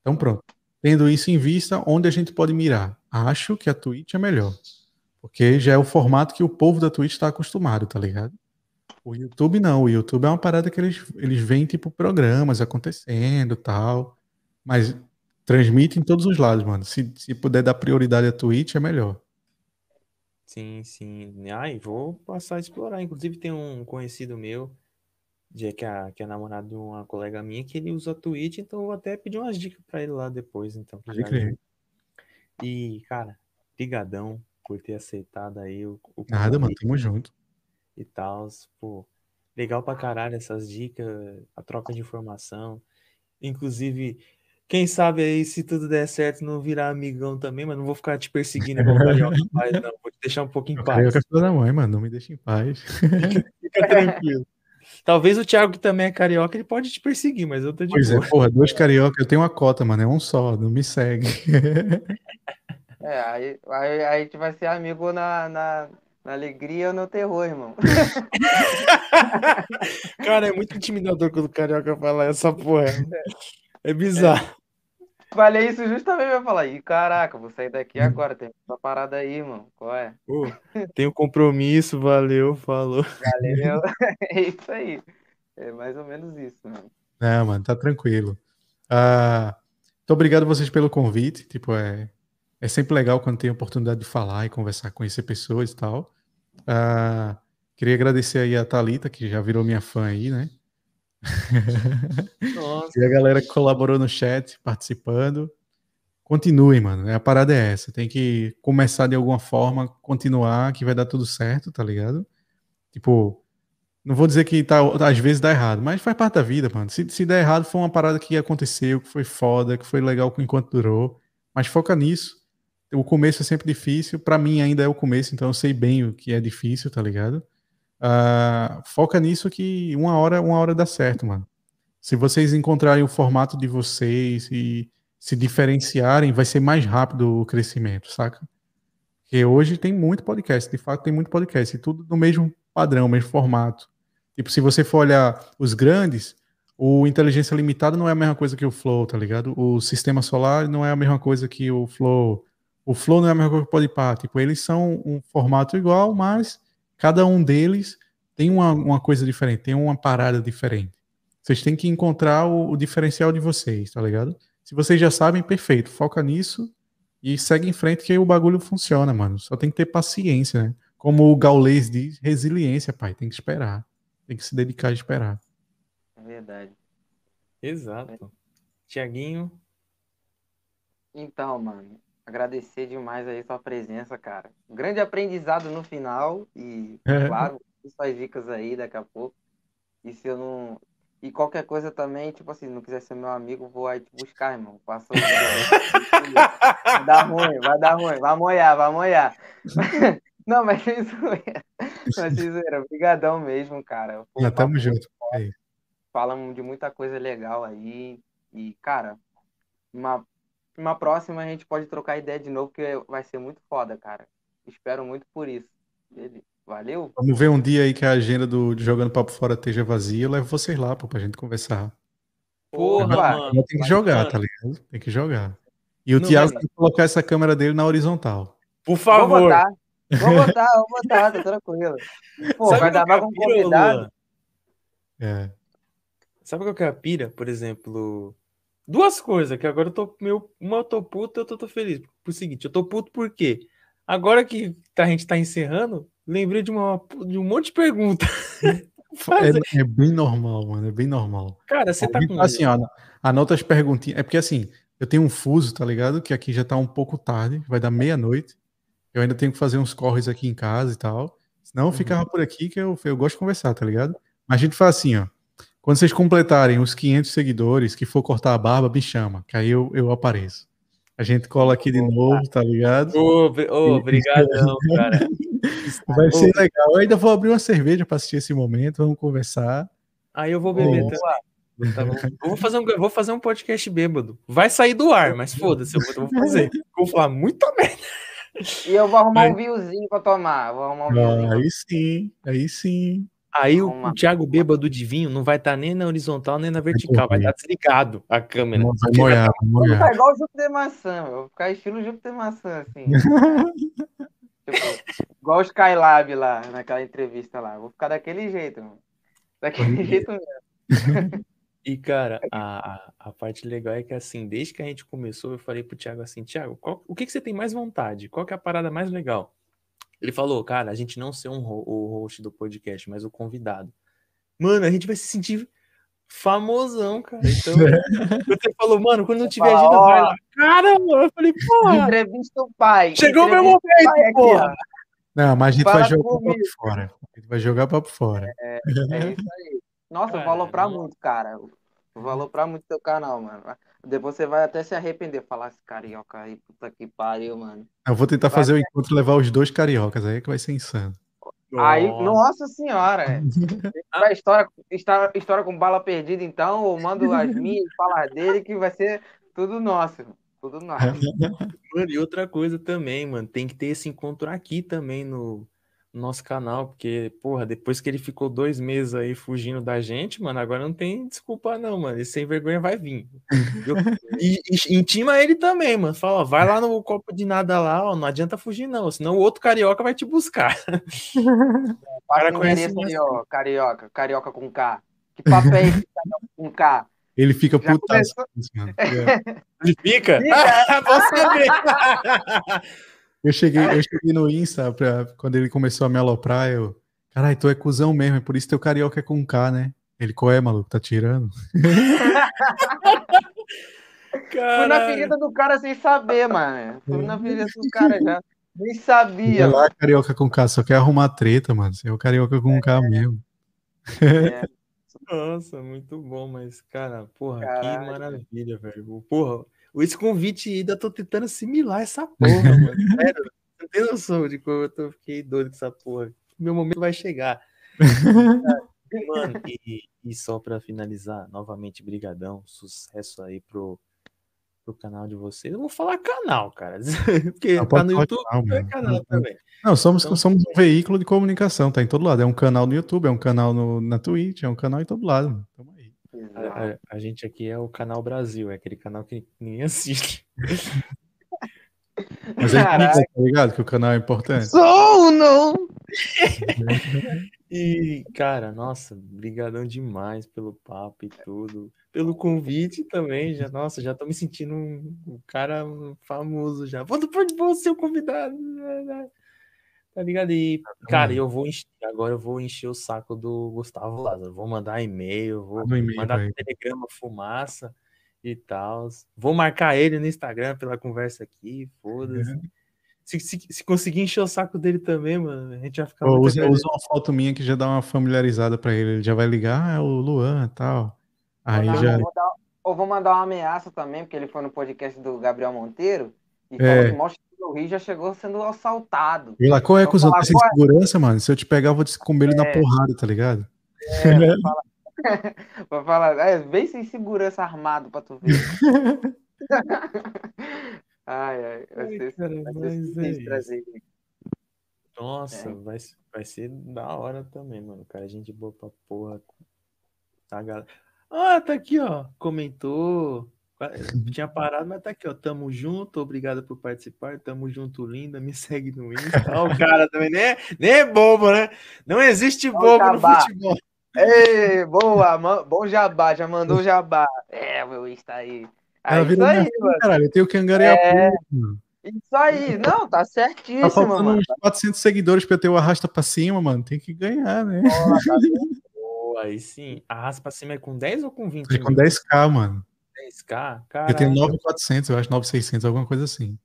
Speaker 3: Então pronto. Tendo isso em vista, onde a gente pode mirar? Acho que a Twitch é melhor. Porque já é o formato que o povo da Twitch está acostumado, tá ligado? O YouTube não. O YouTube é uma parada que eles, eles veem, tipo, programas acontecendo tal. Mas transmite em todos os lados, mano. Se, se puder dar prioridade à Twitch, é melhor.
Speaker 1: Sim, sim. Ai, vou passar a explorar. Inclusive, tem um conhecido meu, de, que, é, que é namorado de uma colega minha, que ele usa Twitch, então eu vou até pedir umas dicas pra ele lá depois, então. E, cara, brigadão por ter aceitado aí o, o
Speaker 3: Nada, mano, tamo junto.
Speaker 1: e tal, pô. Legal pra caralho essas dicas, a troca de informação. Inclusive, quem sabe aí, se tudo der certo, não virar amigão também, mas não vou ficar te perseguindo igual o Carioca faz, não. Vou te deixar um pouco em paz.
Speaker 3: Carioca é da mãe, mano. Não me deixa em paz.
Speaker 1: Fica tranquilo. Talvez o Thiago, que também é carioca, ele pode te perseguir, mas eu tô de
Speaker 3: Pois é,
Speaker 1: boa.
Speaker 3: porra, dois carioca, eu tenho uma cota, mano. É um só, não me segue.
Speaker 2: É, aí, aí, aí a gente vai ser amigo na, na, na alegria ou no terror, irmão.
Speaker 1: Cara, é muito intimidador quando o carioca fala essa porra. É bizarro.
Speaker 2: Falei isso justamente pra falar, ih, caraca, vou sair daqui agora, tem essa parada aí, irmão. Qual é?
Speaker 1: Pô, tenho compromisso, valeu, falou.
Speaker 2: Valeu. É isso aí. É mais ou menos isso, mano.
Speaker 3: Não, mano, tá tranquilo. Ah, muito obrigado a vocês pelo convite. Tipo, é, é sempre legal quando tem a oportunidade de falar e conversar, conhecer pessoas e tal. Ah, queria agradecer aí a Thalita, que já virou minha fã aí, né?
Speaker 1: Nossa.
Speaker 3: E a galera que colaborou no chat, participando. Continuem, mano. A parada é essa. Tem que começar de alguma forma, continuar, que vai dar tudo certo, tá ligado? Tipo, não vou dizer que tá, às vezes dá errado, mas faz parte da vida, mano. Se, se der errado, foi uma parada que aconteceu, que foi foda, que foi legal enquanto durou. Mas foca nisso. O começo é sempre difícil. Pra mim ainda é o começo, então eu sei bem o que é difícil, tá ligado? Ah, foca nisso que uma hora, uma hora dá certo, mano. Se vocês encontrarem o formato de vocês e se diferenciarem, vai ser mais rápido o crescimento, saca? Porque hoje tem muito podcast, de fato tem muito podcast, e tudo no mesmo padrão, mesmo formato. Tipo, se você for olhar os grandes, o Inteligência Limitada não é a mesma coisa que o Flow, tá ligado? O Sistema Solar não é a mesma coisa que o Flow. O Flow não é a mesma coisa que o Podpah. Tipo, eles são um formato igual, mas cada um deles tem uma, uma coisa diferente, tem uma parada diferente. Vocês têm que encontrar o, o diferencial de vocês, tá ligado? Se vocês já sabem, perfeito. Foca nisso e segue em frente que aí o bagulho funciona, mano. Só tem que ter paciência, né? Como o Gaulês diz, resiliência, pai. Tem que esperar. Tem que se dedicar a esperar.
Speaker 2: É verdade.
Speaker 1: Exato. Tiaguinho,
Speaker 2: Então, mano, agradecer demais aí sua presença, cara. Um grande aprendizado no final e, claro, suas dicas aí daqui a pouco. E se eu não. E qualquer coisa também, tipo assim, não quiser ser meu amigo, vou aí te buscar, irmão. Passa Vai dar ruim, vai dar ruim, vai moiar, vai moiar. Não, mas sem zoeira. Mas sem zoeira, obrigadão mesmo, cara. Um
Speaker 3: Já tamo junto. É isso.
Speaker 2: falamos de muita coisa legal aí. E, cara, uma, uma próxima a gente pode trocar ideia de novo, porque vai ser muito foda, cara. Espero muito por isso. Valeu?
Speaker 3: Vamos ver um dia aí que a agenda do de Jogando Papo Fora esteja vazia. Eu levo vocês lá, pô, pra gente conversar.
Speaker 1: porra,
Speaker 3: tem que jogar,
Speaker 1: Mano,
Speaker 3: tá ligado? Tem que jogar. E o Thiago tem que colocar essa câmera dele na horizontal.
Speaker 1: Por
Speaker 2: Vou
Speaker 1: favor.
Speaker 2: botar, vou botar, vou botar, tá tranquilo. Pô,
Speaker 1: Sabe
Speaker 2: vai dar
Speaker 1: que é
Speaker 2: um convidado.
Speaker 3: É.
Speaker 1: Sabe qual que é a pira? Por exemplo, duas coisas, que agora eu tô meio. Uma eu tô puto, outra eu tô feliz. Por seguinte, eu tô puto por quê? Agora que a gente tá encerrando, lembrei de, uma, de um monte de pergunta. Fazer.
Speaker 3: É, é bem normal, mano. É bem normal.
Speaker 1: Cara, você tá com.
Speaker 3: Assim, ó, anota as perguntinhas. É porque assim, eu tenho um fuso, tá ligado? Que aqui já tá um pouco tarde, vai dar meia-noite. Eu ainda tenho que fazer uns corres aqui em casa e tal. Senão eu ficava por aqui que eu, eu gosto de conversar, tá ligado? Mas a gente faz assim, ó. Quando vocês completarem os 500 seguidores, que for cortar a barba, me chama, que aí eu, eu apareço. A gente cola aqui de novo, tá ligado?
Speaker 1: Ô, obri- ô, obrigadão, cara.
Speaker 3: Vai ser legal. Eu ainda vou abrir uma cerveja pra assistir esse momento, vamos conversar.
Speaker 1: Aí eu vou beber também. Tá bom? Eu vou fazer, um, vou fazer um podcast bêbado. Vai sair do ar, mas foda-se, eu vou, eu vou fazer. Eu vou falar muita merda.
Speaker 2: E eu vou arrumar um vinhozinho pra tomar. Vou arrumar um.
Speaker 3: Ah, aí sim, aí sim.
Speaker 1: Aí o, o Thiago bêbado de vinho não vai estar nem na horizontal nem na vertical, vai estar desligado a câmera.
Speaker 3: Vai molhar, vai
Speaker 2: Vou
Speaker 3: molhar.
Speaker 2: ficar igual o Júpiter Maçã, meu. Vou ficar estilo Júpiter Maçã, assim. Tipo, igual o Skylab lá, naquela entrevista lá. Vou ficar daquele jeito, mano. Daquele jeito mesmo.
Speaker 1: E, cara, a, a- a parte legal é que, assim, desde que a gente começou, eu falei pro Thiago assim, Thiago, qual- o que, que você tem mais vontade? Qual que é a parada mais legal? Ele falou, cara, a gente não ser um, ho- o host do podcast, mas o convidado. Mano, a gente vai se sentir famosão, cara. Então, você falou, mano, quando não tiver agenda, vai lá. Cara, mano, eu falei, porra,
Speaker 2: Entrevista o pai.
Speaker 1: chegou o meu
Speaker 2: pai
Speaker 1: momento,
Speaker 2: aqui,
Speaker 1: porra.
Speaker 3: Não, mas a gente
Speaker 2: Fala
Speaker 3: vai jogar
Speaker 2: comigo.
Speaker 3: pouco fora. vai jogar papo fora.
Speaker 2: É, é isso aí. Nossa, eu vou aloprar muito, cara. Eu vou aloprar muito teu canal, mano. Depois você vai até se arrepender. Falar esse carioca aí, puta que pariu, mano.
Speaker 3: Eu vou tentar vai fazer o encontro e levar os dois cariocas aí, que vai ser insano.
Speaker 2: Aí, nossa senhora, é. a história, história, história com bala perdida, então, eu mando as minhas falar dele, que vai ser tudo nosso. Tudo nosso.
Speaker 1: Mano, e outra coisa também, mano, tem que ter esse encontro aqui também no nosso canal, porque, porra, depois que ele ficou dois meses aí fugindo da gente, mano, agora não tem desculpa não, mano, esse sem vergonha vai vir. Eu, e, e, intima ele também, mano, fala, ó, vai lá no copo de nada lá, ó, não adianta fugir não, senão o outro carioca vai te buscar.
Speaker 2: O cara conhece aí, ó, carioca, carioca com K. Que papel é esse carioca com K?
Speaker 3: Ele fica putaço.
Speaker 1: Mano. Ele fica? fica. Vou saber.
Speaker 3: Eu cheguei, eu cheguei no Insta pra, quando ele começou a me aloprar, eu. Caralho, tu é cuzão mesmo, é por isso teu carioca é com K, né? Ele, qual é, maluco? Tá tirando?
Speaker 2: Fui na ferida do cara sem saber, mano. Fui na ferida do cara já. Nem sabia.
Speaker 3: lá, carioca com K, só quer arrumar treta, mano. Você é o carioca com é. K mesmo.
Speaker 1: É. Nossa, muito bom, mas, cara, porra, Caralho. que maravilha, velho. Porra, esse convite ainda tô tentando assimilar essa porra, mano. Sério, não tem noção de como eu tô, fiquei doido com essa porra. Meu momento vai chegar. mano, e, e só para finalizar, novamente, brigadão, sucesso aí pro, pro canal de vocês. Eu vou falar canal, cara, porque tá no YouTube, é canal também.
Speaker 3: Não, somos, então, somos um veículo de comunicação, tá em todo lado. É um canal no YouTube, é um canal no, na Twitch, é um canal em todo lado. Aí.
Speaker 1: A, a, a, gente aqui é o canal Brasil, é aquele canal que ninguém assiste.
Speaker 3: Mas é tá ligado? Que o canal é importante.
Speaker 2: Sou não!
Speaker 1: e, cara, nossa, brigadão demais pelo papo e tudo. Pelo convite também, já, nossa, já tô me sentindo um, um cara famoso já. Vou, vou ser o convidado. Tá ligado? E, cara, eu vou encher, agora eu vou encher o saco do Gustavo Lázaro. Vou mandar e-mail, vou mandar telegrama fumaça e tal. Vou marcar ele no Instagram pela conversa aqui, foda-se. Uhum. Se, se, se, conseguir encher o saco dele também, mano, a gente vai ficar.
Speaker 3: Usa, usa, uma foto minha que já dá uma familiarizada pra ele. Ele já vai ligar, ah, é o Luan e tal. Aí já.
Speaker 2: Vou dar, ou vou mandar uma ameaça também, porque ele foi no podcast do Gabriel Monteiro. E é. falou que o Rio já chegou sendo assaltado.
Speaker 3: E lá, qual é, a cuzão? Tá sem segurança, mano? Se eu te pegar, eu vou te comer ele é. na porrada, tá ligado?
Speaker 2: É, vou falar, é, vem sem segurança armado pra tu ver. ai, ai, vai ser, cara, vai ser trazer.
Speaker 1: Nossa, é. vai, vai ser da hora também, mano. Cara, a gente boa pra porra. Tá, galera. Ah, tá aqui, ó. Comentou. Tinha parado, mas tá aqui, ó. Tamo junto, obrigado por participar. Tamo junto, linda. Me segue no Insta. Ó, o cara também nem é, nem é bobo, né? Não existe bobo no futebol.
Speaker 2: Ei, boa, bom jabá, já mandou jabá. É, meu Insta aí.
Speaker 3: Ah, isso aí, mano. Caralho, eu tenho que angariar é...
Speaker 2: Isso aí, não, tá certíssimo, tá faltando mano. uns
Speaker 3: 400 seguidores pra eu ter o arrasta pra cima, mano. Tem que ganhar, né?
Speaker 1: Tá boa, aí sim. Arrasta pra cima é com 10 ou com 20?
Speaker 3: É com 10k, mano.
Speaker 1: 10k?
Speaker 3: Caraca. Eu tenho 9,400, eu acho 9,600, alguma coisa assim.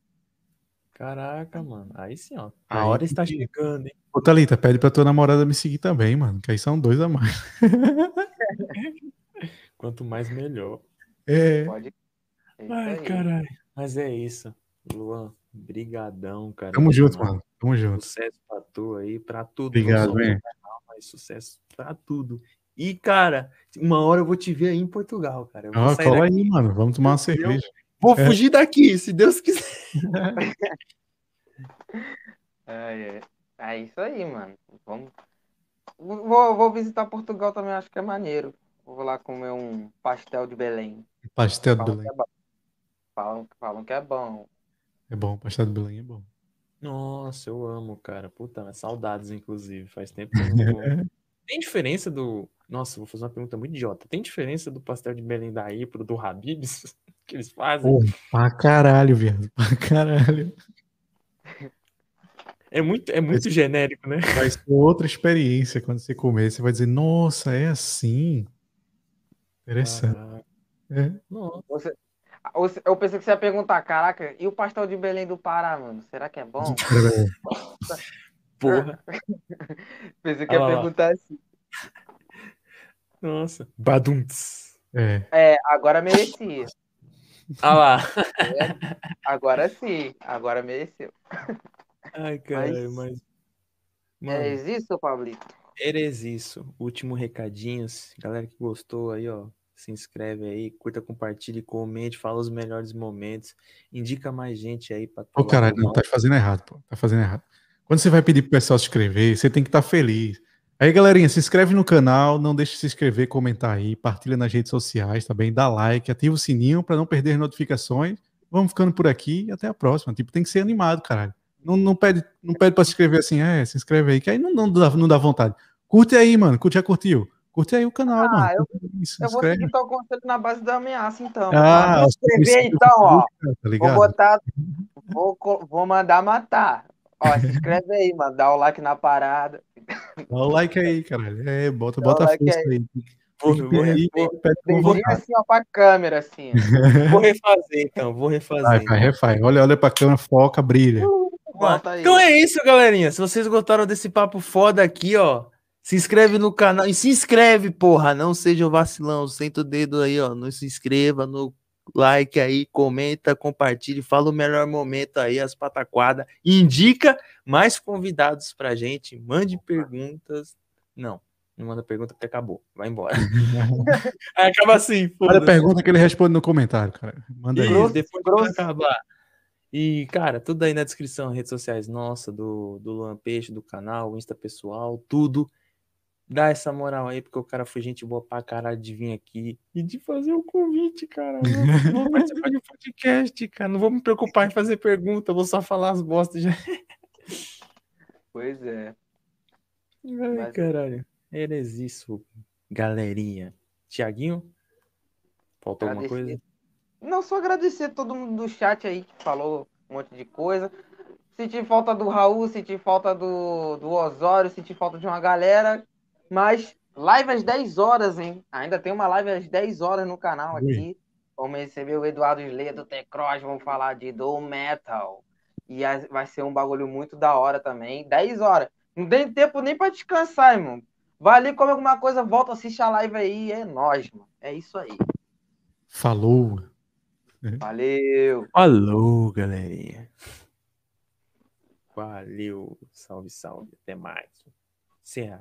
Speaker 1: Caraca, mano. Aí sim, ó. A aí, hora está chegando, hein?
Speaker 3: Ô, Thalita, pede pra tua namorada me seguir também, mano. Que aí são dois a mais.
Speaker 1: Quanto mais, melhor.
Speaker 3: É.
Speaker 1: Pode. É Ai, caralho. Mas é isso. Luan, brigadão, cara.
Speaker 3: Tamo junto, mano. Tamo junto.
Speaker 1: Sucesso pra tu aí, pra tudo.
Speaker 3: Obrigado, hein?
Speaker 1: Mas sucesso pra tudo. E, cara, uma hora eu vou te ver aí em Portugal, cara. Eu
Speaker 3: ah, cola daqui. aí, mano. Vamos tomar uma cerveja.
Speaker 1: Vou é. fugir daqui, se Deus quiser.
Speaker 2: é, é. é isso aí, mano. Vamos. Vou, vou visitar Portugal também, acho que é maneiro. Vou lá comer um pastel de Belém.
Speaker 3: Pastel de Belém.
Speaker 2: É falam, falam que é bom.
Speaker 3: É bom, pastel de Belém é bom.
Speaker 1: Nossa, eu amo, cara. Puta, saudades, inclusive. Faz tempo que eu não Tem diferença do. Nossa, vou fazer uma pergunta muito idiota. Tem diferença do pastel de Belém daí pro do Habibs que eles fazem? Pô,
Speaker 3: pra caralho, viado. Pra caralho.
Speaker 1: É muito, é muito vai genérico, né?
Speaker 3: Vai ser outra experiência quando você comer. Você vai dizer, nossa, é assim. Interessante.
Speaker 2: É. Nossa. Você, eu pensei que você ia perguntar, caraca, e o pastel de Belém do Pará, mano? Será que é bom?
Speaker 1: Porra.
Speaker 2: Pensei que ia
Speaker 1: Ah,
Speaker 2: perguntar assim.
Speaker 1: Nossa. Badunts.
Speaker 3: É.
Speaker 2: É, agora merecia.
Speaker 1: Ah lá.
Speaker 2: Agora sim. Agora mereceu.
Speaker 1: Ai, caralho, mas.
Speaker 2: É isso, Pablito?
Speaker 1: eres isso. Último recadinhos. Galera que gostou aí, ó. Se inscreve aí, curta, compartilhe, comente, fala os melhores momentos. Indica mais gente aí pra
Speaker 3: Ô, caralho, não, tá fazendo errado, pô. Tá fazendo errado. Quando você vai pedir pro pessoal se inscrever, você tem que estar feliz. Aí, galerinha, se inscreve no canal, não deixe de se inscrever, comentar aí, partilha nas redes sociais também, dá like, ativa o sininho pra não perder as notificações. Vamos ficando por aqui e até a próxima. Tipo, tem que ser animado, caralho. Não, não pede, não pede pra se inscrever assim, é, se inscreve aí, que aí não, não, dá, não dá vontade. Curte aí, mano. Curte, já curtiu? Curte aí o canal,
Speaker 2: Ah,
Speaker 3: mano.
Speaker 2: eu-
Speaker 3: Se
Speaker 2: Eu vou seguir teu conselho na base da ameaça, então.
Speaker 3: Ah,
Speaker 2: Vou escrever
Speaker 3: princípios
Speaker 2: então, ó.
Speaker 3: Tá
Speaker 2: Vou botar. Vou, co- vou mandar matar. Ó, se inscreve aí, mano. Dá o like na parada.
Speaker 3: Dá o like aí, caralho. É, bota,
Speaker 2: Dá o
Speaker 3: bota a
Speaker 2: like
Speaker 3: força
Speaker 2: aí.
Speaker 3: aí.
Speaker 1: Vou, vou,
Speaker 3: aí,
Speaker 1: vou-
Speaker 2: assim, ó, pra câmera, assim.
Speaker 1: vou refazer então, vou refazer.
Speaker 3: Vai, vai, refaz. Olha, olha pra câmera, foca, brilha.
Speaker 2: Aí.
Speaker 1: Então é isso, galerinha. Se vocês gostaram desse papo foda aqui, ó, se inscreve no canal e se inscreve, porra. Não seja um vacilão. Senta o dedo aí, ó. Não se inscreva no like aí, comenta, compartilhe, fala o melhor momento aí, as pataquadas. Indica mais convidados pra gente. Mande perguntas. Não, não manda pergunta porque acabou. Vai embora. Aí acaba assim,
Speaker 3: Olha a pergunta que ele responde no comentário, cara. Manda aí.
Speaker 1: Isso,
Speaker 2: Grosso,
Speaker 1: depois
Speaker 2: grosso.
Speaker 1: vai acabar. E, cara, tudo aí na descrição, redes sociais nossa, do, do Luan Peixe, do canal, o Insta pessoal, tudo. Dá essa moral aí, porque o cara foi gente boa pra caralho de vir aqui e de fazer o convite, cara. Eu Vou, participar de um podcast, cara. Não vou me preocupar em fazer pergunta, vou só falar as bostas já.
Speaker 2: Pois é.
Speaker 1: Ai,
Speaker 2: Mas-
Speaker 1: caralho. Eres isso, galerinha. Tiaguinho? Faltou alguma coisa?
Speaker 2: Não, só agradecer todo mundo do chat aí que falou um monte de coisa. Senti falta do Raul, senti falta do, do Osório, senti falta de uma galera. Mas live às 10 horas, hein? Ainda tem uma live às 10 horas no canal
Speaker 3: Ui.
Speaker 2: aqui. Vamos receber o Eduardo Sleia do T-Cross, vamos falar de Do Metal. E vai ser um bagulho muito da hora também. 10 horas. Não tem tempo nem pra descansar, irmão. Vai ali, come alguma coisa, volta, assiste a live aí. É nóis, mano. É isso aí.
Speaker 3: Falou.
Speaker 2: Valeu!
Speaker 1: Alô, galerinha. Valeu. Salve, salve. Até mais. Serra.